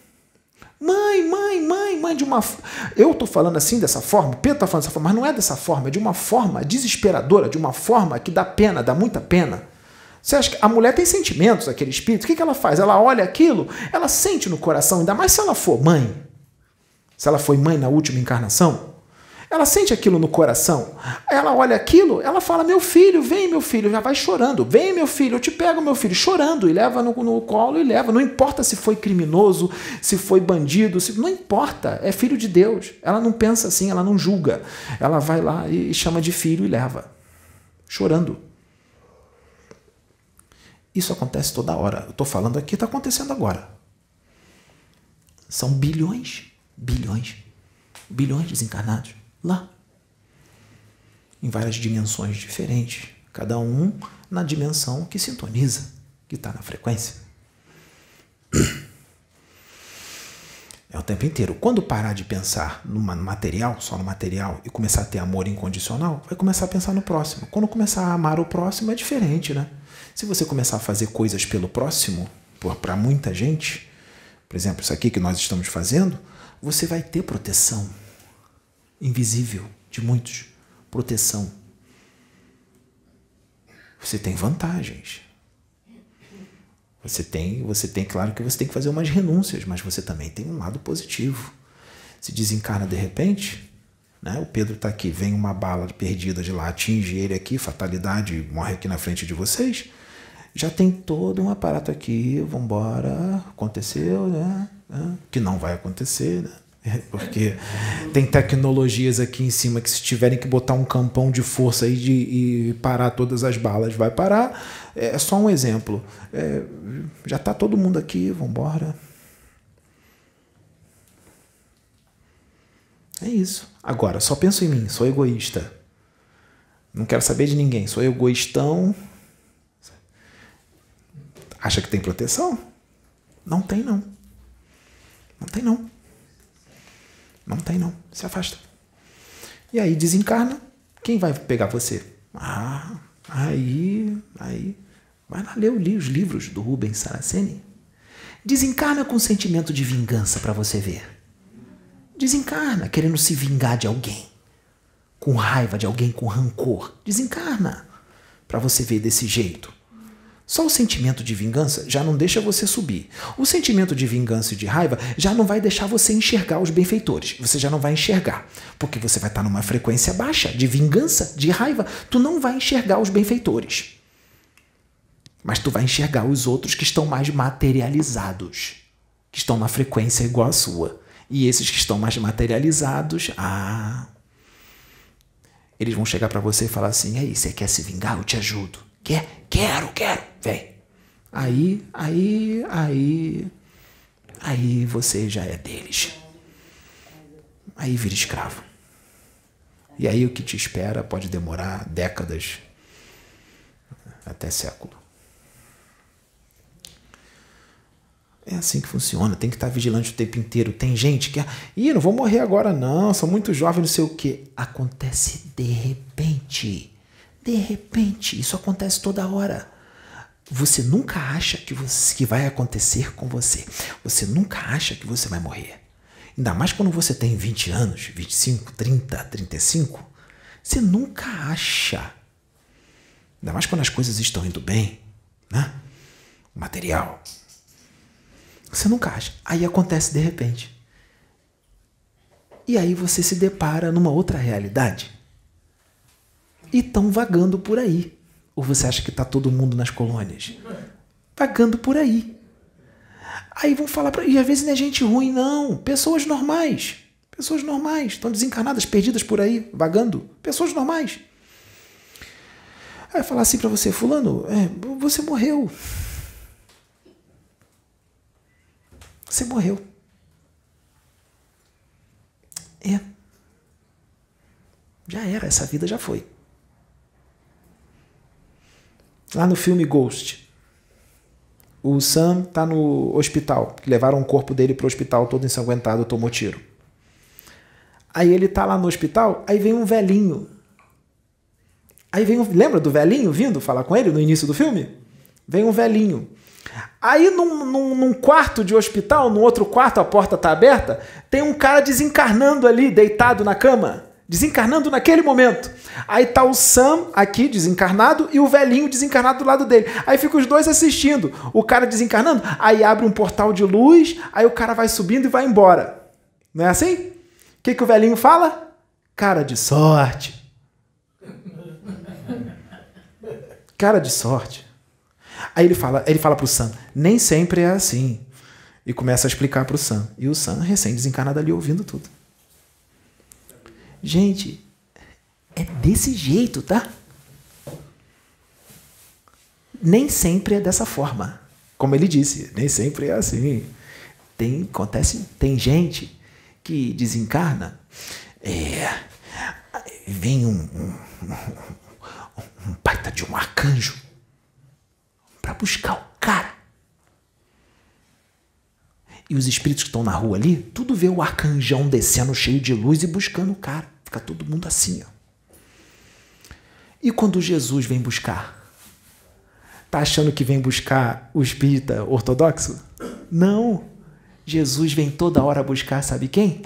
Speaker 1: Mãe, mãe, mãe, mãe, de uma. Eu estou falando assim dessa forma, Pedro está falando dessa forma, mas não é dessa forma, é de uma forma desesperadora, de uma forma que dá pena, dá muita pena. Você acha que a mulher tem sentimentos, aquele espírito? O que, que ela faz? Ela olha aquilo, ela sente no coração, ainda mais se ela for mãe. Se ela foi mãe na última encarnação, ela sente aquilo no coração. Ela olha aquilo, ela fala: Meu filho, vem, meu filho, já vai chorando. Vem, meu filho, eu te pego, meu filho, chorando, e leva no, no colo e leva. Não importa se foi criminoso, se foi bandido, se, não importa, é filho de Deus. Ela não pensa assim, ela não julga. Ela vai lá e chama de filho e leva, chorando. Isso acontece toda hora. Eu estou falando aqui, está acontecendo agora. São bilhões, bilhões, bilhões desencarnados lá. Em várias dimensões diferentes, cada um na dimensão que sintoniza, que está na frequência. É o tempo inteiro. Quando parar de pensar no material, só no material, e começar a ter amor incondicional, vai começar a pensar no próximo. Quando começar a amar o próximo, é diferente, né? Se você começar a fazer coisas pelo próximo, para muita gente, por exemplo, isso aqui que nós estamos fazendo, você vai ter proteção invisível de muitos, proteção. Você tem vantagens. Você tem, você tem, claro que você tem que fazer umas renúncias, mas você também tem um lado positivo. Se desencarna de repente, né? O Pedro está aqui, vem uma bala perdida de lá, atinge ele aqui, fatalidade, morre aqui na frente de vocês. Já tem todo um aparato aqui, vamos embora, aconteceu, né? Que não vai acontecer, né? (laughs) Porque tem tecnologias aqui em cima que se tiverem que botar um campão de força aí de, e parar todas as balas, vai parar. É só um exemplo. É, já está todo mundo aqui, vamos embora. É isso. Agora, só penso em mim, sou egoísta. Não quero saber de ninguém, sou egoístão. Acha que tem proteção? Não tem, não. Não tem, não. Não tem, não. Se afasta. E aí desencarna. Quem vai pegar você? Ah, aí, aí. Vai lá ler os livros do Rubens Saraceni. Desencarna com sentimento de vingança para você ver. Desencarna querendo se vingar de alguém. Com raiva de alguém, com rancor. Desencarna para você ver desse jeito. Só o sentimento de vingança já não deixa você subir. O sentimento de vingança e de raiva já não vai deixar você enxergar os benfeitores. Você já não vai enxergar, porque você vai estar numa frequência baixa de vingança, de raiva. Tu não vai enxergar os benfeitores. Mas tu vai enxergar os outros que estão mais materializados, que estão na frequência igual à sua. E esses que estão mais materializados, ah, eles vão chegar para você e falar assim: "Aí, você quer se vingar? Eu te ajudo." Quer? Quero, quero. Vem. Aí, aí, aí, aí você já é deles. Aí vira escravo. E aí o que te espera pode demorar décadas, até século. É assim que funciona, tem que estar vigilante o tempo inteiro. Tem gente que. Ih, não vou morrer agora, não, sou muito jovem, não sei o quê. Acontece de repente. De repente, isso acontece toda hora. Você nunca acha que, você, que vai acontecer com você. Você nunca acha que você vai morrer. Ainda mais quando você tem 20 anos, 25, 30, 35. Você nunca acha. Ainda mais quando as coisas estão indo bem, né? Material. Você nunca acha. Aí acontece de repente. E aí você se depara numa outra realidade e estão vagando por aí. Ou você acha que está todo mundo nas colônias? Vagando por aí. Aí vão falar para. E às vezes não é gente ruim, não. Pessoas normais. Pessoas normais. Estão desencarnadas, perdidas por aí, vagando. Pessoas normais. Aí falar assim para você, fulano, é, você morreu. Você morreu. É. Já era, essa vida já foi. Lá no filme Ghost, o Sam tá no hospital, levaram o corpo dele pro hospital todo ensanguentado, tomou tiro. Aí ele tá lá no hospital, aí vem um velhinho. Aí vem um, lembra do velhinho vindo falar com ele no início do filme? Vem um velhinho. Aí num, num, num, quarto de hospital, no outro quarto, a porta tá aberta, tem um cara desencarnando ali, deitado na cama. Desencarnando naquele momento. Aí tá o Sam aqui, desencarnado, e o velhinho desencarnado do lado dele. Aí fica os dois assistindo. O cara desencarnando, aí abre um portal de luz, aí o cara vai subindo e vai embora. Não é assim? O que, que o velhinho fala? Cara de sorte. Cara de sorte. Aí ele fala, ele fala pro Sam, nem sempre é assim. E começa a explicar pro Sam. E o Sam, recém-desencarnado ali, ouvindo tudo. Gente, é desse jeito, tá? Nem sempre é dessa forma. Como ele disse, nem sempre é assim. Tem, acontece, tem gente que desencarna, é, vem um, um, um, um baita de um arcanjo para buscar o cara. E os espíritos que estão na rua ali, tudo vê o arcanjão descendo cheio de luz e buscando o cara. Fica todo mundo assim, ó. E quando Jesus vem buscar? Tá achando que vem buscar o espírita ortodoxo? Não. Jesus vem toda hora buscar, sabe quem?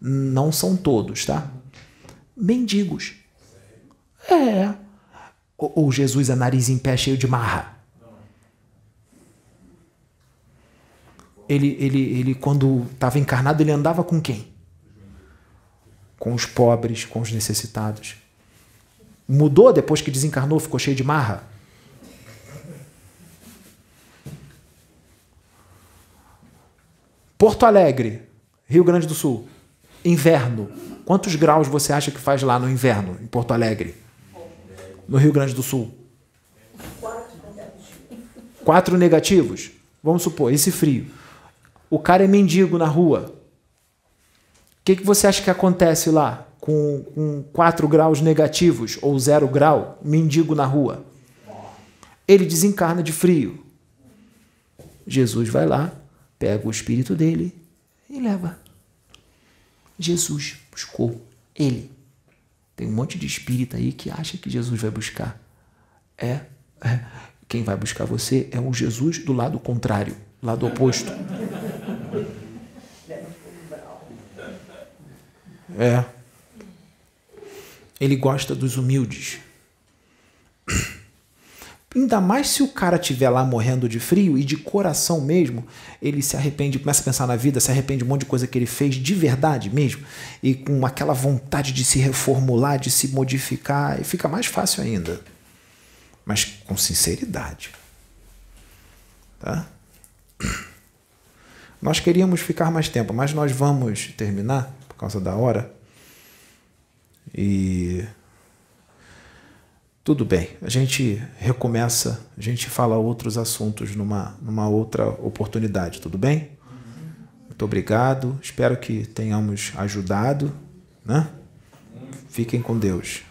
Speaker 1: Não são todos, tá? Mendigos. É. Ou, Jesus é nariz em pé cheio de marra? Ele, ele, ele quando estava encarnado, ele andava com quem? Com os pobres, com os necessitados. Mudou depois que desencarnou, ficou cheio de marra? Porto Alegre, Rio Grande do Sul, inverno. Quantos graus você acha que faz lá no inverno, em Porto Alegre? No Rio Grande do Sul? Quatro negativos. Vamos supor, esse frio. O cara é mendigo na rua. O que, que você acha que acontece lá com, com 4 graus negativos ou 0 grau, mendigo na rua? Ele desencarna de frio. Jesus vai lá, pega o espírito dele e leva. Jesus buscou ele. Tem um monte de espírita aí que acha que Jesus vai buscar. É, é. Quem vai buscar você é o Jesus do lado contrário, lado oposto. É. Ele gosta dos humildes. Ainda mais se o cara estiver lá morrendo de frio e de coração mesmo, ele se arrepende, começa a pensar na vida, se arrepende de um monte de coisa que ele fez de verdade mesmo, e com aquela vontade de se reformular, de se modificar, e fica mais fácil ainda. Mas com sinceridade. Tá? Nós queríamos ficar mais tempo, mas nós vamos terminar causa da hora. E tudo bem, a gente recomeça, a gente fala outros assuntos numa, numa outra oportunidade, tudo bem? Muito obrigado, espero que tenhamos ajudado, né? Fiquem com Deus.